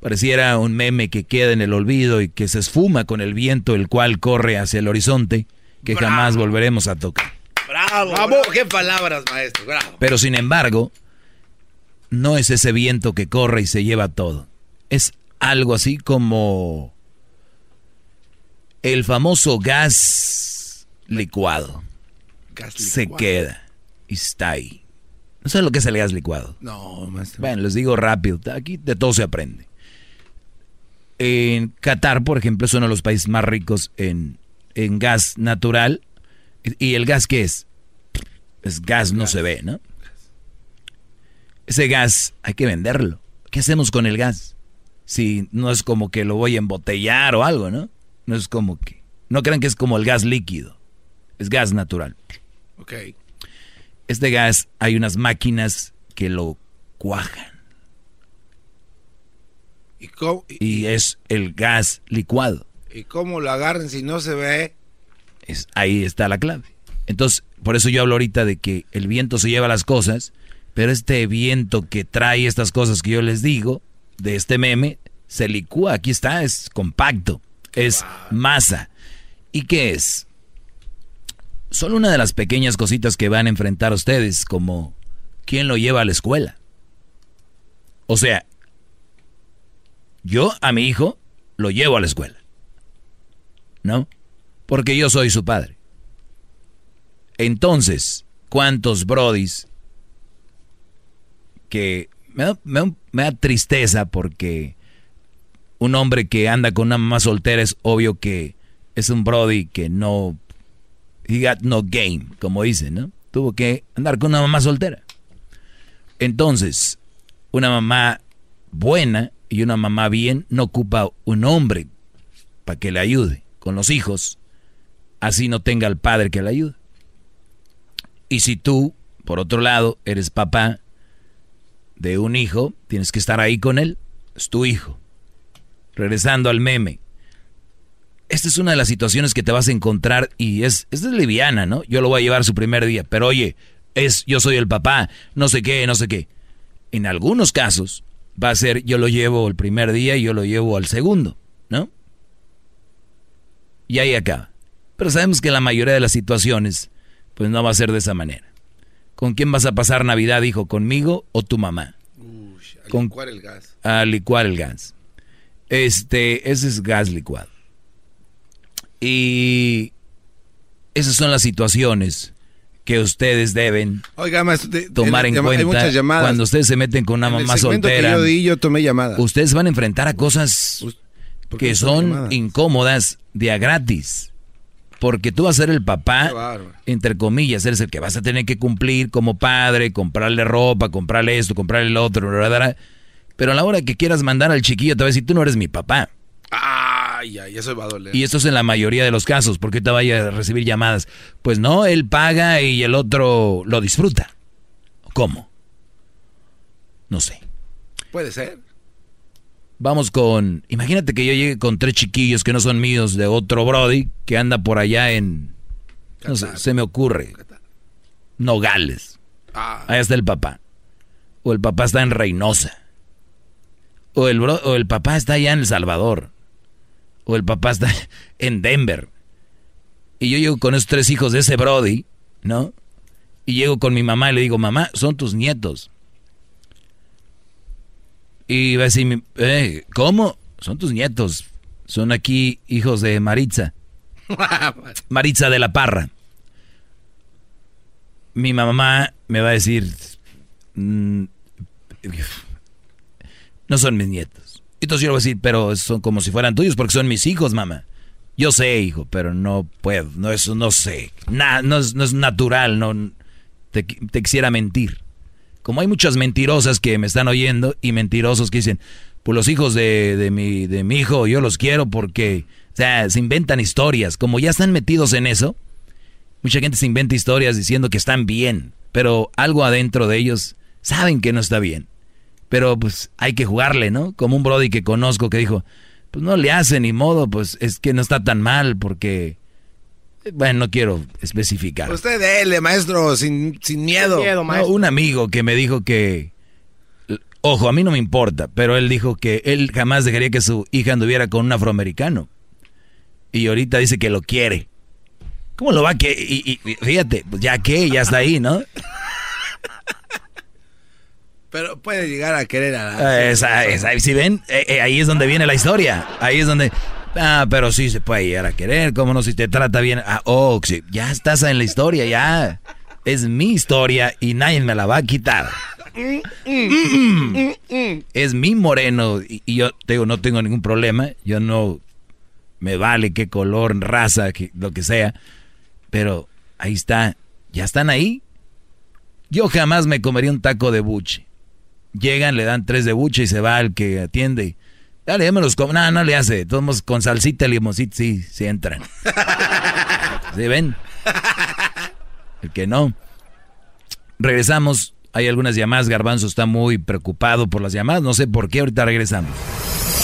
Pareciera un meme que queda en el olvido y que se esfuma con el viento, el cual corre hacia el horizonte, que jamás volveremos a tocar. Bravo, bravo, qué palabras, maestro, bravo. Pero sin embargo, no es ese viento que corre y se lleva todo. Es algo así como el famoso gas licuado. Gas Se queda y está ahí. ¿No sabes lo que es el gas licuado? No, maestro. Bueno, les digo rápido. Aquí de todo se aprende. En Qatar, por ejemplo, es uno de los países más ricos en, en gas natural. ¿Y el gas qué es? Es gas, no se ve, ¿no? Ese gas hay que venderlo. ¿Qué hacemos con el gas? Si no es como que lo voy a embotellar o algo, ¿no? No es como que... No crean que es como el gas líquido. Es gas natural. Ok. Este gas hay unas máquinas que lo cuajan. ¿Y, cómo, y, es el gas licuado. ¿Y cómo lo agarran si no se ve? Es, ahí está la clave. Entonces, por eso yo hablo ahorita de que el viento se lleva las cosas, pero este viento que trae estas cosas que yo les digo, de este meme, se licúa. Aquí está, es compacto, es masa. ¿Y qué es? Solo una de las pequeñas cositas que van a enfrentar ustedes, como quién lo lleva a la escuela. O sea, yo a mi hijo lo llevo a la escuela. ¿No? Porque yo soy su padre. Entonces, ¿cuántos brodis que me da, me da, tristeza porque un hombre que anda con una mamá soltera es obvio que es un brody que no he got no game, como dicen, ¿no? Tuvo que andar con una mamá soltera. Entonces, una mamá buena y una mamá bien no ocupa un hombre para que le ayude con los hijos, así no tenga el padre que le ayude. Y si tú, por otro lado, eres papá de un hijo, tienes que estar ahí con él, es tu hijo. Regresando al meme. Esta es una de las situaciones que te vas a encontrar y es, es liviana, ¿no? Yo lo voy a llevar su primer día, pero oye, es yo soy el papá, no sé qué, no sé qué. En algunos casos va a ser yo lo llevo el primer día y yo lo llevo al segundo, ¿no? Y ahí acaba. Pero sabemos que la mayoría de las situaciones, pues no va a ser de esa manera. ¿Con quién vas a pasar Navidad, hijo? ¿Conmigo o tu mamá? a licuar el gas. A licuar el gas. Este, ese es gas licuado. Y esas son las situaciones que ustedes deben tomar en cuenta cuando ustedes se meten con una mamá soltera. yo, tomé llamadas. Ustedes van a enfrentar a cosas que son incómodas de a gratis porque tú vas a ser el papá, entre comillas, eres el que vas a tener que cumplir como padre, comprarle ropa, comprarle esto, comprarle lo otro, pero a la hora que quieras mandar al chiquillo te va a decir, tú no eres mi papá. Ay, ay, eso va a doler. Y esto es en la mayoría de los casos, porque te vaya a recibir llamadas. Pues no, él paga y el otro lo disfruta. ¿Cómo? No sé. Puede ser. Vamos con. Imagínate que yo llegue con tres chiquillos que no son míos de otro Brody que anda por allá en. No sé, se me ocurre. Nogales. Ah. Ahí está el papá. O el papá está en Reynosa. O el, o el papá está allá en El Salvador. O el papá está (laughs) en Denver. Y yo llego con esos tres hijos de ese Brody, ¿no? Y llego con mi mamá y le digo, mamá, son tus nietos. Y va a decir, eh, ¿cómo? Son tus nietos. Son aquí hijos de Maritza. (laughs) Maritza de la Parra. Mi mamá me va a decir, mm, no son mis nietos. Entonces yo le voy a decir, pero son como si fueran tuyos porque son mis hijos, mamá. Yo sé, hijo, pero no puedo, no eso no sé. no, es, natural, no te quisiera mentir como hay muchas mentirosas que me están oyendo y mentirosos que dicen, pues los hijos de, de, mi, de mi hijo yo los quiero porque, o sea, se inventan historias. Como ya están metidos en eso, mucha gente se inventa historias diciendo que están bien, pero algo adentro de ellos saben que no está bien. Pero pues hay que jugarle, ¿no? Como un Brody que conozco que dijo, pues no le hace ni modo, pues es que no está tan mal porque bueno, no quiero especificar. Usted dele, maestro, sin, sin miedo. un amigo que me dijo que Ojo, a mí no me importa, pero él dijo que él jamás dejaría que su hija anduviera con un afroamericano. Y ahorita dice que lo quiere. ¿Cómo lo va a que? Y, fíjate, pues ya que, ya está ahí, ¿no? Pero puede llegar a querer a la... Esa, esa, si ven, eh, eh, ahí es donde viene la historia. Ahí es donde... Ah, pero sí se puede llegar a querer. ¿Cómo no? Si te trata bien. Ah, oh, sí, ya estás en la historia, ya. Es mi historia y nadie me la va a quitar. Es mi moreno y, yo digo, no tengo ningún problema. Yo no me vale qué color, raza, lo que sea. Pero ahí está, ya están ahí. Yo jamás me comería un taco de buche. Llegan, le dan tres de buche y se va al que atiende. Dale, ya me los como. No, no le hace. Todos con salsita, limoncito, sí, sí entran. (laughs) ¿Sí ven? El que no. Regresamos. Hay algunas llamadas. Garbanzo está muy preocupado por las llamadas. No sé por qué. Ahorita regresamos.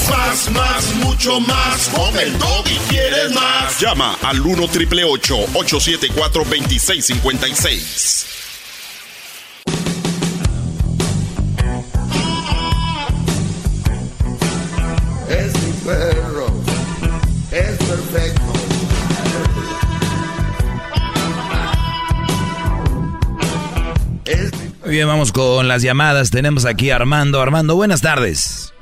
Más, más, mucho más. Con el y quieres más. Llama al 1 triple 874 2656. Muy bien, vamos con las llamadas. Tenemos aquí a Armando. Armando, buenas tardes.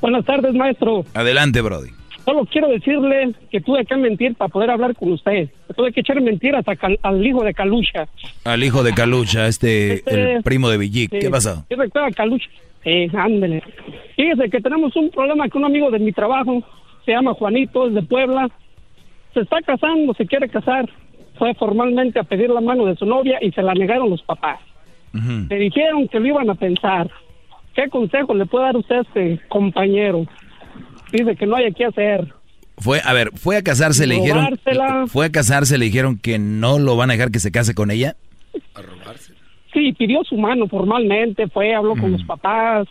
Buenas tardes, maestro. Adelante, Brody. Solo quiero decirle que tuve que mentir para poder hablar con usted. Tuve que echar mentiras al hijo de Calucha. Al hijo de Calucha, este, este el primo de Villic. ¿Qué pasó? ¿Qué a Calucha? Eh, ándele. Fíjese que tenemos un problema con un amigo de mi trabajo. Se llama Juanito, es de Puebla. Se está casando, se quiere casar. Fue formalmente a pedir la mano de su novia y se la negaron los papás. Le dijeron que lo iban a pensar ¿Qué consejo le puede dar usted a este compañero? Dice que no hay que hacer. Fue, a ver, fue a casarse, le dijeron. Fue a casarse, le dijeron que no lo van a dejar que se case con ella. A robarse. Sí, pidió su mano formalmente, fue, habló con los papás,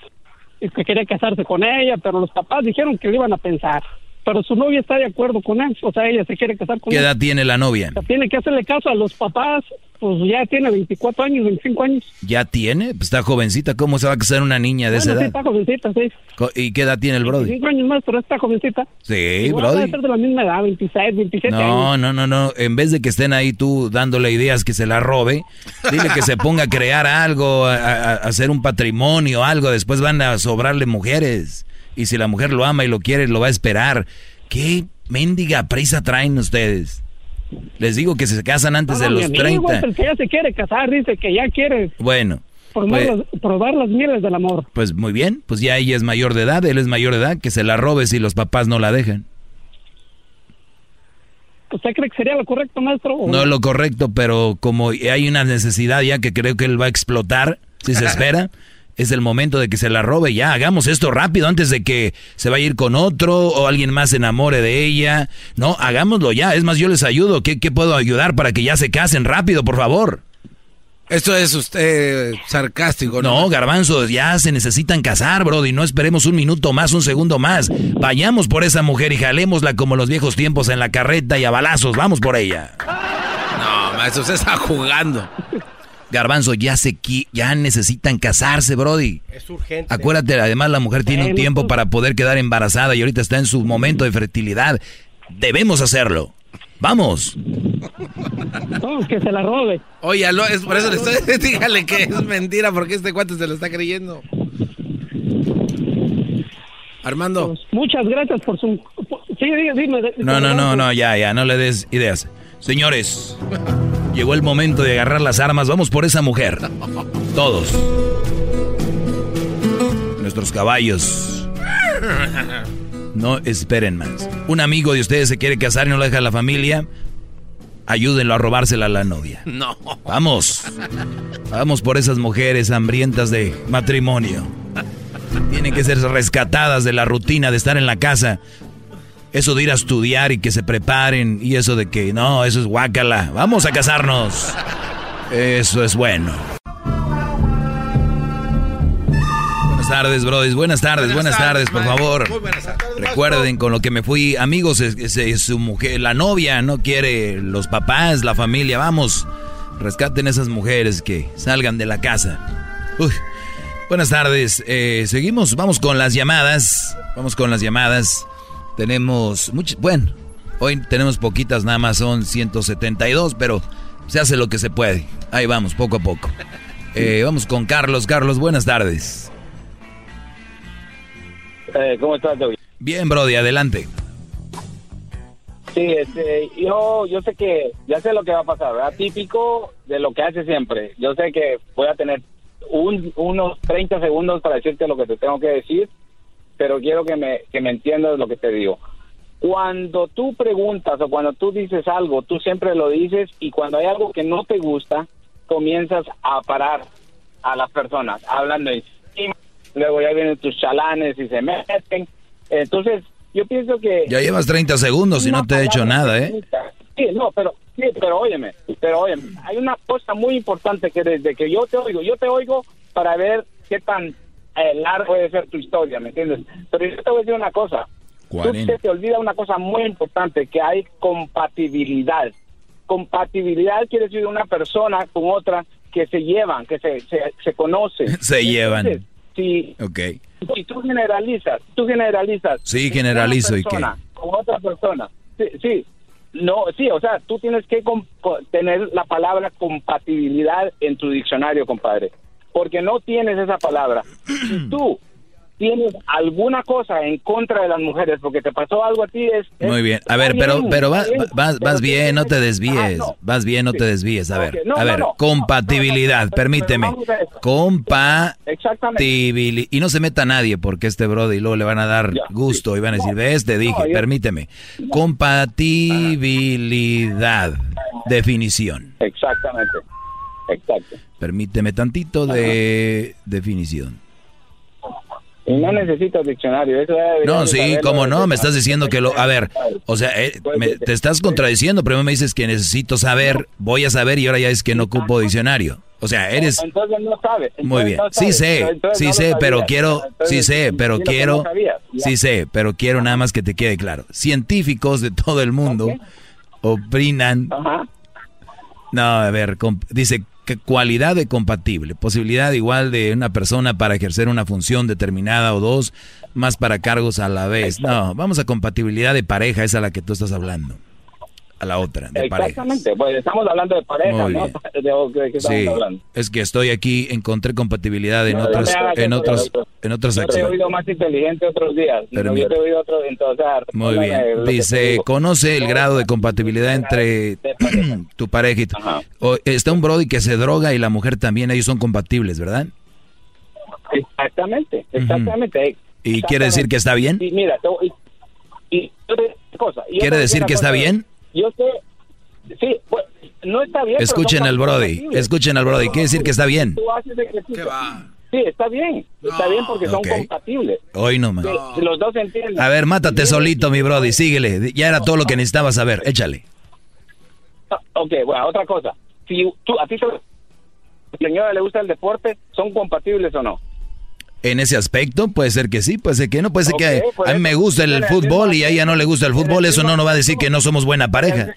que quería casarse con ella, pero los papás dijeron que le iban a pensar pero su novia está de acuerdo con él, o sea, ella se quiere casar con él. ¿Qué edad tiene la novia? tiene que hacerle caso a los papás, pues ya tiene 24 años, 25 años. ¿Ya tiene? Pues está jovencita, ¿cómo se va a casar una niña de esa edad? Sí, está jovencita, sí. ¿Y qué edad tiene el Brody? 25 años más, pero está jovencita. Sí, Igual Brody. Debe ser de la misma edad, 26, 27 no, años. No, no, no, no, en vez de que estén ahí tú dándole ideas que se la robe, dile que se ponga a crear algo, a, a hacer un patrimonio, algo, después van a sobrarle mujeres. Y si la mujer lo ama y lo quiere, lo va a esperar. ¿Qué mendiga prisa traen ustedes? Les digo que se casan antes de los amigo, 30. El que ya se quiere casar, dice que ya quiere. Bueno. Pues, probar las mieles del amor. Pues muy bien, pues ya ella es mayor de edad, él es mayor de edad, que se la robe si los papás no la dejan. ¿Usted cree que sería lo correcto, maestro? No lo correcto, pero como hay una necesidad ya que creo que él va a explotar, si se (laughs) espera, es el momento de que se la robe ya. Hagamos esto rápido antes de que se vaya a ir con otro o alguien más se enamore de ella. No, hagámoslo ya. Es más, yo les ayudo. ¿Qué, puedo ayudar para que ya se casen rápido, por favor? Esto es usted sarcástico, ¿no? No, garbanzo, ya se necesitan casar, y No esperemos un minuto más, un segundo más. Vayamos por esa mujer y jalémosla como los viejos tiempos en la carreta y a balazos. Vamos por ella. No, maestro, usted está jugando. Garbanzo, ya se ya necesitan casarse, Brody. Es urgente. Acuérdate, además la mujer tiene un tiempo para poder quedar embarazada y ahorita está en su momento de fertilidad. Debemos hacerlo. Vamos. No, que se la robe. Oye, es por eso le estoy. (laughs) Dígale que es mentira porque este cuate se lo está creyendo. Armando. Pues, muchas gracias por su. sí, dime. no, no, no, no, ya, ya, no le des ideas. Señores. (laughs) Llegó el momento de agarrar las armas. Vamos por esa mujer. Todos. Nuestros caballos. No esperen más. Un amigo de ustedes se quiere casar y no lo deja la familia. Ayúdenlo a robársela a la novia. No. Vamos. Vamos por esas mujeres hambrientas de matrimonio. Tienen que ser rescatadas de la rutina de estar en la casa eso de ir a estudiar y que se preparen y eso de que no, eso es guácala. Vamos a casarnos. Eso es bueno. Buenas tardes, brodis. Buenas tardes, buenas, tardes, por favor. Recuerden con lo que me fui, amigos, es, su mujer, la novia no quiere los papás, la familia. Vamos, rescaten esas mujeres que salgan de la casa. Uy, Buenas tardes. Eh, seguimos, vamos con las llamadas. Vamos con las llamadas. Tenemos muchas, bueno, hoy tenemos poquitas, nada más son 172, pero se hace lo que se puede. Ahí vamos, poco a poco. (laughs) Eh, vamos con Carlos. Carlos, buenas tardes. Eh, ¿Cómo estás, Bien, Brody, adelante. Sí, este, yo, yo sé que, ya sé lo que va a pasar, ¿verdad? Típico de lo que hace siempre. Yo sé que voy a tener unos 30 segundos para decirte lo que te tengo que decir, pero quiero que me, que me entiendas lo que te digo. Cuando tú preguntas o cuando tú dices algo, tú siempre lo dices y cuando hay algo que no te gusta, comienzas a parar a las personas, hablando encima, luego ya vienen tus chalanes y se meten. Entonces, yo pienso que... Ya llevas 30 segundos y no te he hecho nada, ¿eh? Sí, no, pero, sí, pero óyeme, pero óyeme, hay una cosa muy importante que desde que yo te oigo, yo te oigo para ver qué tan eh, largo puede ser tu historia, ¿me entiendes? Pero yo te voy a decir una cosa, tú te, te olvida una cosa muy importante, que hay compatibilidad. Compatibilidad quiere decir una persona con otra que se llevan, que se, se, se conocen. (laughs) se llevan. Sí. Ok. Si tú generalizas, tú generalizas. Sí, generalizo y qué. Con otra persona. Sí, sí. No, sí, o sea, tú tienes que tener la palabra compatibilidad en tu diccionario, compadre. Porque no tienes esa palabra. Si tú tienes alguna cosa en contra de las mujeres porque te pasó algo a ti es... Muy bien, a ver, pero pero vas, vas, vas bien, no te desvíes, vas bien, no te desvíes, a ver, a ver, compatibilidad, permíteme, compatibilidad, y no se meta nadie porque este brody luego le van a dar gusto y van a decir, ves, te dije, permíteme, compatibilidad, definición. Exactamente, exacto. Permíteme tantito de definición. No necesito diccionario. Eso no, sí, cómo no, me estás diciendo que lo... A ver, o sea, eh, te estás contradiciendo, primero me dices que necesito saber, voy a saber y ahora ya es que no ocupo diccionario. O sea, eres... Entonces no sabes. Muy bien, sí sé, sí sé, pero quiero, sí sé, pero quiero, sí sé, pero quiero nada más que te quede claro. Científicos de todo el mundo opinan... No, a ver, dice cualidad de compatible, posibilidad igual de una persona para ejercer una función determinada o dos, más para cargos a la vez. No, vamos a compatibilidad de pareja, esa es la que tú estás hablando. A la otra, de Exactamente, pues estamos hablando de pareja, ¿no? (laughs) De, sí, es que estoy aquí, encontré compatibilidad en otros, en otros, en otras acciones. Yo te he oído más inteligente otros días. Pero yo te he oído otro, entonces, Muy bien. Dice, conoce el grado de compatibilidad entre (clears throat) tu pareja y tu... está un brody que se droga y la mujer también, ellos son compatibles, ¿verdad? Exactamente, exactamente. ¿Y quiere decir que está bien? Sí, mira, y, cosa, ¿Quiere decir que está bien? Yo sé, sí, pues, no está bien. Escuchen al Brody, escuchen al Brody, quiere decir que está bien. ¿Qué va? Sí, está bien, está bien porque son compatibles. Hoy no más. Los dos entienden. A ver, mátate solito, mi Brody, síguele. Ya era todo lo que necesitabas saber, échale. Ah, ok, bueno, otra cosa. Si tú, a ti señora le gusta el deporte, ¿son compatibles o no? En ese aspecto puede ser que sí, puede ser que no, puede ser que a mí me gusta el fútbol y a ella no le gusta el fútbol, eso no nos va a decir que no somos buena pareja.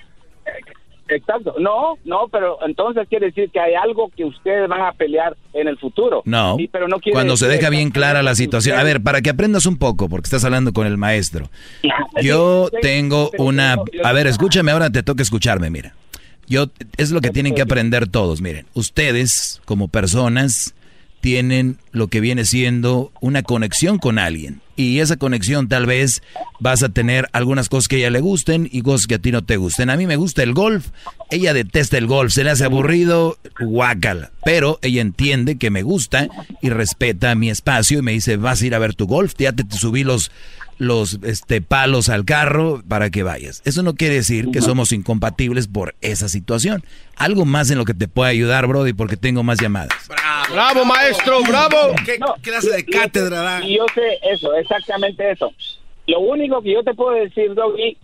Exacto, no, no, pero entonces quiere decir que hay algo que ustedes van a pelear en el futuro. No, pero no cuando se deja bien clara la situación. A ver, para que aprendas un poco, porque estás hablando con el maestro. (laughs) Yo tengo una... A ver, escúchame, ahora te toca escucharme, mira. Yo, es lo que tienen que aprender todos, miren. Ustedes, como personas tienen lo que viene siendo una conexión con alguien. Y esa conexión tal vez vas a tener algunas cosas que a ella le gusten y cosas que a ti no te gusten. A mí me gusta el golf, ella detesta el golf, se le hace aburrido, guácala. Pero ella entiende que me gusta y respeta mi espacio y me dice, vas a ir a ver tu golf, ya te, te subí los, los este, palos al carro para que vayas. Eso no quiere decir que somos incompatibles por esa situación. Algo más en lo que te pueda ayudar, Brody, porque tengo más llamadas. Bravo, maestro, bravo. ¿Qué clase de cátedra Y yo sé eso, exactamente eso. Lo único que yo te puedo decir, Doggy,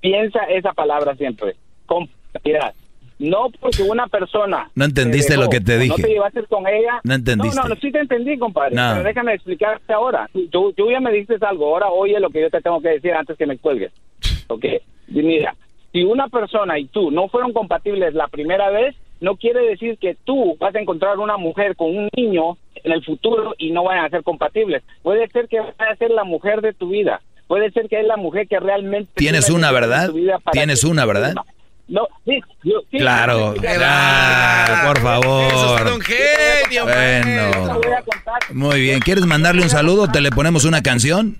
piensa esa palabra siempre, compatibilidad. No porque una persona... No entendiste lo que te dije. No te llevaste con ella. No entendiste. No, no, sí te entendí, compadre. Pero déjame explicarte ahora. Tú, tú ya me dices algo. Ahora oye lo que yo te tengo que decir antes que me cuelgues. Ok. Mira, si una persona y tú no fueron compatibles la primera vez, no quiere decir que tú vas a encontrar una mujer con un niño en el futuro y no vayan a ser compatibles. Puede ser que vaya a ser la mujer de tu vida. Puede ser que es la mujer que realmente... Tienes una, ¿verdad? Tienes una, ¿verdad? No, sí, yo, sí, claro, claro, por favor. Eso es un genio, bueno. Muy bien, ¿quieres mandarle un saludo o te le ponemos una canción?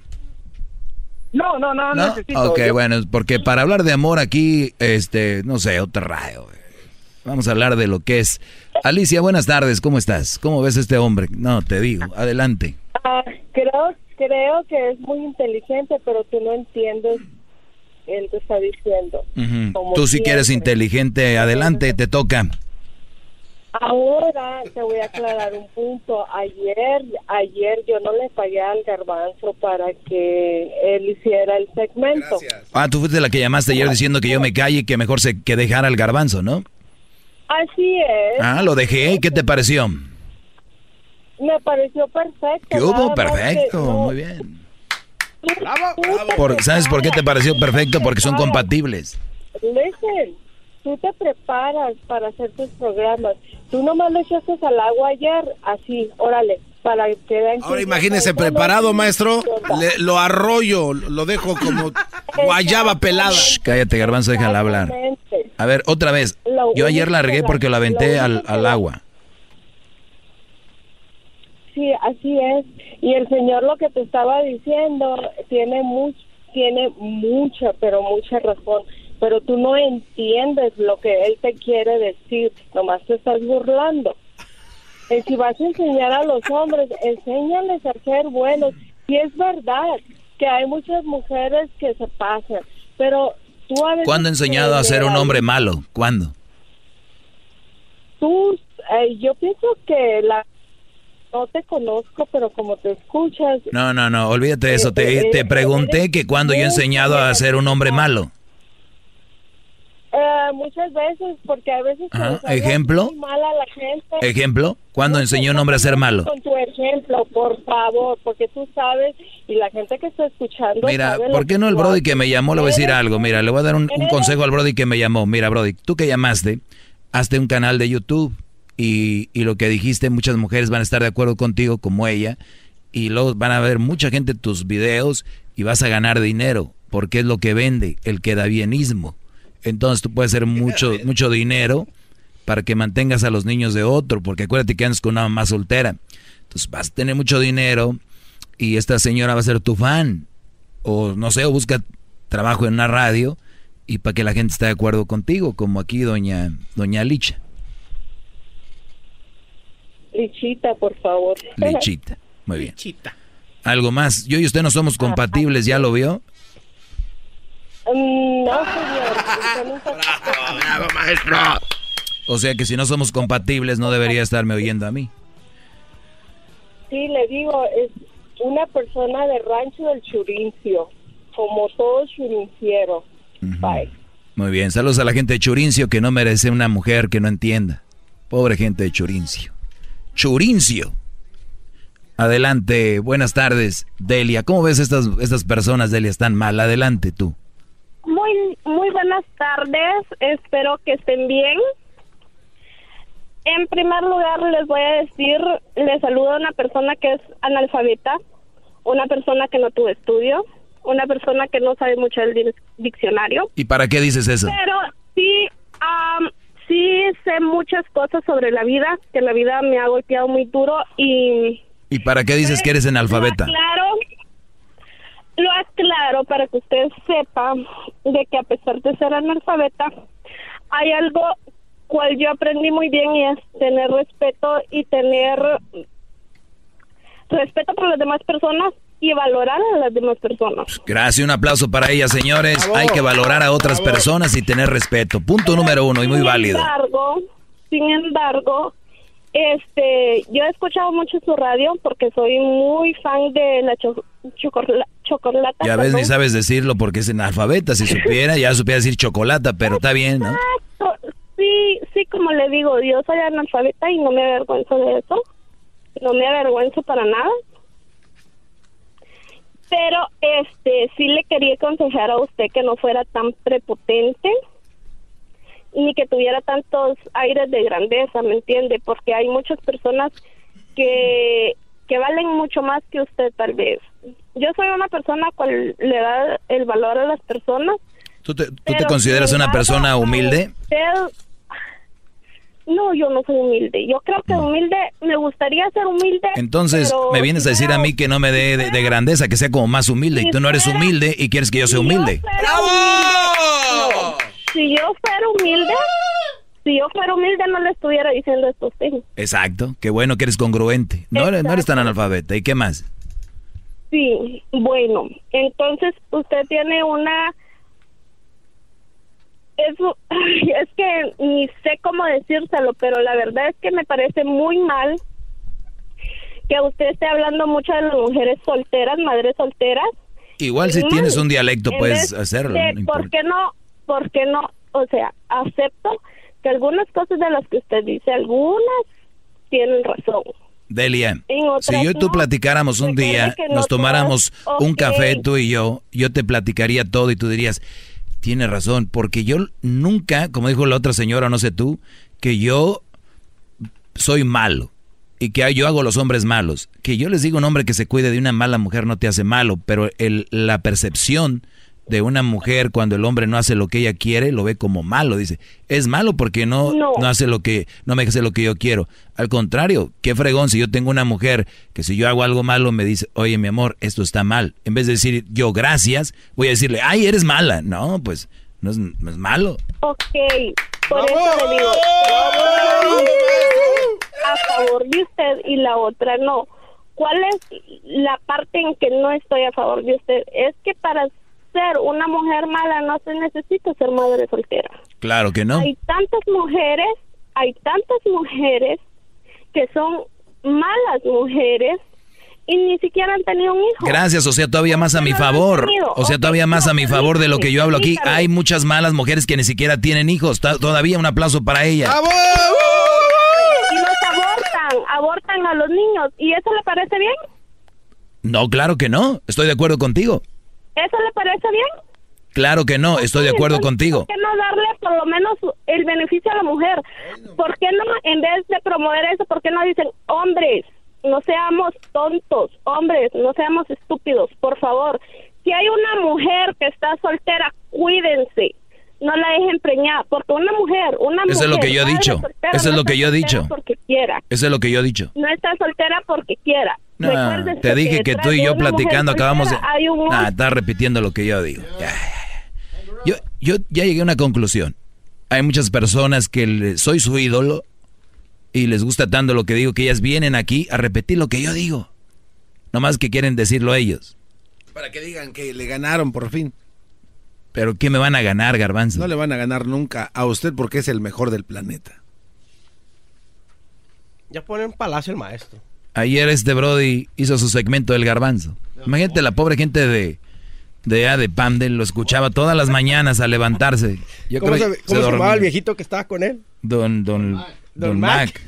No, no, no, no necesito. Ok, bueno, porque para hablar de amor aquí, este, no sé, otro rayo. Vamos a hablar de lo que es. Alicia, buenas tardes, ¿cómo estás? ¿Cómo ves este hombre? No, te digo, adelante. Ah, creo, creo que es muy inteligente, pero tú no entiendes él te está diciendo. Tú si quieres inteligente, adelante, te toca. Ahora te voy a aclarar un punto. Ayer, ayer yo no le pagué al garbanzo para que él hiciera el segmento. Ah, tú fuiste la que llamaste ayer diciendo que yo me calle y que mejor se que dejara el garbanzo, ¿no? Así es. Ah, lo dejé. ¿Y qué te pareció? Me pareció perfecto. ¿Qué hubo? Perfecto, muy bien. ¿Sabes por qué te pareció perfecto? Porque son compatibles. Listen, tú te preparas para hacer tus programas. Tú nomás lo echaste al agua ayer, así, órale, para que vean Ahora imagínese preparado, maestro, lo arroyo, lo dejo como (laughs) guayaba pelada. cállate, garbanzo, déjala hablar. A ver, otra vez. Yo ayer la regué porque lo aventé al, al agua. Sí, así es. Y el Señor lo que te estaba diciendo tiene mucho, tiene mucha, pero mucha razón. Pero tú no entiendes lo que Él te quiere decir, nomás te estás burlando. Y si vas a enseñar a los hombres, enséñales a ser buenos. Y es verdad que hay muchas mujeres que se pasan, pero tú a veces ¿Cuándo he enseñado a ser un hombre malo? ¿Cuándo? Tú, eh, yo pienso que la no te conozco, pero como te escuchas... No, no, no, olvídate de eso. Te, eh, te pregunté que cuando yo he enseñado a ser un hombre malo. Eh, muchas veces, porque a veces... ¿Ejemplo? la gente. ¿Ejemplo? ¿Cuándo enseñó un hombre a ser malo? Con tu ejemplo, por favor, porque tú sabes y la gente que está escuchando... Mira, ¿por qué no el Brody que me llamó le voy a decir algo? Mira, le voy a dar un, un consejo al Brody que me llamó. Mira, Brody, tú que llamaste, hazte un canal de YouTube y, lo que dijiste, muchas mujeres van a estar de acuerdo contigo como ella y luego van a ver mucha gente tus videos y vas a ganar dinero porque es lo que vende, el bienismo Entonces tú puedes hacer mucho, mucho dinero para que mantengas a los niños de otro, porque acuérdate que andas con una mamá soltera. Entonces vas a tener mucho dinero y esta señora va a ser tu fan. O no sé, o busca trabajo en una radio y para que la gente esté de acuerdo contigo, como aquí doña, doña Licha. Lichita, por favor. Lichita, muy bien. Lichita. ¿Algo más? Yo y usted no somos compatibles, ¿ya lo vio? Mm, no, señor. bravo, maestro. O sea que si no somos compatibles, no debería estarme oyendo a mí. Sí, le digo, es una persona de rancho del Churincio, como todo churinciero. Bye. Muy bien, saludos a la gente de Churincio que no merece una mujer que no entienda. Pobre gente de Churincio. Churincio. Adelante, buenas tardes, Delia. ¿Cómo ves estas, estas personas, Delia? Están mal. Adelante tú. Muy, muy buenas tardes. Espero que estén bien. En primer lugar, les voy a decir, les saludo a una persona que es analfabeta, una persona que no tuvo estudio, una persona que no sabe mucho del diccionario. ¿Y para qué dices eso? Pero sí, sí sé muchas cosas sobre la vida, que la vida me ha golpeado muy duro y... ¿Y para qué dices que eres analfabeta? Claro, lo aclaro para que usted sepa de que a pesar de ser analfabeta, hay algo cual yo aprendí muy bien y es tener respeto y tener respeto por las demás personas y valorar a las demás personas. Gracias, un aplauso para ella, señores. Hay que valorar a otras personas y tener respeto. Punto número uno y muy válido. Sin embargo, sin embargo, este, yo he escuchado mucho su radio porque soy muy fan de la chocolata. Ya ves, ni sabes decirlo porque es analfabeta. Si supiera, ya supiera decir chocolata, pero está bien, ¿no? Sí, sí, como le digo, yo soy analfabeta y no me avergüenzo de eso. No me avergüenzo para nada. Pero este sí le quería aconsejar a usted que no fuera tan prepotente ni que tuviera tantos aires de grandeza, ¿me entiende? Porque hay muchas personas que, que valen mucho más que usted tal vez. Yo soy una persona cual le da el valor a las personas. ¿Tú te, tú te consideras una persona humilde? No, yo no soy humilde. Yo creo que humilde, me gustaría ser humilde. Entonces, me vienes a decir a mí que no me dé de, grandeza, que sea como más humilde. y tú no eres humilde y quieres que yo sea humilde. si yo fuera humilde, si yo fuera humilde no le estuviera diciendo estos things. Exacto, qué bueno que eres congruente. No, eres, no eres tan analfabeta. ¿Y qué más? Sí, bueno, entonces usted tiene una eso (laughs) es que ni sé cómo decírselo, pero la verdad es que me parece muy mal que usted esté hablando mucho de las mujeres solteras, madres solteras. Igual si tienes un dialecto puedes hacerlo. ¿Por qué no? ¿Por qué no? O sea, acepto que algunas cosas de las que usted dice, algunas tienen razón. Delia, si yo y tú platicáramos un día, nos tomáramos un café tú y yo, yo te platicaría todo y tú dirías, tiene razón, porque yo nunca, como dijo la otra señora, no sé tú, que yo soy malo y que yo hago los hombres malos. Que yo les digo un hombre que se cuide de una mala mujer no te hace malo, pero el, la percepción de una mujer cuando el hombre no hace lo que ella quiere, lo ve como malo. Dice, es malo porque no, no. hace lo que, no me hace lo que yo quiero. Al contrario, qué fregón si yo tengo una mujer que si yo hago algo malo me dice, oye mi amor, esto está mal. En vez de decir yo gracias, voy a decirle, ay, eres mala. No, pues no es, malo. Ok, por eso le digo, a favor de usted y la otra no. ¿Cuál es la parte en que no estoy a favor de usted? Es que para ser una mujer mala no se necesita ser madre soltera. Claro que no. Hay tantas mujeres, hay tantas mujeres que son malas mujeres y ni siquiera han tenido un hijo. Gracias, o sea, todavía más a mi favor. O sea, todavía más a mi favor de lo que yo hablo aquí. Hay muchas malas mujeres que ni siquiera tienen hijos. Todavía un aplauso para ellas. Y los abortan, abortan a los niños. ¿Y eso le parece bien? No, claro que no. Estoy de acuerdo contigo. ¿Eso le parece bien? Claro que no, estoy de acuerdo contigo. ¿Por qué no darle por lo menos el beneficio a la mujer? ¿Por qué no, en vez de promover eso, por qué no dicen, hombres, no seamos tontos, hombres, no seamos estúpidos, por favor? Si hay una mujer que está soltera, cuídense. No la dejen preñar, porque una mujer, una mujer... Eso es lo que yo he dicho. Eso es lo que yo he dicho. Porque quiera. Eso es lo que yo he dicho. No está soltera porque quiera. No, te dije que, tú y yo platicando acabamos de... Ah, estás repitiendo lo que yo digo. Yo, yo ya llegué a una conclusión. Hay muchas personas que soy su ídolo y les gusta tanto lo que digo que ellas vienen aquí a repetir lo que yo digo. No más que quieren decirlo ellos. Para que digan que le ganaron por fin. Pero ¿qué me van a ganar, Garbanzo? No le van a ganar nunca a usted porque es el mejor del planeta. Ya pone en palacio el maestro. Ayer este Brody hizo su segmento del garbanzo. Imagínate la pobre gente de de A de Pamdel lo escuchaba todas las mañanas al levantarse. ¿Cómo, se, llamaba el viejito que estaba con él? Don Don Don, Mac.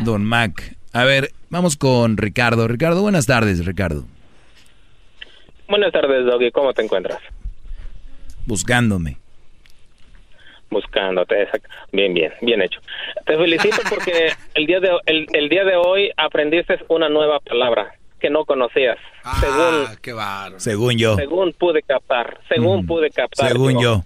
Don Mac. A ver, vamos con Ricardo. Ricardo, buenas tardes, Ricardo. Buenas tardes, Doggy. ¿Cómo te encuentras? Buscándome buscándote. Bien, bien, bien hecho. Te felicito (laughs) porque el día de el, día de hoy aprendiste una nueva palabra que no conocías. Ah, según qué Según yo. Según pude captar, según mm, pude captar. Según yo.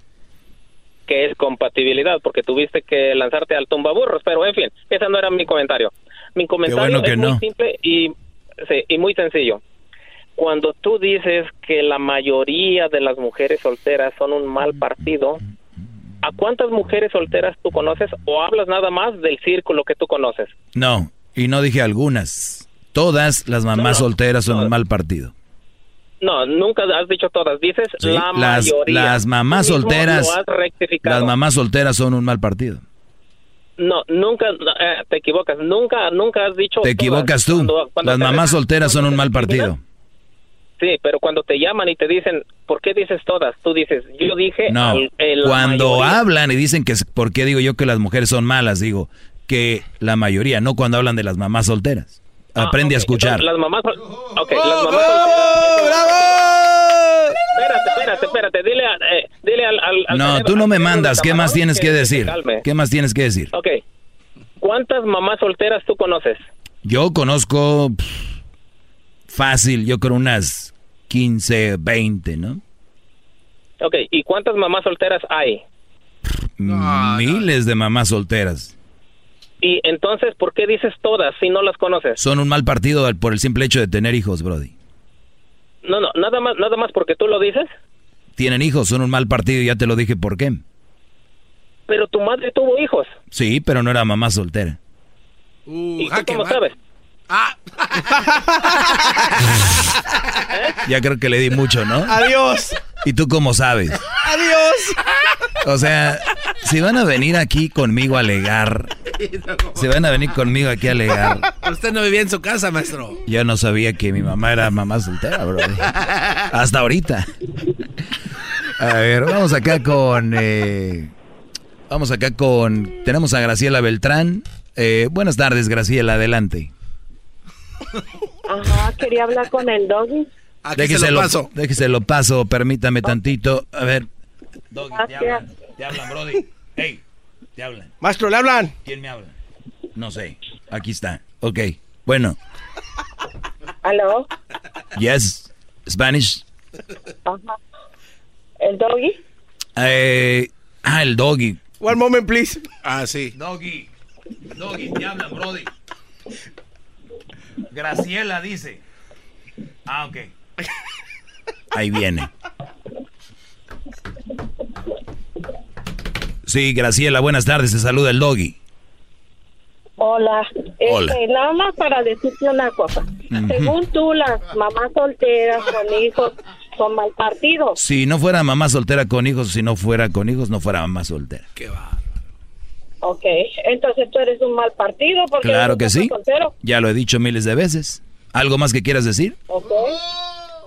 Que es compatibilidad, porque tuviste que lanzarte al tumbaburros, pero en fin, ese no era mi comentario. Mi comentario es muy simple y, sí, y muy sencillo. Cuando tú dices que la mayoría de las mujeres solteras son un mal partido, ¿a cuántas mujeres solteras tú conoces o hablas nada más del círculo que tú conoces? No, y no dije algunas. Todas las mamás solteras son un mal partido. No, nunca has dicho todas, dices la las, mayoría. Las mamás solteras, las mamás solteras son un mal partido. No, nunca, eh, te equivocas, nunca, nunca has dicho. Te equivocas tú. las mamás solteras son un mal partido. Sí, pero cuando te llaman y te dicen, ¿por qué dices todas? Tú dices, yo dije... No, cuando hablan y dicen que, ¿por qué digo yo que las mujeres son malas? Digo que la mayoría, no cuando hablan de las mamás solteras. Ah, Aprende a escuchar. las mamás... Ok, las mamás solteras... espérate, espérate, espérate. Dile, eh, dile al, al, No, tú no me mandas. ¿Qué más tienes que, decir? ¿Qué más tienes que decir? Ok. ¿Cuántas mamás solteras tú conoces? Yo conozco fácil, yo creo unas 15, 20, ¿no? Ok, ¿y cuántas mamás solteras hay? Miles de mamás solteras. Y entonces, ¿por qué dices todas si no las conoces? Son un mal partido por el simple hecho de tener hijos, Brody. No, no, nada más, nada más porque tú lo dices. Tienen hijos, son un mal partido, ya te lo dije por qué. Pero tu madre tuvo hijos. Sí, pero no era mamá soltera. Uh, ¿Y tú cómo sabes? Ah. Ya creo que le di mucho, ¿no? Adiós. ¿Y tú cómo sabes? Adiós. O sea, si van a venir aquí conmigo a alegar, si van a venir conmigo aquí a alegar. Usted no vivía en su casa, maestro. Yo no sabía que mi mamá era mamá soltera, bro. Hasta ahorita. A ver, vamos acá con. Eh, vamos acá con. Tenemos a Graciela Beltrán. Eh, buenas tardes, Graciela, adelante. Ajá, quería hablar con el doggy. Déjese lo paso. Déjese lo paso, permítame tantito. A ver. Doggy, te hablan, te hablan, Brody. (laughs) Hey, te hablan. Maestro, ¿le hablan? ¿Quién me habla? No sé. Aquí está. Ok. Bueno. ¿Aló? Yes. Spanish. Ajá. ¿El doggy? Eh, ah, el doggy. One moment, please. Ah, sí. Doggy. Doggy, te hablan, Brody. Graciela dice. Ah, ok. Ahí viene. Sí, Graciela, buenas tardes, se saluda el doggy. Hola. Hola. Este, nada más para decirte una cosa. Según tú, las mamás solteras con hijos son mal partidos. Si no fuera mamá soltera con hijos, si no fuera con hijos, no fuera mamá soltera. Qué va. Ok, entonces tú eres un mal partido porque Claro eres que sí. soltero. Ya lo he dicho miles de veces. ¿Algo más que quieras decir? Ok.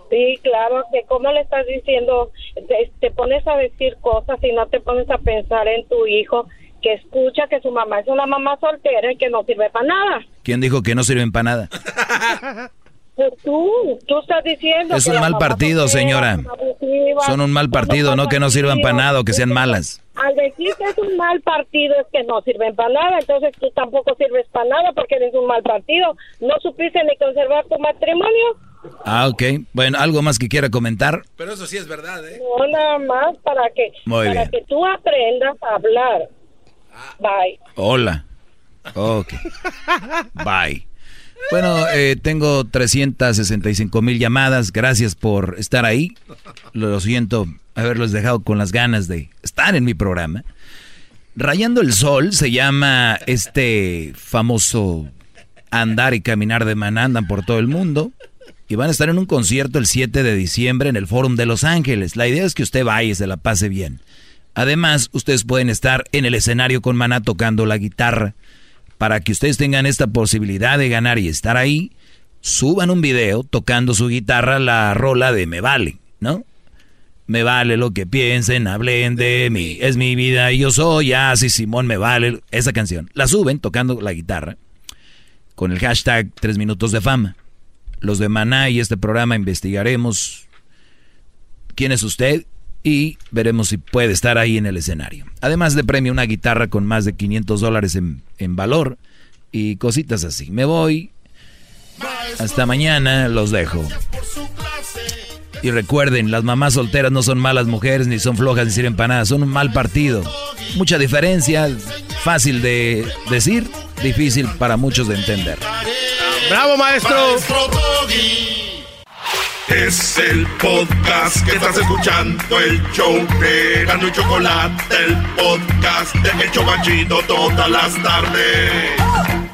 Sí, claro, que como le estás diciendo, te, te pones a decir cosas y no te pones a pensar en tu hijo que escucha que su mamá es una mamá soltera y que no sirve para nada. ¿Quién dijo que no sirven para nada? (laughs) Pues tú, tú estás diciendo Es que un mal partido, señora. son un mal partido, no que no sirvan para nada o que sean malas. Al decir que es un mal partido es que no sirven para nada, entonces tú tampoco sirves para nada porque eres un mal partido. ¿No supiste ni conservar tu matrimonio? Ah, ok. Bueno, ¿algo más que quiera comentar? Pero eso sí es verdad, ¿eh? No, nada más para que, Muy para bien. que tú aprendas a hablar. Bye. Hola. Ok. (laughs) Bye. Bueno, eh, tengo 365 mil llamadas. Gracias por estar ahí. Lo siento haberlos dejado con las ganas de estar en mi programa. Rayando el Sol se llama este famoso andar y caminar de maná. Andan por todo el mundo. Y van a estar en un concierto el 7 de diciembre en el Fórum de Los Ángeles. La idea es que usted vaya y se la pase bien. Además, ustedes pueden estar en el escenario con Maná tocando la guitarra. Para que ustedes tengan esta posibilidad de ganar y estar ahí, suban un video tocando su guitarra la rola de Me Vale, ¿no? Me vale lo que piensen, hablen de mí, es mi vida y yo soy así, Simón, me vale. Esa canción. La suben tocando la guitarra con el hashtag 3 minutos de fama. Los de Maná y este programa investigaremos quién es usted y veremos si puede estar ahí en el escenario. Además de premio, una guitarra con más de 500 dólares en, en valor y cositas así. Me voy. Hasta mañana, los dejo. Y recuerden, las mamás solteras no son malas mujeres, ni son flojas, ni sirven para nada. Son un mal partido. Mucha diferencia, fácil de decir, difícil para muchos de entender. ¡Bravo, maestro! Es el podcast que estás escuchando, el show de Gano y Chocolate, el podcast de El Chocachito todas las tardes.